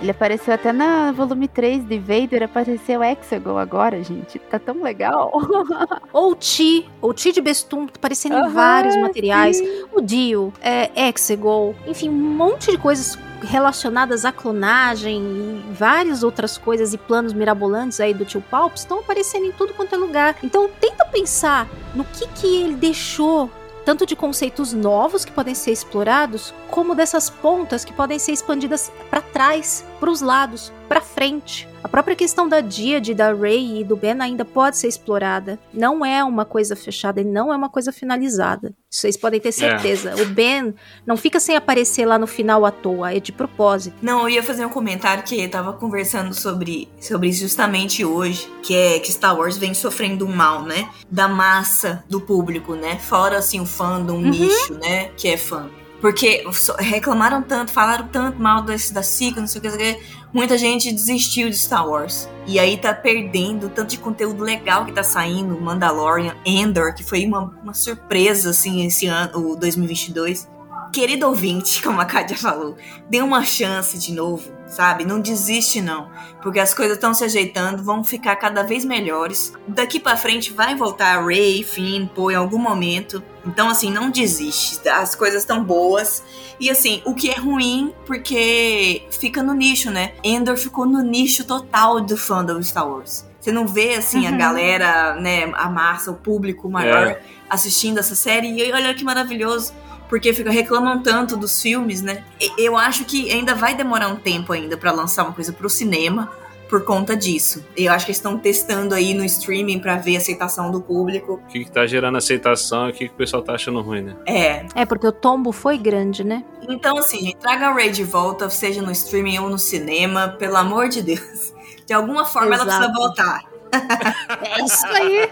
Ele apareceu até na volume 3 de Vader, apareceu Exegol agora, gente. Tá tão legal. Ou Ti, ou Ti de Bestum, aparecendo em Aham, vários materiais. O Dio, é, Exegol, enfim, um monte de coisas. Relacionadas à clonagem e várias outras coisas e planos mirabolantes aí do tio Palps estão aparecendo em tudo quanto é lugar. Então tenta pensar no que que ele deixou tanto de conceitos novos que podem ser explorados, como dessas pontas que podem ser expandidas para trás, para os lados, para frente. A própria questão da Díade, da Ray e do Ben ainda pode ser explorada. Não é uma coisa fechada e não é uma coisa finalizada. Vocês podem ter certeza. O Ben não fica sem aparecer lá no final à toa, é de propósito. Não, eu ia fazer um comentário que eu tava conversando sobre, sobre isso justamente hoje, que é que Star Wars vem sofrendo um mal, né? Da massa do público, né? Fora assim o fandom Uhum. nicho, né? Que é fã. Porque reclamaram tanto, falaram tanto mal desse, da SICA, não sei o que. Muita gente desistiu de Star Wars. E aí tá perdendo tanto de conteúdo legal que tá saindo. Mandalorian, Endor, que foi uma, uma surpresa, assim, esse ano, o 2022. Querido ouvinte, como a Kátia falou, dê uma chance de novo, sabe? Não desiste, não. Porque as coisas estão se ajeitando, vão ficar cada vez melhores. Daqui pra frente vai voltar Ray, Finn, Poe em algum momento. Então, assim, não desiste. As coisas estão boas. E, assim, o que é ruim, porque fica no nicho, né? Endor ficou no nicho total do fandom do Star Wars. Você não vê, assim, a Uhum. galera, né, a massa, o público maior É. assistindo essa série. E olha que maravilhoso porque fica reclamam tanto dos filmes, né? Eu acho que ainda vai demorar um tempo ainda pra lançar uma coisa pro cinema por conta disso. Eu acho que eles estão testando aí no streaming pra ver a aceitação do público. O que, que tá gerando aceitação e o que, que o pessoal tá achando ruim, né? É. É, porque o tombo foi grande, né? Então, assim, gente, traga a Ray de volta, seja no streaming ou no cinema, pelo amor de Deus. De alguma forma ela Exato. precisa voltar. É isso aí.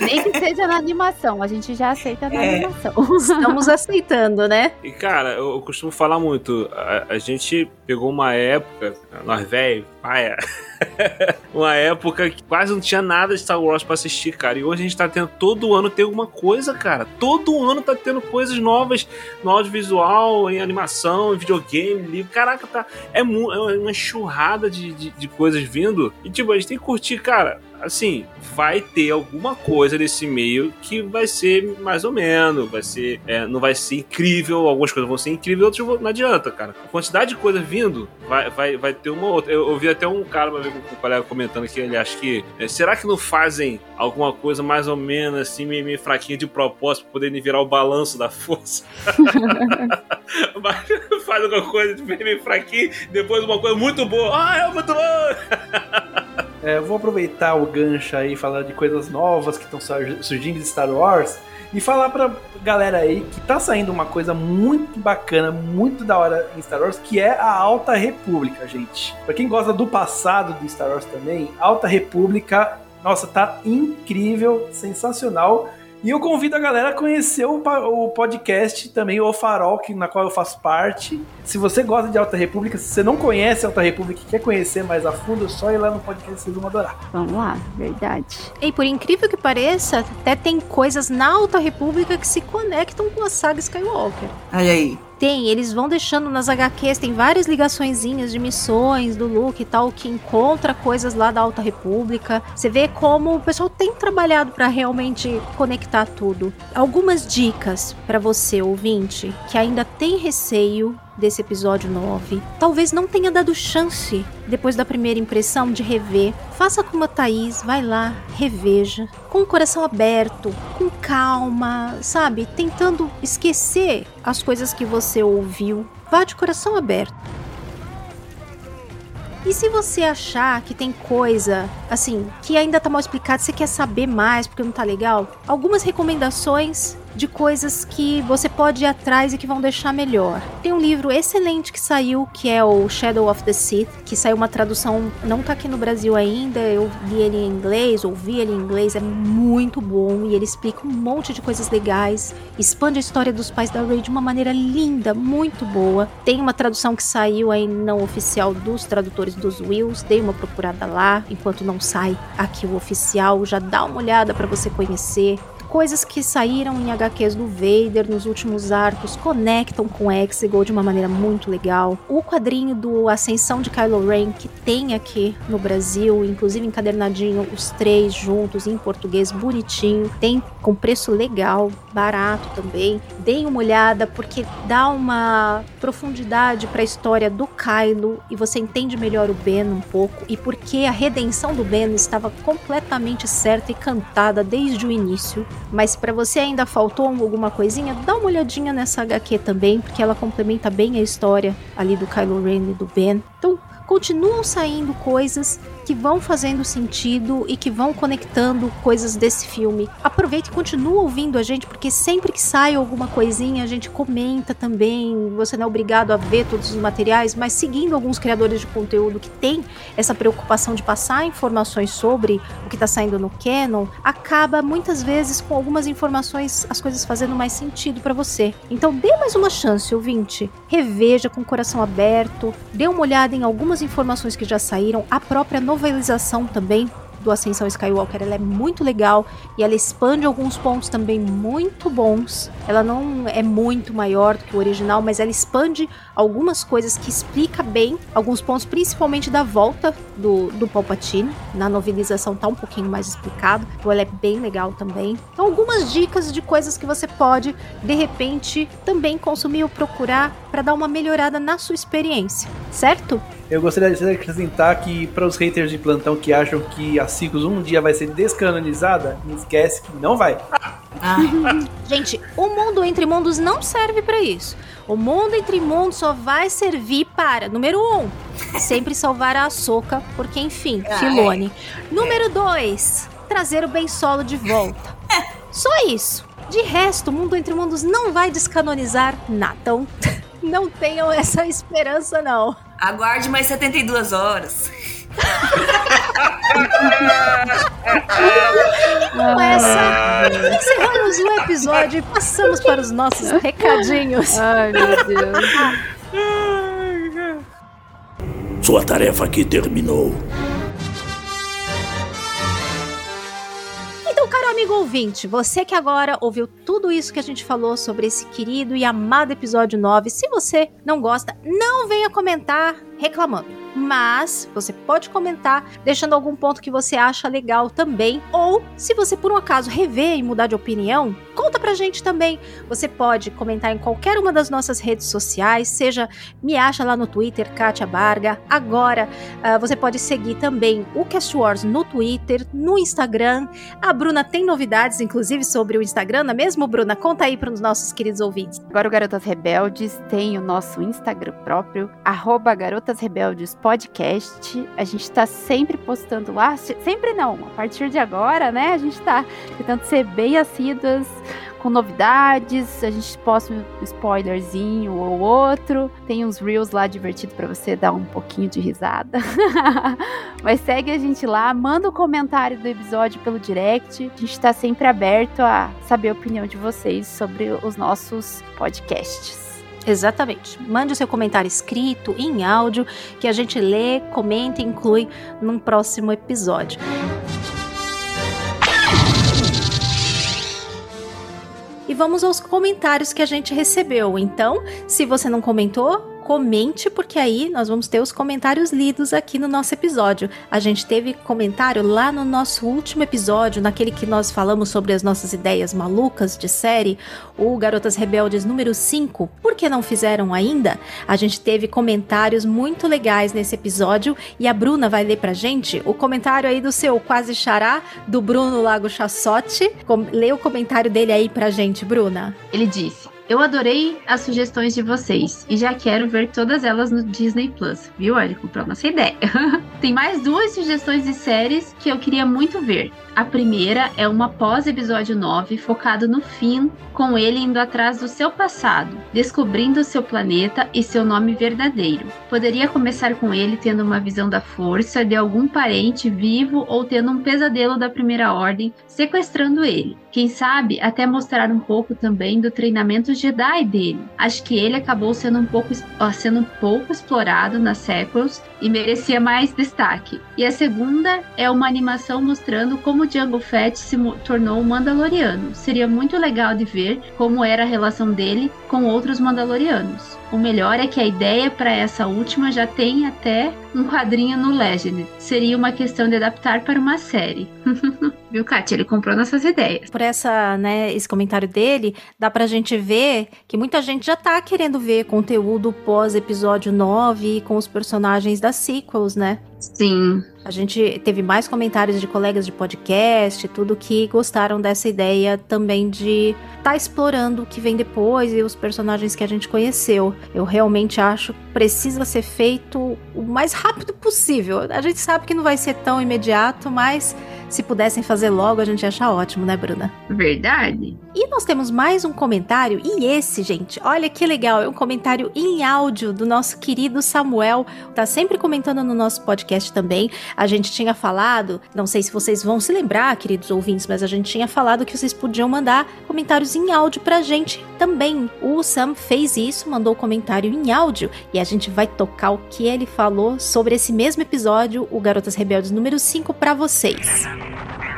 Nem que seja na animação, a gente já aceita na É. animação. Estamos aceitando, né? E cara, eu, eu costumo falar muito. A, a gente pegou uma época, nós velho, paia. uma época que quase não tinha nada de Star Wars pra assistir, cara. E hoje a gente tá tendo todo ano tem alguma coisa, cara. Todo ano tá tendo coisas novas no audiovisual, em animação, em videogame, livro. Caraca, tá. É, é uma enxurrada de, de, de coisas vindo. E tipo, a gente tem que curtir, cara. Assim, vai ter alguma coisa nesse meio que vai ser mais ou menos, vai ser, é, não vai ser incrível, algumas coisas vão ser incríveis, outras não adianta, cara. A quantidade de coisa vindo, vai, vai, vai ter uma outra. Eu, eu vi até um cara, uma vez, um colega comentando que ele acha que, é, será que não fazem alguma coisa mais ou menos assim, meio, meio fraquinha de propósito, pra poder virar o balanço da força? Faz alguma coisa meio, meio fraquinho, depois uma coisa muito boa, ah, é muito bom! É, eu vou aproveitar o gancho aí, falar de coisas novas que estão surgindo de Star Wars e falar pra galera aí que tá saindo uma coisa muito bacana, muito da hora em Star Wars, que é a Alta República, gente. Pra quem gosta do passado de Star Wars também, Alta República, nossa, tá incrível, sensacional. E eu convido a galera a conhecer o, o podcast também, o Farol, que, na qual eu faço parte. Se você gosta de Alta República, se você não conhece Alta República e quer conhecer mais a fundo, é só ir lá no podcast, vocês vão adorar. Vamos lá, verdade. E por incrível que pareça, até tem coisas na Alta República que se conectam com a saga Skywalker. Olha aí. Tem, eles vão deixando nas HQs, tem várias ligaçõezinhas de missões do Luke e tal, que encontra coisas lá da Alta República. Você vê como o pessoal tem trabalhado pra realmente conectar tudo. Algumas dicas pra você, ouvinte, que ainda tem receio desse episódio 9. Talvez não tenha dado chance, depois da primeira impressão, de rever. Faça como a Thaís, vai lá, reveja, com o coração aberto, com calma, sabe? Tentando esquecer as coisas que você ouviu. Vá de coração aberto. E se você achar que tem coisa, assim, que ainda tá mal explicado, você quer saber mais porque não tá legal, algumas recomendações de coisas que você pode ir atrás e que vão deixar melhor. Tem um livro excelente que saiu, que é o Shadow of the Sith, que saiu uma tradução, não tá aqui no Brasil ainda, eu li ele em inglês, ouvi ele em inglês, é muito bom e ele explica um monte de coisas legais, expande a história dos pais da Rey de uma maneira linda, muito boa. Tem uma tradução que saiu aí não oficial dos tradutores dos Wills, dei uma procurada lá, enquanto não sai aqui o oficial, já dá uma olhada para você conhecer. Coisas que saíram em HQs do Vader nos últimos arcos conectam com Exegol de uma maneira muito legal. O quadrinho do Ascensão de Kylo Ren, que tem aqui no Brasil, inclusive encadernadinho, os três juntos em português, bonitinho, tem com preço legal, barato também. Deem uma olhada, porque dá uma profundidade para a história do Kylo e você entende melhor o Ben um pouco e porque a redenção do Ben estava completamente certa e cantada desde o início. Mas para você ainda faltou alguma coisinha, dá uma olhadinha nessa HQ também, porque ela complementa bem a história ali do Kylo Ren e do Ben. Então, continuam saindo coisas que vão fazendo sentido e que vão conectando coisas desse filme. Aproveita e continua ouvindo a gente, porque sempre que sai alguma coisinha, a gente comenta também. Você não é obrigado a ver todos os materiais, mas seguindo alguns criadores de conteúdo que tem essa preocupação de passar informações sobre o que está saindo no canon, acaba muitas vezes com algumas informações as coisas fazendo mais sentido para você. Então dê mais uma chance, ouvinte. Reveja com o coração aberto, dê uma olhada em algumas informações que já saíram, a própria novelização também do Ascensão Skywalker, ela é muito legal e ela expande alguns pontos também muito bons. Ela não é muito maior do que o original, mas ela expande algumas coisas que explica bem alguns pontos, principalmente da volta do, do Palpatine. Na novelização tá um pouquinho mais explicado, então ela é bem legal também. Então algumas dicas de coisas que você pode, de repente, também consumir ou procurar para dar uma melhorada na sua experiência, certo? Eu gostaria de acrescentar que para os haters de plantão que acham que a Ciclos um dia vai ser descanonizada, não esquece que não vai. Gente, o mundo entre mundos não serve para isso. O mundo entre mundos só vai servir para, número um, sempre salvar a Ahsoka, porque enfim, Filone. Número dois, trazer o Ben Solo de volta. Só isso. De resto, o mundo entre mundos não vai descanonizar nada. Então, não tenham essa esperança, não. Aguarde mais 72 horas. E com essa, encerramos o episódio e passamos para os nossos recadinhos. Ai, meu Deus. Sua tarefa aqui terminou. Então, caro amigo ouvinte, você que agora ouviu tudo isso que a gente falou sobre esse querido e amado episódio 9, se você não gosta, não venha comentar reclamando. Mas você pode comentar deixando algum ponto que você acha legal também. Ou, se você por um acaso rever e mudar de opinião, conta pra gente também. Você pode comentar em qualquer uma das nossas redes sociais, seja me acha lá no Twitter, Kátia Barga. Agora, uh, você pode seguir também o Cast Wars no Twitter, no Instagram. A Bruna tem novidades, inclusive, sobre o Instagram, não é mesmo, Bruna? Conta aí para os nossos queridos ouvintes. Agora o Garotas Rebeldes tem o nosso Instagram próprio, arroba Podcast. A gente tá sempre postando lá, sempre não, a partir de agora, né? A gente tá tentando ser bem assíduas com novidades, a gente posta um spoilerzinho ou outro, tem uns reels lá divertido para você dar um pouquinho de risada. Mas segue a gente lá, manda um comentário do episódio pelo direct. A gente tá sempre aberto a saber a opinião de vocês sobre os nossos podcasts. Exatamente. Mande o seu comentário escrito, em áudio, que a gente lê, comenta e inclui num próximo episódio. E vamos aos comentários que a gente recebeu. Então, se você não comentou, comente, porque aí nós vamos ter os comentários lidos aqui no nosso episódio. A gente teve comentário lá no nosso último episódio, naquele que nós falamos sobre as nossas ideias malucas de série, o Garotas Rebeldes número 5. Por que não fizeram ainda? A gente teve comentários muito legais nesse episódio e a Bruna vai ler pra gente o comentário aí do seu quase xará, do Bruno Lago Chassotti. Lê o comentário dele aí pra gente, Bruna. Ele disse. Eu adorei as sugestões de vocês e já quero ver todas elas no Disney Plus, viu? Ele comprou nossa ideia. Tem mais duas sugestões de séries que eu queria muito ver. A primeira é uma pós-episódio 9 focado no Finn, com ele indo atrás do seu passado, descobrindo seu planeta e seu nome verdadeiro. Poderia começar com ele tendo uma visão da força de algum parente vivo ou tendo um pesadelo da Primeira Ordem sequestrando ele. Quem sabe até mostrar um pouco também do treinamento Jedi dele. Acho que ele acabou sendo um pouco, sendo um pouco explorado nas sequels e merecia mais destaque. E a segunda é uma animação mostrando como Jango Fett se tornou um Mandaloriano. Seria muito legal de ver como era a relação dele com outros Mandalorianos. O melhor é que a ideia para essa última já tem até um quadrinho no Legend. Seria uma questão de adaptar para uma série. Viu, Kátia? Ele comprou nossas ideias. Por essa, né, esse comentário dele, dá pra gente ver que muita gente já tá querendo ver conteúdo pós episódio 9 com os personagens das sequels, né? Sim. A gente teve mais comentários de colegas de podcast, tudo que gostaram dessa ideia também de estar tá explorando o que vem depois e os personagens que a gente conheceu. Eu realmente acho que precisa ser feito o mais rápido possível. A gente sabe que não vai ser tão imediato, mas se pudessem fazer logo, a gente ia achar ótimo, né, Bruna? Verdade. E nós temos mais um comentário, e esse, gente, olha que legal, é um comentário em áudio do nosso querido Samuel. Tá sempre comentando no nosso podcast também. A gente tinha falado, não sei se vocês vão se lembrar, queridos ouvintes, mas a gente tinha falado que vocês podiam mandar comentários em áudio pra gente também. O Sam fez isso, mandou o comentário em áudio, e a gente vai tocar o que ele falou sobre esse mesmo episódio, o Garotas Rebeldes número 5, para vocês.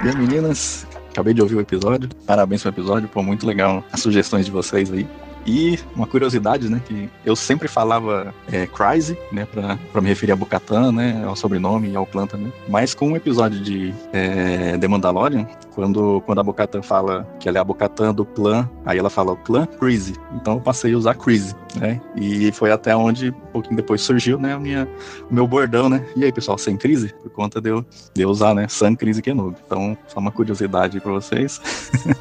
E meninas? Acabei de ouvir o episódio. Parabéns pelo episódio, pô, muito legal as sugestões de vocês aí. E uma curiosidade, né, que eu sempre falava é, né, pra, pra me referir a Bocatan, né, ao sobrenome e ao clã também. Mas com o um episódio de é, The Mandalorian, quando, quando a Bocatan fala que ela é a Bocatan do clã, aí ela fala o clã Crazy. Então eu passei a usar Crazy, né, e foi até onde, um pouquinho depois surgiu, né, a minha, o meu bordão, né. E aí, pessoal, sem crise? Por conta de eu, de eu usar, né, Sun Crise Kenobi. Então, só uma curiosidade para vocês.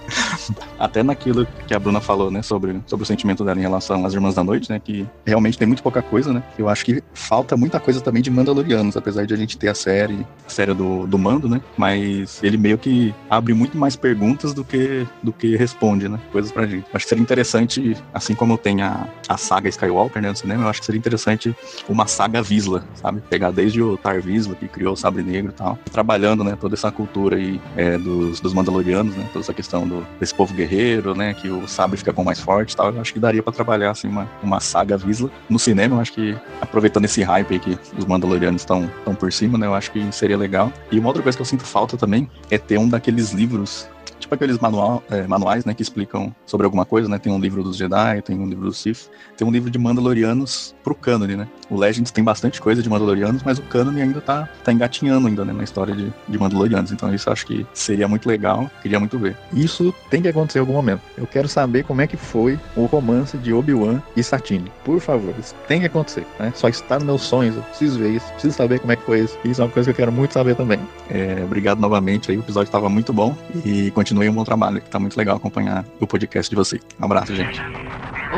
até naquilo que a Bruna falou, né, sobre, sobre o sentimento dela em relação às Irmãs da Noite, né? Que realmente tem muito pouca coisa, né? Eu acho que falta muita coisa também de Mandalorianos, apesar de a gente ter a série, a série do, do Mando, né? Mas ele meio que abre muito mais perguntas do que, do que responde, né? Coisas pra gente. Acho que seria interessante, assim como tem a, a saga Skywalker, né, no cinema, eu acho que seria interessante uma saga Visla, sabe? Pegar desde o Tar Visla, que criou o Sabre Negro e tal, trabalhando, né, toda essa cultura aí é, dos, dos Mandalorianos, né? Toda essa questão do, desse povo guerreiro, né? Que o sabre fica com mais forte e tal eu acho que daria para trabalhar assim uma, uma saga Visla no cinema. Eu acho que aproveitando esse hype aí que os Mandalorianos estão por cima, né? Eu acho que seria legal. E uma outra coisa que eu sinto falta também é ter um daqueles livros tipo aqueles manual, é, manuais, né, que explicam sobre alguma coisa, né? Tem um livro dos Jedi, tem um livro dos Sith, tem um livro de Mandalorianos pro cânone, né? O Legends tem bastante coisa de Mandalorianos, mas o cânone ainda tá, tá engatinhando ainda, né, na história de, de Mandalorianos. Então isso acho que seria muito legal, queria muito ver. Isso tem que acontecer em algum momento. Eu quero saber como é que foi o romance de Obi-Wan e Satine. Por favor, isso tem que acontecer, né? Só está nos meus sonhos, eu preciso ver isso, preciso saber como é que foi isso. Isso é uma coisa que eu quero muito saber também. É, obrigado novamente aí, o episódio estava muito bom e continue um bom trabalho, que tá muito legal acompanhar o podcast de você. Um abraço, gente.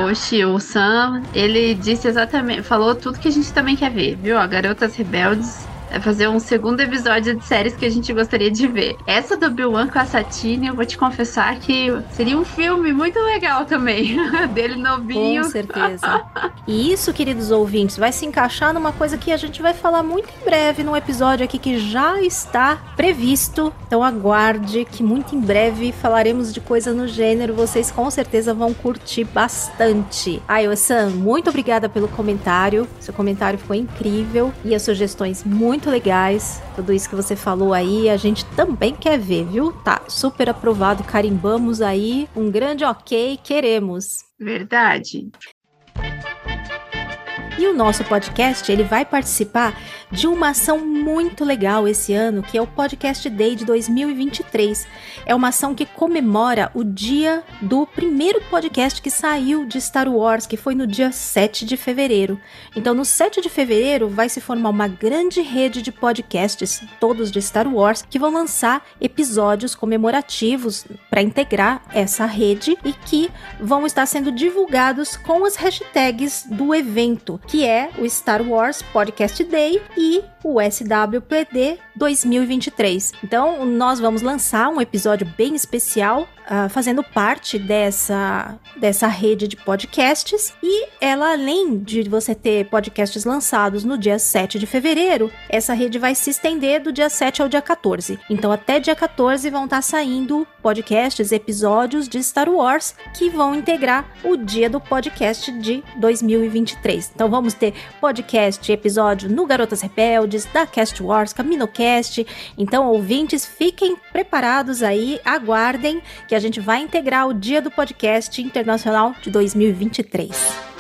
Oxi, o Sam, ele disse exatamente, falou tudo que a gente também quer ver, viu? Garotas Rebeldes é fazer um segundo episódio de séries que a gente gostaria de ver. Essa do One com a Satine, eu vou te confessar que seria um filme muito legal também. Dele novinho. Com certeza. e isso, queridos ouvintes, vai se encaixar numa coisa que a gente vai falar muito em breve num episódio aqui que já está previsto. Então aguarde que muito em breve falaremos de coisa no gênero. Vocês com certeza vão curtir bastante. Ai, Sam, muito obrigada pelo comentário. Seu comentário ficou incrível e as sugestões muito muito legais. Tudo isso que você falou aí, a gente também quer ver, viu? Tá super aprovado, carimbamos aí. Um grande ok, queremos. Verdade. E o nosso podcast, ele vai participar de uma ação muito legal esse ano, que é o Podcast Day de 2023. É uma ação que comemora o dia do primeiro podcast que saiu de Star Wars, que foi no dia 7 de fevereiro. Então, no 7 de fevereiro, vai se formar uma grande rede de podcasts, todos de Star Wars, que vão lançar episódios comemorativos para integrar essa rede e que vão estar sendo divulgados com as hashtags do evento que é o Star Wars Podcast Day e o SWPD 2023. Então, nós vamos lançar um episódio bem especial uh, fazendo parte dessa, dessa rede de podcasts. E ela, além de você ter podcasts lançados no dia 7 de fevereiro, essa rede vai se estender do dia 7 ao dia 14. Então, até dia 14 vão estar saindo podcasts, episódios de Star Wars que vão integrar o dia do podcast de 2023. Então, vamos ter podcast, episódio no Garotas Rebeldes, da Cast Wars, Caminocast. Então, ouvintes, fiquem preparados aí, aguardem que a gente vai integrar o Dia do Podcast Internacional de 2023.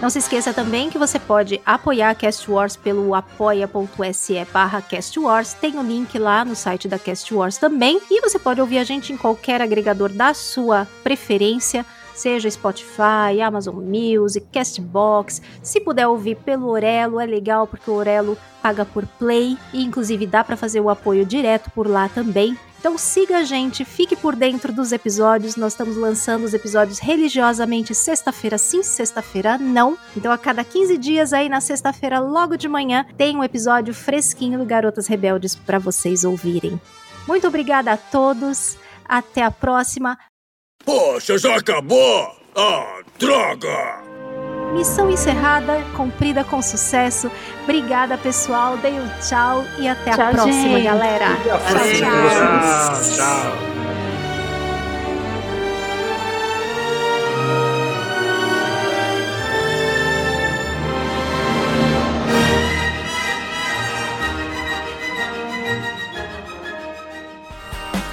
Não se esqueça também que você pode apoiar a Cast Wars pelo apoia.se barra Cast Wars. Tem o link lá no site da Cast Wars também. E você pode ouvir a gente em qualquer agregador da sua preferência seja Spotify, Amazon Music, Castbox. Se puder ouvir pelo Orelo, é legal porque o Orelo paga por play e inclusive dá para fazer o apoio direto por lá também. Então siga a gente, fique por dentro dos episódios. Nós estamos lançando os episódios religiosamente sexta-feira sim, sexta-feira não. Então a cada 15 dias aí na sexta-feira logo de manhã tem um episódio fresquinho do Garotas Rebeldes para vocês ouvirem. Muito obrigada a todos. Até a próxima. Poxa, já acabou? Ah, droga! Missão encerrada, cumprida com sucesso. Obrigada, pessoal. Dei um tchau e até Tchau, a próxima, gente. galera. Até a próxima. Tchau, tchau.